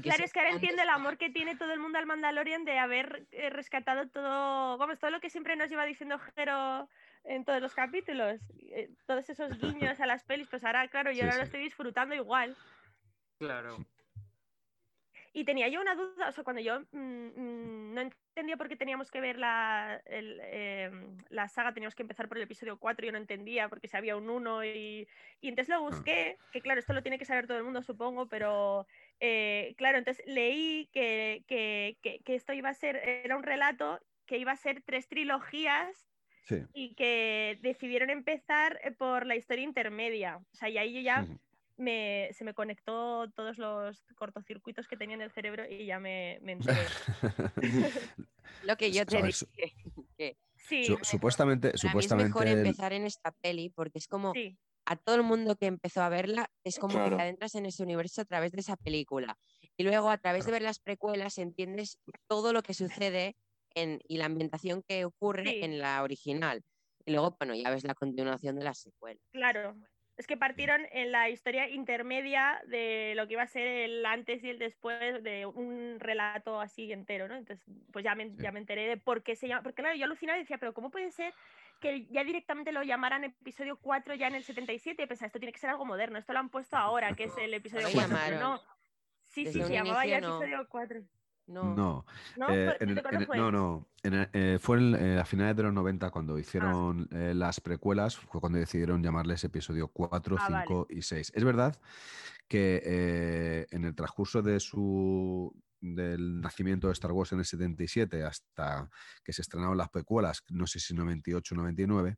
Speaker 4: Claro, es que ahora entiendo el amor que tiene todo el mundo al Mandalorian de haber eh, rescatado todo, vamos, todo lo que siempre nos lleva diciendo Jero en todos los capítulos. Eh, todos esos guiños a las pelis, pues ahora, claro, yo
Speaker 1: Sí,
Speaker 4: ahora lo estoy disfrutando igual.
Speaker 2: Claro.
Speaker 4: Y tenía yo una duda, o sea, cuando yo mm, mm, no entendía por qué teníamos que ver la, el, eh, la saga, teníamos que empezar por el episodio 4, yo no entendía porque si había un 1 y, y entonces lo busqué, que claro, esto lo tiene que saber todo el mundo, supongo, pero eh, claro, entonces leí que, que, que, que esto iba a ser, era un relato que iba a ser tres trilogías
Speaker 1: Sí.
Speaker 4: y que decidieron empezar eh, por la historia intermedia. O sea, y ahí yo ya. Me, se me conectó todos los cortocircuitos que tenía en el cerebro y ya me, me enteré. (laughs)
Speaker 3: Lo que yo te dije. que
Speaker 4: Sí,
Speaker 1: Su- supuestamente,
Speaker 3: para mí es
Speaker 1: supuestamente
Speaker 3: mejor empezar en esta peli porque es como
Speaker 4: sí,
Speaker 3: a todo el mundo que empezó a verla, es como
Speaker 5: Claro.
Speaker 3: que te adentras en ese universo a través de esa película. Y luego a través de ver las precuelas entiendes todo lo que sucede en, y la ambientación que ocurre
Speaker 4: Sí.
Speaker 3: en la original. Y luego, bueno, ya ves la continuación de la secuela.
Speaker 4: claro. Es que partieron en la historia intermedia de lo que iba a ser el antes y el después de un relato así entero, ¿no? Entonces, pues ya me,
Speaker 1: Sí.
Speaker 4: ya me enteré de por qué se llama. Porque claro, yo alucinaba y decía, pero ¿cómo puede ser que ya directamente lo llamaran episodio 4 ya en el 77? Y pensaba, esto tiene que ser algo moderno, esto lo han puesto ahora, que es el episodio
Speaker 3: Lo
Speaker 4: 4.
Speaker 3: llamaron.
Speaker 4: No. Sí,
Speaker 3: Desde
Speaker 4: sí, se llamaba ya
Speaker 3: no.
Speaker 4: episodio 4.
Speaker 3: No,
Speaker 1: No,
Speaker 4: ¿No?
Speaker 1: eh,
Speaker 4: ¿Fue-
Speaker 1: en el-
Speaker 4: ¿Desde cuándo
Speaker 1: en el-
Speaker 4: fue?
Speaker 1: no, no. eh, fue en, eh, a finales de los 90 cuando hicieron eh, las precuelas, fue cuando decidieron llamarles episodio 4,
Speaker 4: Ah,
Speaker 1: 5 y 6. Es verdad que en el transcurso de su del nacimiento de Star Wars en el 77 hasta que se estrenaron las precuelas, no sé si 98 o 99,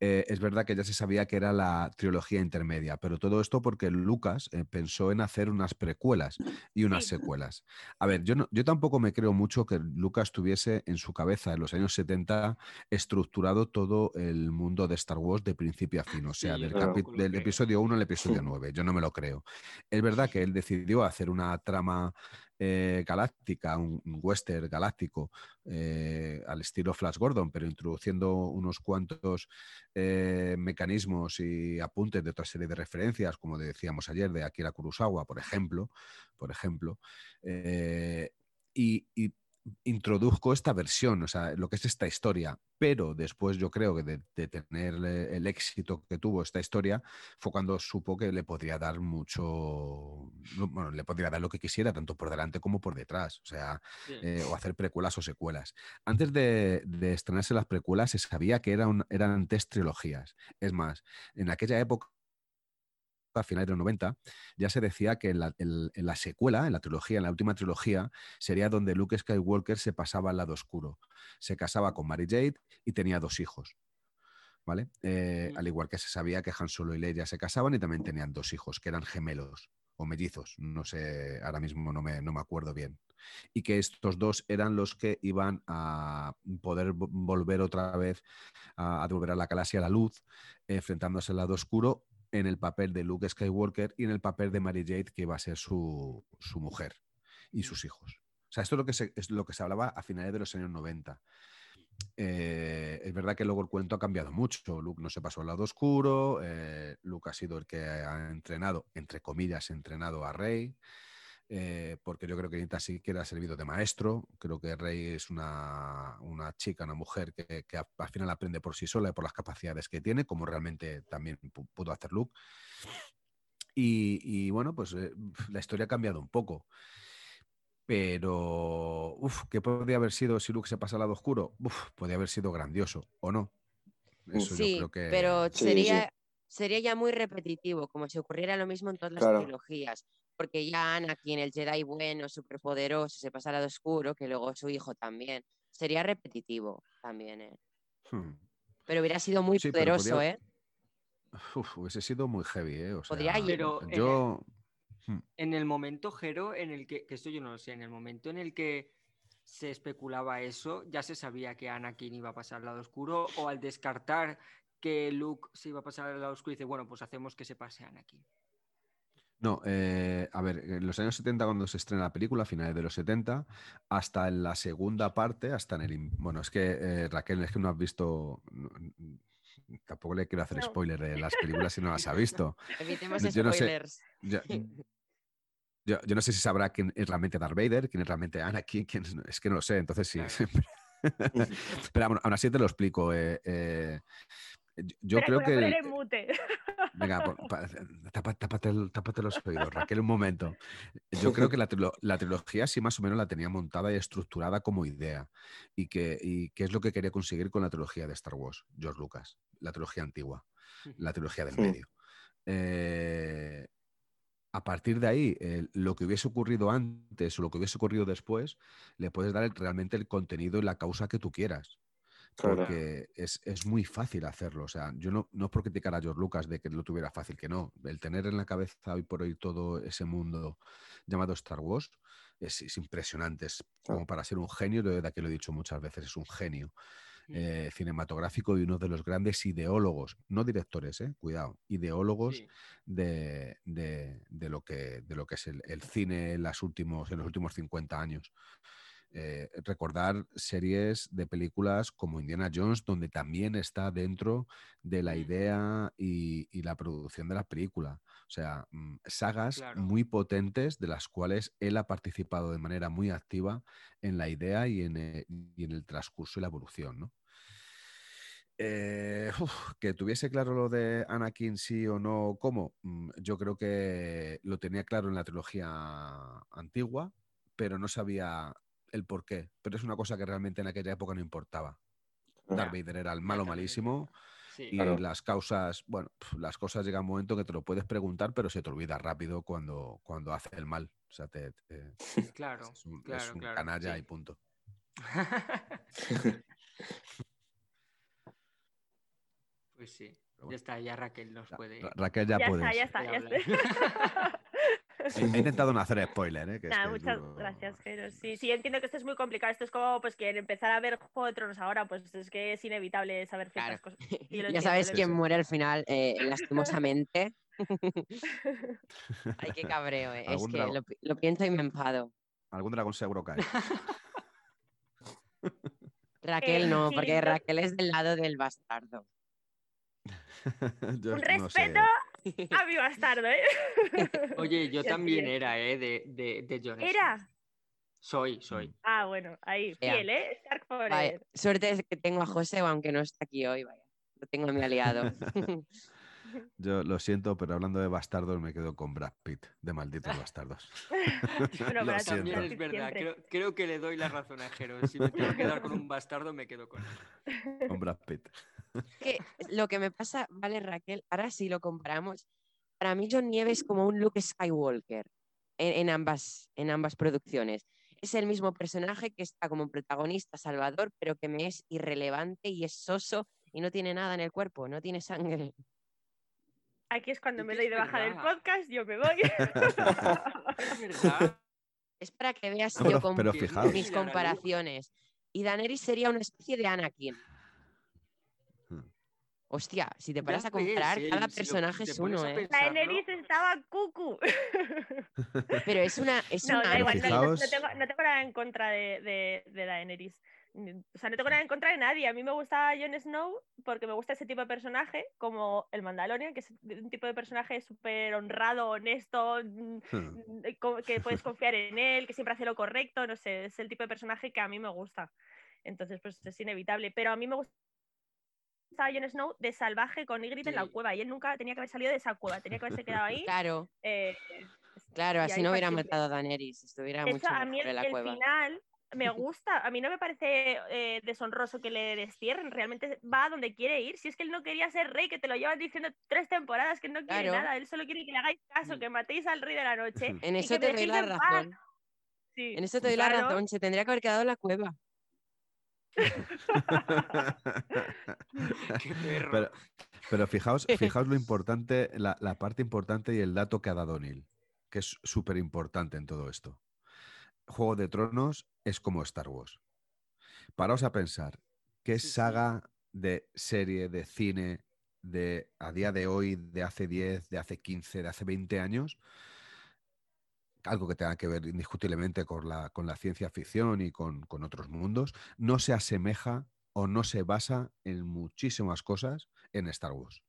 Speaker 1: eh, es verdad que ya se sabía que era la trilogía intermedia, pero todo esto porque Lucas eh, pensó en hacer unas precuelas y unas
Speaker 4: Sí.
Speaker 1: secuelas. A ver, yo, no- yo tampoco me creo mucho que Lucas tuviese en su cabeza en los años 70 estructurado todo el mundo de Star Wars de principio a fin, o sea,
Speaker 2: Sí,
Speaker 1: del, del episodio 1 al episodio (laughs) 9. Yo no me lo creo. Es verdad que él decidió hacer una trama eh, galáctica, un, western galáctico eh, al estilo Flash Gordon, pero introduciendo unos cuantos eh, mecanismos y apuntes de otra serie de referencias, como decíamos ayer, de Akira Kurosawa, por ejemplo, por ejemplo, y, y introduzco esta versión, o sea, lo que es esta historia, pero después yo creo que de, de tener el éxito que tuvo esta historia fue cuando supo que le podría dar mucho, bueno, le podría dar lo que quisiera, tanto por delante como por detrás, o sea, eh, o hacer precuelas o secuelas. Antes de, de estrenarse las precuelas se sabía que eran, eran tres trilogías. Es más, en aquella época, a finales de los 90, ya se decía que en la, en- en la secuela, en la trilogía, en la última trilogía, sería donde Luke Skywalker se pasaba al lado oscuro. Se casaba con Mary Jade y tenía dos hijos. ¿Vale? Eh. Al igual que se sabía que Han Solo y Leia se casaban y también tenían dos hijos, que eran gemelos o mellizos, no sé, ahora mismo no me, no me acuerdo bien. Y que estos dos eran los que iban a poder vo- volver otra vez a, a devolver a la galaxia la luz, enfrentándose al lado oscuro en el papel de Luke Skywalker y en el papel de Mary Jade, que iba a ser su, su mujer y sus hijos. O sea, esto es lo que se, es lo que se hablaba a finales de los años 90. Eh, es verdad que luego el cuento ha cambiado mucho. Luke no se pasó al lado oscuro. eh, Luke ha sido el que ha entrenado, entre comillas, entrenado a Rey. Eh, porque yo creo que ni tan siquiera ha servido de maestro. Creo que Rey es una, una chica, una mujer que, que a- al final aprende por sí sola y por las capacidades que tiene, como realmente también pu- pudo hacer Luke. Y, y, bueno, pues eh, la historia ha cambiado un poco. Pero, uff, ¿qué podría haber sido si Luke se pasa al lado oscuro? Uf, podría haber sido grandioso, ¿o no? Eso
Speaker 3: Sí,
Speaker 1: yo creo que.
Speaker 3: pero
Speaker 5: Sí,
Speaker 3: sería,
Speaker 5: sí.
Speaker 3: sería ya muy repetitivo, como si ocurriera lo mismo en todas las
Speaker 5: Claro.
Speaker 3: trilogías. Porque ya Anakin, el Jedi bueno, superpoderoso, se pasa al lado oscuro, que luego su hijo también. Sería repetitivo también, ¿eh?
Speaker 1: Hmm.
Speaker 3: Pero hubiera sido muy
Speaker 1: Sí,
Speaker 3: poderoso,
Speaker 1: podría-
Speaker 3: ¿eh?
Speaker 1: Uf, hubiese sido muy heavy, ¿eh? O sea,
Speaker 3: Podría ir.
Speaker 2: Pero,
Speaker 1: yo.
Speaker 2: En el momento, Jero, en el que, que esto yo no lo sé, en el momento en el que se especulaba eso, ya se sabía que Anakin iba a pasar al lado oscuro, o al descartar que Luke se iba a pasar al lado oscuro, dice, bueno, pues hacemos que se pase Anakin.
Speaker 1: No, eh, a ver, en los años 70 cuando se estrena la película, a finales de los 70, hasta en la segunda parte, hasta en el... Bueno, es que eh, Raquel, es que no has visto... no, Tampoco le quiero hacer
Speaker 4: No.
Speaker 1: spoiler de las películas si no las ha (laughs) visto.
Speaker 3: Evitemos
Speaker 1: Yo no sé.
Speaker 3: spoilers.
Speaker 1: Yo, (laughs) yo- yo no sé si sabrá quién es realmente Darth Vader, quién es realmente Anakin, quién es, es que no lo sé. Entonces, sí, (laughs)
Speaker 2: Claro.
Speaker 1: Pero aún, aún así te lo explico. eh, yo creo que.
Speaker 4: poner en mute.
Speaker 1: Venga, (laughs) tápate, los oídos, Raquel, un momento. Yo creo que (laughs) la, la trilogía sí más o menos la tenía montada y estructurada como idea. Y que, y qué es lo que quería conseguir con la trilogía de Star Wars, George Lucas, la trilogía antigua, la trilogía del
Speaker 5: Sí.
Speaker 1: medio. Eh, a partir de ahí, lo que hubiese ocurrido antes o lo que hubiese ocurrido después, le puedes dar el- realmente el contenido y la causa que tú quieras. Porque es, es muy fácil hacerlo. O sea, yo no, no es por criticar a George Lucas de que lo tuviera fácil, que no. El tener en la cabeza hoy por hoy todo ese mundo llamado Star Wars es, es impresionante. Es como para ser un genio, de verdad que lo he dicho muchas veces, es un genio eh, cinematográfico y uno de los grandes ideólogos, no directores, eh, cuidado, ideólogos
Speaker 2: Sí.
Speaker 1: de, de- de lo, que, de lo que es el, el cine en, las últimos, en los últimos 50 años. Eh, recordar series de películas como Indiana Jones, donde también está dentro de la idea y, y la producción de la película. O sea, mm, sagas
Speaker 2: Claro.
Speaker 1: muy potentes de las cuales él ha participado de manera muy activa en la idea y en, eh, y en el transcurso y la evolución, ¿no? Eh, uf, que tuviese claro lo de Anakin sí o no, ¿cómo? Mm, Yo creo que lo tenía claro en la trilogía antigua, pero no sabía el por qué. Pero es una cosa que realmente en aquella época no importaba. Darth Vader era el malo malísimo
Speaker 2: Sí.
Speaker 1: y
Speaker 5: Claro.
Speaker 1: las causas, bueno, las cosas llega un momento que te lo puedes preguntar, pero se te olvida rápido cuando, cuando hace el mal. O sea, te- te-
Speaker 2: Claro,
Speaker 1: es un, es
Speaker 2: claro,
Speaker 1: un
Speaker 2: claro,
Speaker 1: canalla
Speaker 2: sí.
Speaker 1: y punto. (laughs)
Speaker 2: pues sí. Ya está, ya Raquel nos puede.
Speaker 1: Ra- Raquel, ya,
Speaker 4: Ya
Speaker 1: puedes.
Speaker 4: está, ya está, ya
Speaker 2: puede
Speaker 4: está.
Speaker 1: He, intentado no hacer spoiler, ¿eh? Que
Speaker 4: muchas
Speaker 1: duro.
Speaker 4: gracias, Jero. Sí, sí, entiendo que esto es muy complicado. Esto es como pues que empezar a ver Juego de Tronos ahora, pues es que es inevitable saber ciertas
Speaker 3: Claro.
Speaker 4: cosas. (laughs)
Speaker 3: Ya
Speaker 4: entiendo,
Speaker 3: sabes quién muere al final, eh, lastimosamente. (laughs) Ay, qué cabreo, eh. Es que lo, pi- lo pienso y me enfado.
Speaker 1: Algún dragón seguro cae. (laughs)
Speaker 3: Raquel
Speaker 4: Eh,
Speaker 3: no, porque Raquel es del lado del bastardo.
Speaker 1: Yo
Speaker 4: Un
Speaker 1: no sé. (laughs)
Speaker 4: respeto a mi bastardo, ¿eh? (laughs)
Speaker 2: Oye, yo (laughs) también era, ¿eh? De, de, de.
Speaker 4: ¿Era?
Speaker 2: Soy, soy.
Speaker 4: Ah, bueno, ahí, fiel, ¿eh? Stark Forever.
Speaker 3: suerte es que tengo a José, aunque no está aquí hoy, vaya. Lo tengo a mi aliado.
Speaker 1: Yo lo siento, pero hablando de bastardos me quedo con Brad Pitt, de malditos bastardos.
Speaker 4: Bueno,
Speaker 1: Lo.
Speaker 2: También es verdad. creo que le doy la razón a Jero. Si me tengo que quedar con un bastardo, me quedo con él.
Speaker 1: Con Brad Pitt.
Speaker 3: Que lo que me pasa, vale, Raquel, ahora sí lo comparamos. Para mí, John Nieves es como un Luke Skywalker en, en ambas, en ambas producciones. Es el mismo personaje que está como protagonista Salvador, pero que me es irrelevante y es soso y no tiene nada en el cuerpo, no tiene sangre.
Speaker 4: Aquí es cuando me doy de baja del
Speaker 2: verdad.
Speaker 4: podcast, yo me voy. (laughs) (laughs)
Speaker 2: Es verdad.
Speaker 3: Es para que veas
Speaker 1: Pero-
Speaker 3: yo con mis comparaciones. Y Daenerys sería una especie de Anakin. Hostia, si te
Speaker 2: Ya
Speaker 3: paras a
Speaker 2: eh,
Speaker 3: cada
Speaker 2: si
Speaker 3: personaje es uno,
Speaker 2: pones a
Speaker 3: ¿eh?
Speaker 2: pensarlo-
Speaker 4: Daenerys estaba cucu.
Speaker 3: Pero es una, (laughs) es
Speaker 4: No,
Speaker 3: una
Speaker 4: da igual, no, tengo, no tengo nada en contra de, de, de Daenerys. O sea, no tengo nada en contra de nadie. A mí me gusta Jon Snow porque me gusta ese tipo de personaje, como el Mandalorian, que es un tipo de personaje súper honrado, honesto, mm,
Speaker 1: Hmm.
Speaker 4: co- que puedes confiar en él, que siempre hace lo correcto. No sé, es el tipo de personaje que a mí me gusta. Entonces, pues es inevitable. Pero a mí me gusta Jon Snow de salvaje con Ygritte en la
Speaker 2: Sí.
Speaker 4: cueva y él nunca tenía que haber salido de esa cueva, tenía que haberse quedado ahí.
Speaker 3: Claro,
Speaker 4: eh,
Speaker 3: claro, así no hubiera matado a Daenerys, estuviera
Speaker 4: De
Speaker 3: mucho
Speaker 4: hecho, a mí el,
Speaker 3: en la
Speaker 4: el
Speaker 3: cueva.
Speaker 4: final me (laughs) gusta. A mí no me parece eh, deshonroso que le destierren. Realmente va a donde quiere ir. Si es que él no quería ser rey, que te lo llevan diciendo tres temporadas que no quiere
Speaker 3: Claro.
Speaker 4: nada. Él solo quiere que le hagáis caso,
Speaker 2: Mm.
Speaker 4: que matéis al rey de la (laughs) noche.
Speaker 3: En
Speaker 4: y
Speaker 3: eso
Speaker 4: que
Speaker 3: te doy la razón.
Speaker 4: Sí,
Speaker 3: En eso te doy la razón. Se tendría que haber quedado en la cueva.
Speaker 2: Qué perro.
Speaker 1: Pero, pero fijaos, (laughs) fijaos lo importante, la, la parte importante y el dato que ha dado Neil, que es súper importante en todo esto. Juego de Tronos es como Star Wars. Paraos a pensar, ¿qué saga de serie, de cine, de a día de hoy, de hace 10, de hace 15, de hace 20 años, algo que tenga que ver indiscutiblemente con la, con la ciencia ficción y con, con otros mundos, no se asemeja o no se basa en muchísimas cosas en Star Wars.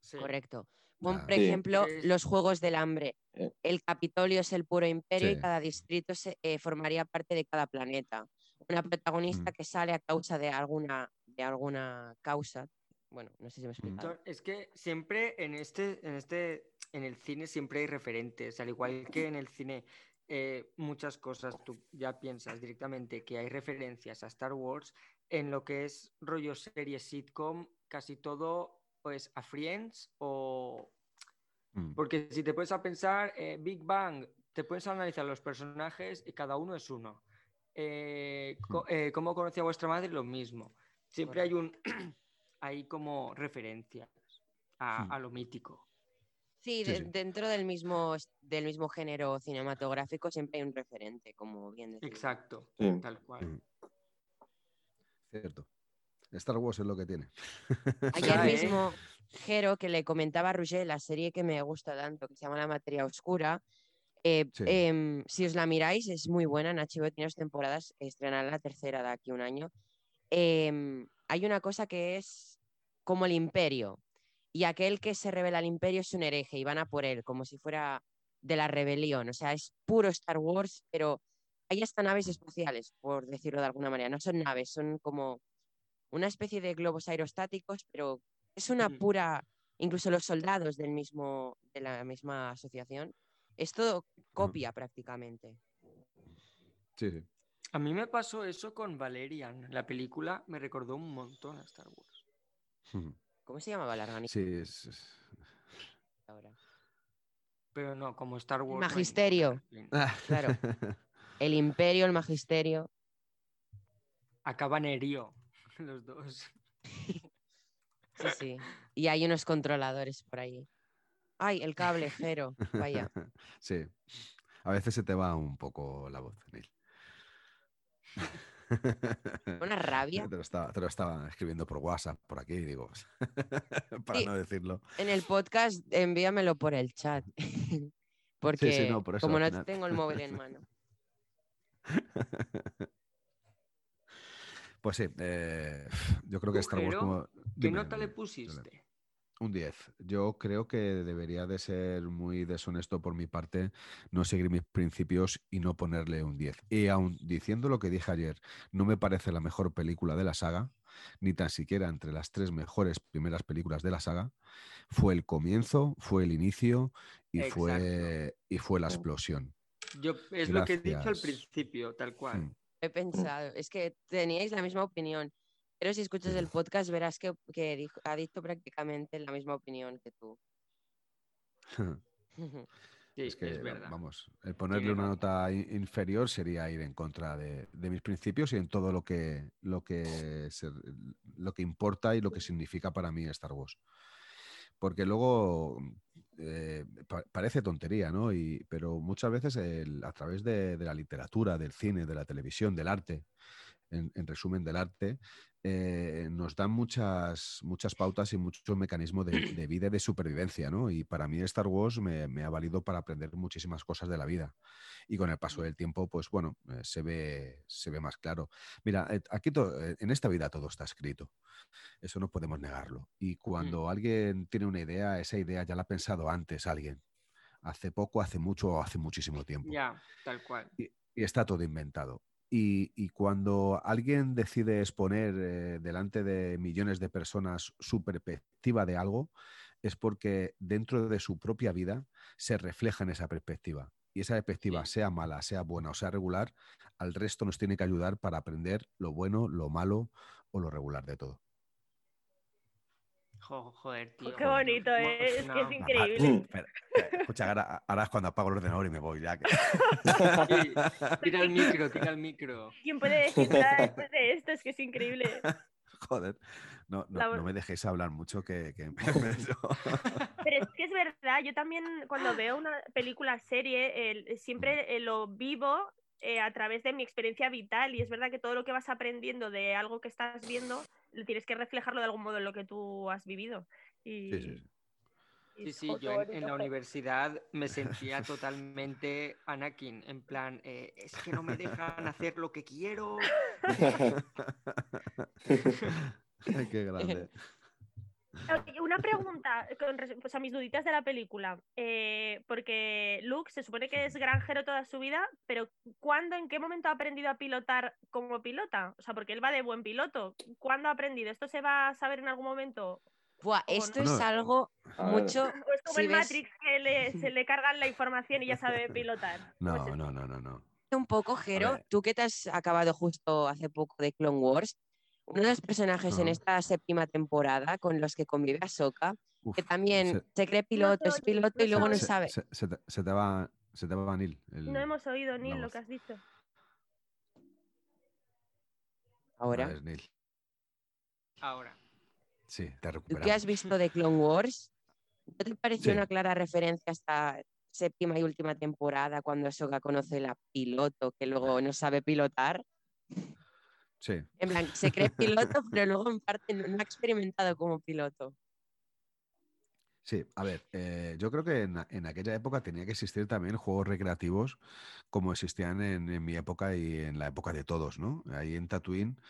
Speaker 2: Sí.
Speaker 3: Correcto.
Speaker 9: Ah.
Speaker 3: por
Speaker 5: Sí.
Speaker 3: ejemplo, los Juegos del Hambre.
Speaker 5: Eh.
Speaker 3: El Capitolio es el puro imperio
Speaker 9: Sí.
Speaker 3: y cada distrito se, eh, formaría parte de cada planeta. Una protagonista
Speaker 9: Mm.
Speaker 3: que sale a causa de alguna, de alguna causa. Bueno, no sé si me he explicado.
Speaker 2: Son- Es que siempre en este, en este, en el cine siempre hay referentes, al igual que en el cine eh, muchas cosas tú ya piensas directamente que hay referencias a Star Wars, en lo que es rollo serie sitcom, casi todo pues a Friends o
Speaker 9: Mm.
Speaker 2: porque si te puedes a pensar eh, Big Bang, te puedes analizar los personajes y cada uno es uno. Eh, co- eh, ¿Cómo conocí a vuestra madre? Lo mismo. Siempre hay un (clears throat) hay como referencias a, a lo mítico.
Speaker 3: Sí,
Speaker 9: Sí,
Speaker 3: de-
Speaker 9: sí.
Speaker 3: dentro del mismo, del mismo género cinematográfico siempre hay un referente, como bien decía.
Speaker 2: Exacto,
Speaker 5: Sí.
Speaker 2: tal cual.
Speaker 1: Mm. Cierto. Star Wars es lo que tiene. (laughs)
Speaker 3: Ayer mismo, Jero, que le comentaba a Roger la serie que me gusta tanto, que se llama La Materia Oscura. eh,
Speaker 1: Sí.
Speaker 3: em, si os la miráis, es muy buena. En HBO tiene dos temporadas, estrenará la tercera de aquí a un año. Em, hay una cosa que es como el imperio. Y aquel que se revela al imperio es un hereje y van a por él, como si fuera de la rebelión. O sea, es puro Star Wars, pero hay hasta naves espaciales, por decirlo de alguna manera. No son naves, son como una especie de globos aerostáticos, pero es una pura, incluso los soldados del mismo, de la misma asociación, es todo copia prácticamente.
Speaker 1: Sí, sí.
Speaker 2: A mí me pasó eso con Valerian. La película me recordó un montón a Star Wars.
Speaker 3: ¿Cómo se llamaba la organización
Speaker 1: Sí, es- es-
Speaker 3: ahora?
Speaker 2: Pero no, como Star Wars. no
Speaker 3: Magisterio.
Speaker 2: ninguna.
Speaker 3: Claro. (laughs) El imperio, el magisterio.
Speaker 2: Acaban herido (laughs) los dos.
Speaker 3: Sí, sí. Y hay unos controladores por ahí. Ay, el cable, Jero. Vaya. (laughs)
Speaker 1: sí. A veces se te va un poco la voz, Neil.
Speaker 3: Una rabia.
Speaker 1: Te lo, estaba, te lo estaba escribiendo por WhatsApp, por aquí, digo, (laughs) para
Speaker 3: Sí.
Speaker 1: no decirlo.
Speaker 3: En el podcast, envíamelo por el chat. Porque (laughs)
Speaker 1: Sí, sí, no, por
Speaker 3: como no tengo el móvil en mano. (laughs)
Speaker 1: Pues sí, eh, yo creo que
Speaker 2: ¿Tú,
Speaker 1: Star Wars como...
Speaker 2: ¿Qué nota le pusiste?
Speaker 1: Un 10. Yo creo que debería de ser muy deshonesto por mi parte no seguir mis principios y no ponerle un 10. Y aun diciendo lo que dije ayer, no me parece la mejor película de la saga, ni tan siquiera entre las tres mejores primeras películas de la saga, fue el comienzo, fue el inicio y, fue, y fue la explosión.
Speaker 2: Yo, es lo que he dicho al principio, tal cual.
Speaker 1: Mm.
Speaker 3: He pensado, es que teníais la misma opinión. Pero si escuchas el podcast verás que, que dijo- ha dicho prácticamente la misma opinión que tú. (laughs)
Speaker 2: Sí,
Speaker 1: es que,
Speaker 2: verdad.
Speaker 1: vamos, el ponerle una nota in- inferior sería ir en contra de, de mis principios y en todo lo que, lo, que se- lo que importa y lo que significa para mí Star Wars. Porque luego eh, pa- parece tontería, ¿no? Y, pero muchas veces el- a través de, de la literatura, del cine, de la televisión, del arte, en, en resumen del arte, eh, nos dan muchas, muchas pautas y muchos mecanismos de, de vida y de supervivencia, ¿no? Y para mí Star Wars me, me ha valido para aprender muchísimas cosas de la vida. Y con el paso del tiempo, pues bueno, eh, se, ve, se ve más claro. Mira, eh, aquí eh, en esta vida todo está escrito. Eso no podemos negarlo. Y cuando alguien tiene una idea, esa idea ya la ha pensado antes alguien. Hace poco, hace mucho o hace muchísimo tiempo
Speaker 2: Ya, tal cual.
Speaker 1: y está todo inventado. Y, y cuando alguien decide exponer eh, delante de millones de personas su perspectiva de algo, es porque dentro de su propia vida se refleja en esa perspectiva. Y esa perspectiva, sea mala, sea buena o sea regular, al resto nos tiene que ayudar para aprender lo bueno, lo malo o lo regular de todo.
Speaker 2: Jo- joder, tío.
Speaker 4: Qué bonito, ¿eh? Es que es increíble.
Speaker 1: Espera, espera, escucha, ahora, ahora es cuando apago el ordenador y me voy ya. que-
Speaker 2: Sí, tira el micro, tira el micro.
Speaker 4: ¿Quién puede decir nada después de esto? Es que es increíble. (laughs)
Speaker 1: Joder, no, no, no me dejéis hablar mucho que... que me- (laughs)
Speaker 4: Pero es que es verdad, yo también cuando veo una película, serie, siempre eh, lo vivo eh, a través de mi experiencia vital y es verdad que todo lo que vas aprendiendo de algo que estás viendo, tienes que reflejarlo de algún modo en lo que tú has vivido. Y,
Speaker 1: Sí, sí, sí.
Speaker 2: Sí, yo en, la universidad me sentía totalmente Anakin, en plan, eh, es que no me dejan hacer lo que quiero. (laughs)
Speaker 1: Qué grande.
Speaker 4: Una pregunta con pues a mis duditas de la película. Eh, porque Luke se supone que es granjero toda su vida, pero ¿cuándo, en qué momento ha aprendido a pilotar como pilota? O sea, porque él va de buen piloto. ¿Cuándo ha aprendido? ¿Esto se va a saber en algún momento?
Speaker 3: Buah, esto
Speaker 1: no.
Speaker 3: es algo mucho. (laughs)
Speaker 4: ¿O es como
Speaker 3: si
Speaker 4: el
Speaker 3: ves
Speaker 4: Matrix que le- (laughs) se le cargan la información y ya sabe pilotar? ¿Cómo es
Speaker 1: No,
Speaker 4: esto?
Speaker 1: no, no, no, no.
Speaker 3: un poco, Jero, tú que te has acabado justo hace poco de Clone Wars, uno de los personajes en esta séptima temporada con los que convive Ahsoka,
Speaker 1: Uf,
Speaker 3: que también
Speaker 1: se-
Speaker 3: se cree piloto,
Speaker 4: No
Speaker 3: es piloto y luego
Speaker 4: se
Speaker 3: no sabe.
Speaker 1: Se, se te, se te va, se te va Neil. el-
Speaker 4: No hemos oído, Neil, lo que has dicho.
Speaker 3: Ahora,
Speaker 1: ver, Neil.
Speaker 2: Ahora.
Speaker 1: Sí, te
Speaker 3: ¿tú qué has visto de Clone Wars? ¿No te pareció
Speaker 1: Sí.
Speaker 3: una clara referencia a esta séptima y última temporada cuando Ahsoka conoce la piloto que luego no sabe pilotar?
Speaker 1: Sí.
Speaker 3: En plan, se cree (laughs) piloto, pero luego en parte no, no ha experimentado como piloto.
Speaker 1: Sí, a ver, eh, yo creo que en, en aquella época tenía que existir también juegos recreativos como existían en, en mi época y en la época de todos, ¿no? Ahí en Tatooine,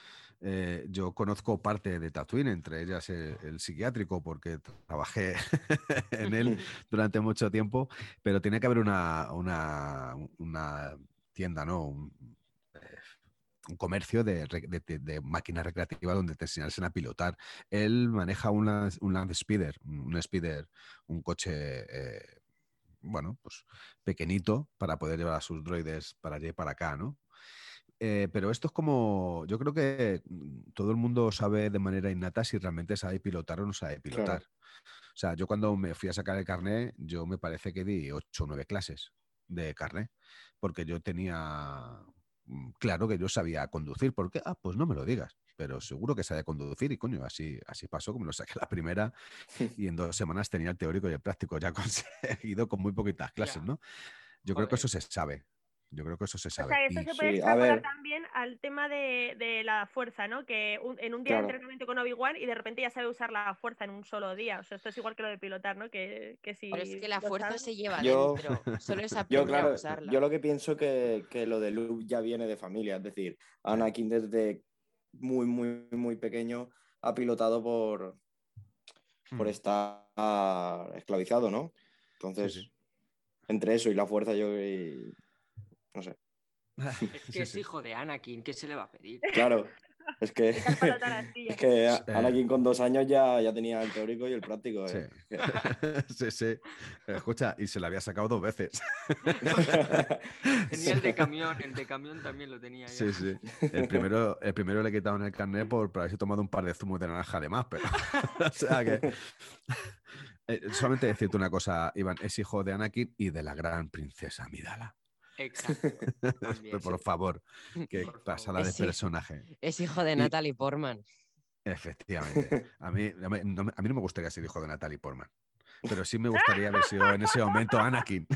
Speaker 1: eh, yo conozco parte de Tatooine, entre ellas el, el psiquiátrico, porque trabajé (laughs) en él (laughs) durante mucho tiempo, pero tiene que haber una, una, una tienda, ¿no? Un, un comercio de, de- de- de máquinas recreativas donde te enseñasen a pilotar. Él maneja un Land, un Land Speeder, un Speeder, un coche, eh, bueno, pues pequeñito para poder llevar a sus droides para allá y para acá, ¿no? Eh, pero esto es como, yo creo que mm, todo el mundo sabe de manera innata si realmente sabe pilotar o no sabe pilotar. O sea, yo cuando me fui a sacar el carnet, yo me parece que di ocho o nueve clases de carnet, porque yo tenía claro que yo sabía conducir. ¿Por qué? Ah, pues no me lo digas, pero seguro que sabía conducir y coño, así, así pasó, como lo saqué la primera (laughs) y en dos semanas tenía el teórico y el práctico ya (laughs) conseguido con muy poquitas clases. ¿no? Yo creo que eso se sabe. Yo creo que eso se
Speaker 4: O
Speaker 1: sabe.
Speaker 4: sea, esto
Speaker 1: Y-
Speaker 4: se puede
Speaker 5: Sí, a
Speaker 4: extrapolar
Speaker 5: ver.
Speaker 4: también al tema de, de la fuerza, ¿no? Que un- en un día
Speaker 5: Claro.
Speaker 4: de entrenamiento con Obi-Wan y de repente ya sabe usar la fuerza en un solo día. O sea, esto es igual que lo de pilotar, ¿no? Que, que si
Speaker 3: Pero es que la fuerza
Speaker 4: sabes-
Speaker 3: se lleva
Speaker 5: Yo-
Speaker 3: dentro, solo es (laughs)
Speaker 5: Yo,
Speaker 3: a
Speaker 5: claro,
Speaker 3: usarla.
Speaker 5: yo lo que pienso que, que lo de Luke ya viene de familia, es decir, Anakin desde muy, muy, muy pequeño ha pilotado por, por
Speaker 1: Mm.
Speaker 5: estar esclavizado, ¿no? Entonces,
Speaker 1: Sí, sí.
Speaker 5: entre eso y la fuerza, yo y- no sé. (laughs)
Speaker 2: Es que
Speaker 1: Sí,
Speaker 2: es
Speaker 1: sí.
Speaker 2: hijo de Anakin, ¿qué se le va a pedir?
Speaker 5: Claro, es que, (laughs) (laughs) es que
Speaker 1: Eh.
Speaker 5: Anakin con dos años ya, ya tenía el teórico y el práctico.
Speaker 1: Sí.
Speaker 5: ¿eh?
Speaker 1: sí, sí. Escucha, y se la había sacado dos veces.
Speaker 2: Tenía el de camión, el de camión también lo tenía ya.
Speaker 1: Sí, sí. El primero, el primero le quitaron el carnet por, por haberse tomado un par de zumos de naranja de más, pero. o sea que. Eh, solamente decirte una cosa, Iván, es hijo de Anakin y de la gran princesa Amidala.
Speaker 2: Exacto. (laughs) también.
Speaker 1: Por favor, (laughs) qué
Speaker 2: Por favor.
Speaker 1: pasada de personaje.
Speaker 3: Es hijo de
Speaker 1: Y-
Speaker 3: Natalie Portman.
Speaker 1: Efectivamente. (laughs) A mí, a mí no, me- a mí no me gustaría ser hijo de Natalie Portman. Pero sí me gustaría haber sido en ese momento Anakin.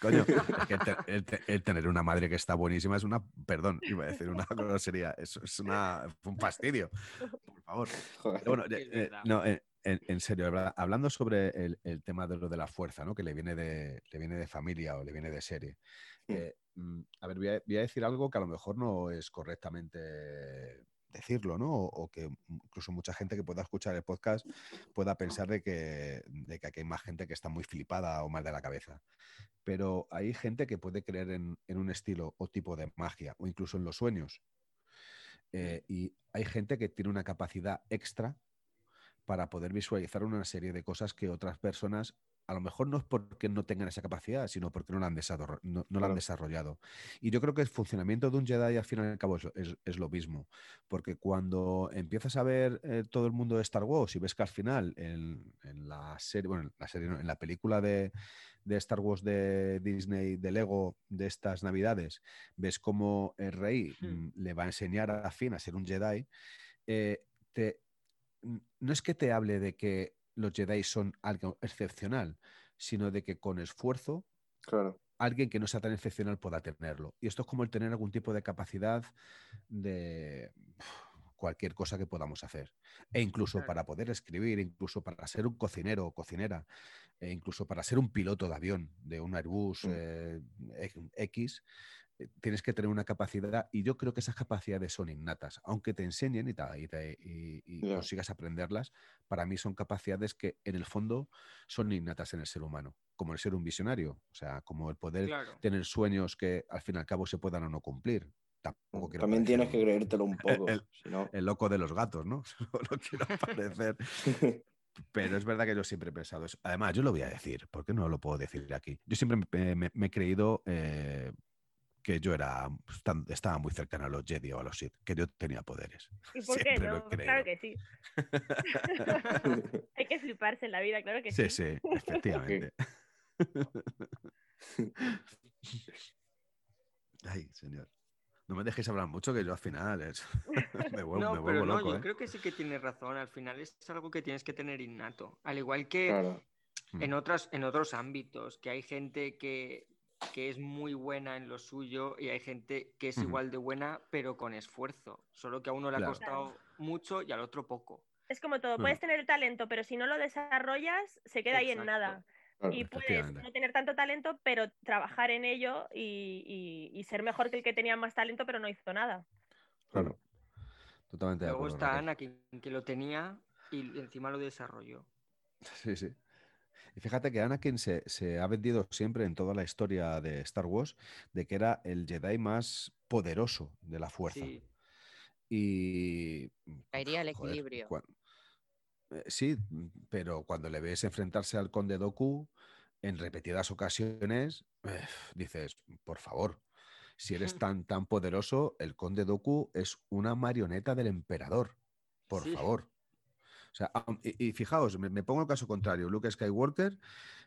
Speaker 1: Coño, es que el, te- el te- el tener una madre que está buenísima es una. Perdón, iba a decir una grosería. Es, es una, un fastidio. Por favor.
Speaker 5: Joder.
Speaker 1: Bueno, eh, no, en, en- en serio, habla- hablando sobre el, el tema de lo de la fuerza, ¿no? Que le viene de, le viene de familia o le viene de serie.
Speaker 5: Mm.
Speaker 1: A ver, voy a, decir algo que a lo mejor no es correctamente decirlo, ¿no? O, o que incluso mucha gente que pueda escuchar el podcast pueda pensar de que, de que aquí hay más gente que está muy flipada o mal de la cabeza. Pero hay gente que puede creer en, en un estilo o tipo de magia o incluso en los sueños. Eh, y hay gente que tiene una capacidad extra para poder visualizar una serie de cosas que otras personas, a lo mejor no es porque no tengan esa capacidad, sino porque no la han, desarro- no, no la han desarrollado. Y yo creo que el funcionamiento de un Jedi al fin y al cabo es, lo- es- es lo mismo, porque cuando empiezas a ver eh, todo el mundo de Star Wars y ves que al final en, en la serie, bueno, en la serie, no, en la película de, de Star Wars de Disney, de Lego, de estas navidades, ves cómo el rey
Speaker 2: Hmm.
Speaker 1: mm, le va a enseñar a Finn a ser un Jedi, eh, te, no es que te hable de que los Jedi son algo excepcional, sino de que con esfuerzo
Speaker 5: Claro.
Speaker 1: alguien que no sea tan excepcional pueda tenerlo. Y esto es como el tener algún tipo de capacidad de cualquier cosa que podamos hacer. E incluso para poder escribir, incluso para ser un cocinero o cocinera, e incluso para ser un piloto de avión, de un Airbus
Speaker 5: Mm.
Speaker 1: eh, X, tienes que tener una capacidad y yo creo que esas capacidades son innatas, aunque te enseñen y, ta- y te- y- y
Speaker 5: Ya.
Speaker 1: consigas aprenderlas, para mí son capacidades que en el fondo son innatas en el ser humano, como el ser un visionario, o sea, como el poder
Speaker 2: Claro.
Speaker 1: tener sueños que al fin y al cabo se puedan o no cumplir. Tampoco quiero
Speaker 5: También tienes que creértelo un (laughs) poco.
Speaker 1: el- loco de los gatos, ¿no? (laughs) no quiero (laughs) parecer. Pero es verdad que yo siempre he pensado eso. Además, yo lo voy a decir, ¿por qué no lo puedo decir aquí? Yo siempre me, me- me he creído eh, que yo era pues, tan- estaba muy cercano a los Jedi o a los Sith, que yo tenía poderes. (laughs)
Speaker 4: ¿Y por qué
Speaker 1: Siempre
Speaker 4: no? Claro que sí. (laughs) (laughs) Hay que fliparse en la vida, claro que
Speaker 1: Sí,
Speaker 4: sí.
Speaker 1: sí, efectivamente. Ay, señor. No me dejéis hablar mucho, que yo al final es- me vuelvo,
Speaker 2: No,
Speaker 1: me
Speaker 2: pero
Speaker 1: vuelvo
Speaker 2: no,
Speaker 1: loco.
Speaker 2: yo
Speaker 1: ¿eh?
Speaker 2: creo que sí que tienes razón. Al final es algo que tienes que tener innato. Al igual que
Speaker 5: Claro.
Speaker 1: Mm.
Speaker 2: en, otras, en otros ámbitos, que hay gente que, que es muy buena en lo suyo y hay gente que es igual de buena, pero con esfuerzo. Solo que a uno le ha
Speaker 1: Claro.
Speaker 2: costado mucho y al otro poco.
Speaker 4: Es como todo, puedes tener el talento, pero si no lo desarrollas, se queda ahí en nada.
Speaker 5: Claro.
Speaker 4: Y puedes no tener tanto talento, pero trabajar en ello y, y- y ser mejor que el que tenía más talento, pero no hizo nada.
Speaker 5: Claro.
Speaker 1: Totalmente de
Speaker 2: Luego
Speaker 1: acuerdo.
Speaker 2: está
Speaker 1: Raquel.
Speaker 2: Anakin, que lo tenía y encima lo desarrolló.
Speaker 1: Sí, sí. Y fíjate que Anakin se, se ha vendido siempre en toda la historia de Star Wars de que era el Jedi más poderoso de la fuerza.
Speaker 2: Sí,
Speaker 1: Y.
Speaker 3: Caería el
Speaker 1: joder,
Speaker 3: equilibrio.
Speaker 1: eh, sí, mm, pero cuando le ves enfrentarse al Conde Doku en repetidas ocasiones, eh, dices, por favor, si eres (laughs) tan, tan poderoso, el Conde Doku es una marioneta del emperador. Por
Speaker 2: Sí.
Speaker 1: favor. O sea, y, y fijaos, me, me pongo el caso contrario. Luke Skywalker,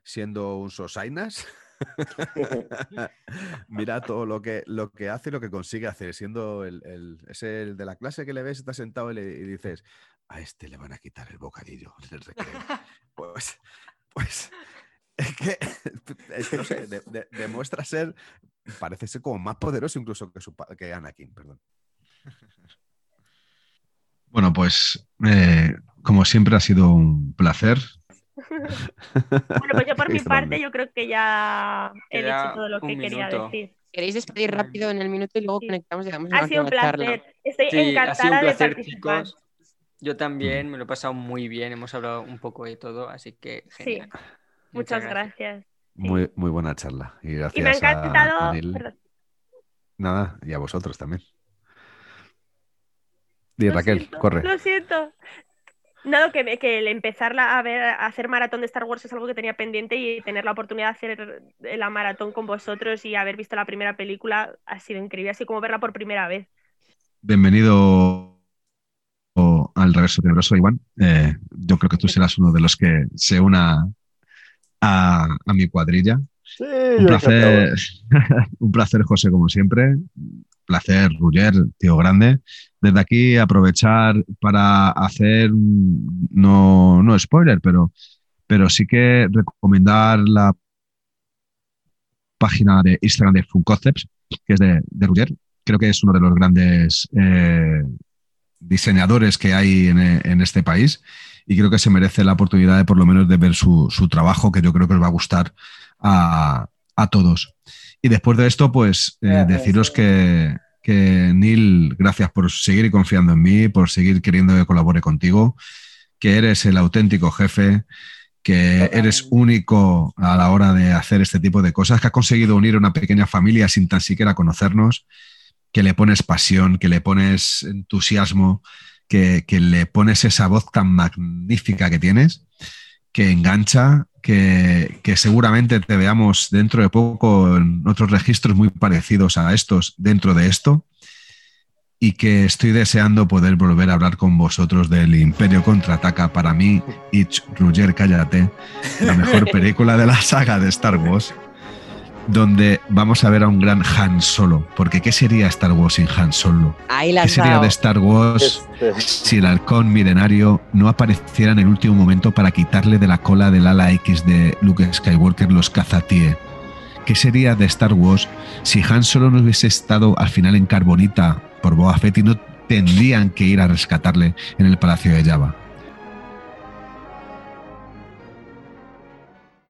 Speaker 1: siendo un Sosainas, (laughs) mira todo lo que, lo que hace y lo que consigue hacer, siendo el, el- es el de la clase que le ves, está sentado y, le, y dices, a este le van a quitar el bocadillo recreo. (laughs) pues, pues, es que, (laughs) no sé, de- de- demuestra ser, parece ser como más poderoso incluso que, su, que Anakin, perdón.
Speaker 9: Bueno, pues eh, como siempre ha sido un placer.
Speaker 4: Bueno, pues yo por (laughs) mi parte yo creo que ya he
Speaker 2: Queda
Speaker 4: dicho todo lo que quería
Speaker 2: minuto.
Speaker 4: decir.
Speaker 3: ¿Queréis despedir rápido en el minuto y luego
Speaker 4: Sí.
Speaker 3: conectamos y damos
Speaker 4: Ha sido un placer. Estoy
Speaker 2: Sí, ha sido un
Speaker 4: encantada de
Speaker 2: placer,
Speaker 4: participar.
Speaker 2: chicos. Yo también me lo he pasado muy bien. Hemos hablado un poco de todo, así que
Speaker 4: Sí,
Speaker 2: genial.
Speaker 4: muchas gracias.
Speaker 1: Muy, muy buena charla. Y gracias
Speaker 4: Y me ha
Speaker 1: a-
Speaker 4: encantado.
Speaker 1: a Nada, y a vosotros también. Di Raquel,
Speaker 4: siento,
Speaker 1: corre.
Speaker 4: Lo siento. Nada, que, que el empezarla a ver, a hacer maratón de Star Wars es algo que tenía pendiente y tener la oportunidad de hacer la maratón con vosotros y haber visto la primera película ha sido increíble, así como verla por primera vez.
Speaker 9: Bienvenido al Reverso Tenebroso, Iván. Eh, yo creo que tú serás uno de los que se una a, a mi cuadrilla.
Speaker 6: Sí,
Speaker 9: Un placer, (laughs) un placer, José, como siempre. Placer, Ruller, tío grande. Desde aquí aprovechar para hacer, un- no, no spoiler, pero, pero sí que recomendar la página de Instagram de Fun Concepts, que es de, de Ruller. Creo que es uno de los grandes eh, diseñadores que hay en, en este país y creo que se merece la oportunidad de por lo menos de ver su, su trabajo, que yo creo que os va a gustar a, a todos. Y después de esto, pues eh, deciros que, que, Neil, gracias por seguir confiando en mí, por seguir queriendo que colabore contigo, que eres el auténtico jefe, que eres único a la hora de hacer este tipo de cosas, que has conseguido unir una pequeña familia sin tan siquiera conocernos, que le pones pasión, que le pones entusiasmo, que, que le pones esa voz tan magnífica que tienes, que engancha, que, que, seguramente te veamos dentro de poco en otros registros muy parecidos a estos dentro de esto y que estoy deseando poder volver a hablar con vosotros del Imperio Contraataca. Para mí, Itch, Ruger, cállate, la mejor (laughs) película de la saga de Star Wars, donde vamos a ver a un gran Han Solo. Porque ¿qué sería Star Wars sin Han Solo?
Speaker 3: Ahí la
Speaker 9: ¿Qué sería de Star Wars
Speaker 6: Este,
Speaker 9: si el halcón milenario no apareciera en el último momento para quitarle de la cola del ala X de Luke Skywalker los cazatíe? ¿Qué sería de Star Wars si Han Solo no hubiese estado al final en Carbonita por Boba Fett y no tendrían que ir a rescatarle en el Palacio de Java?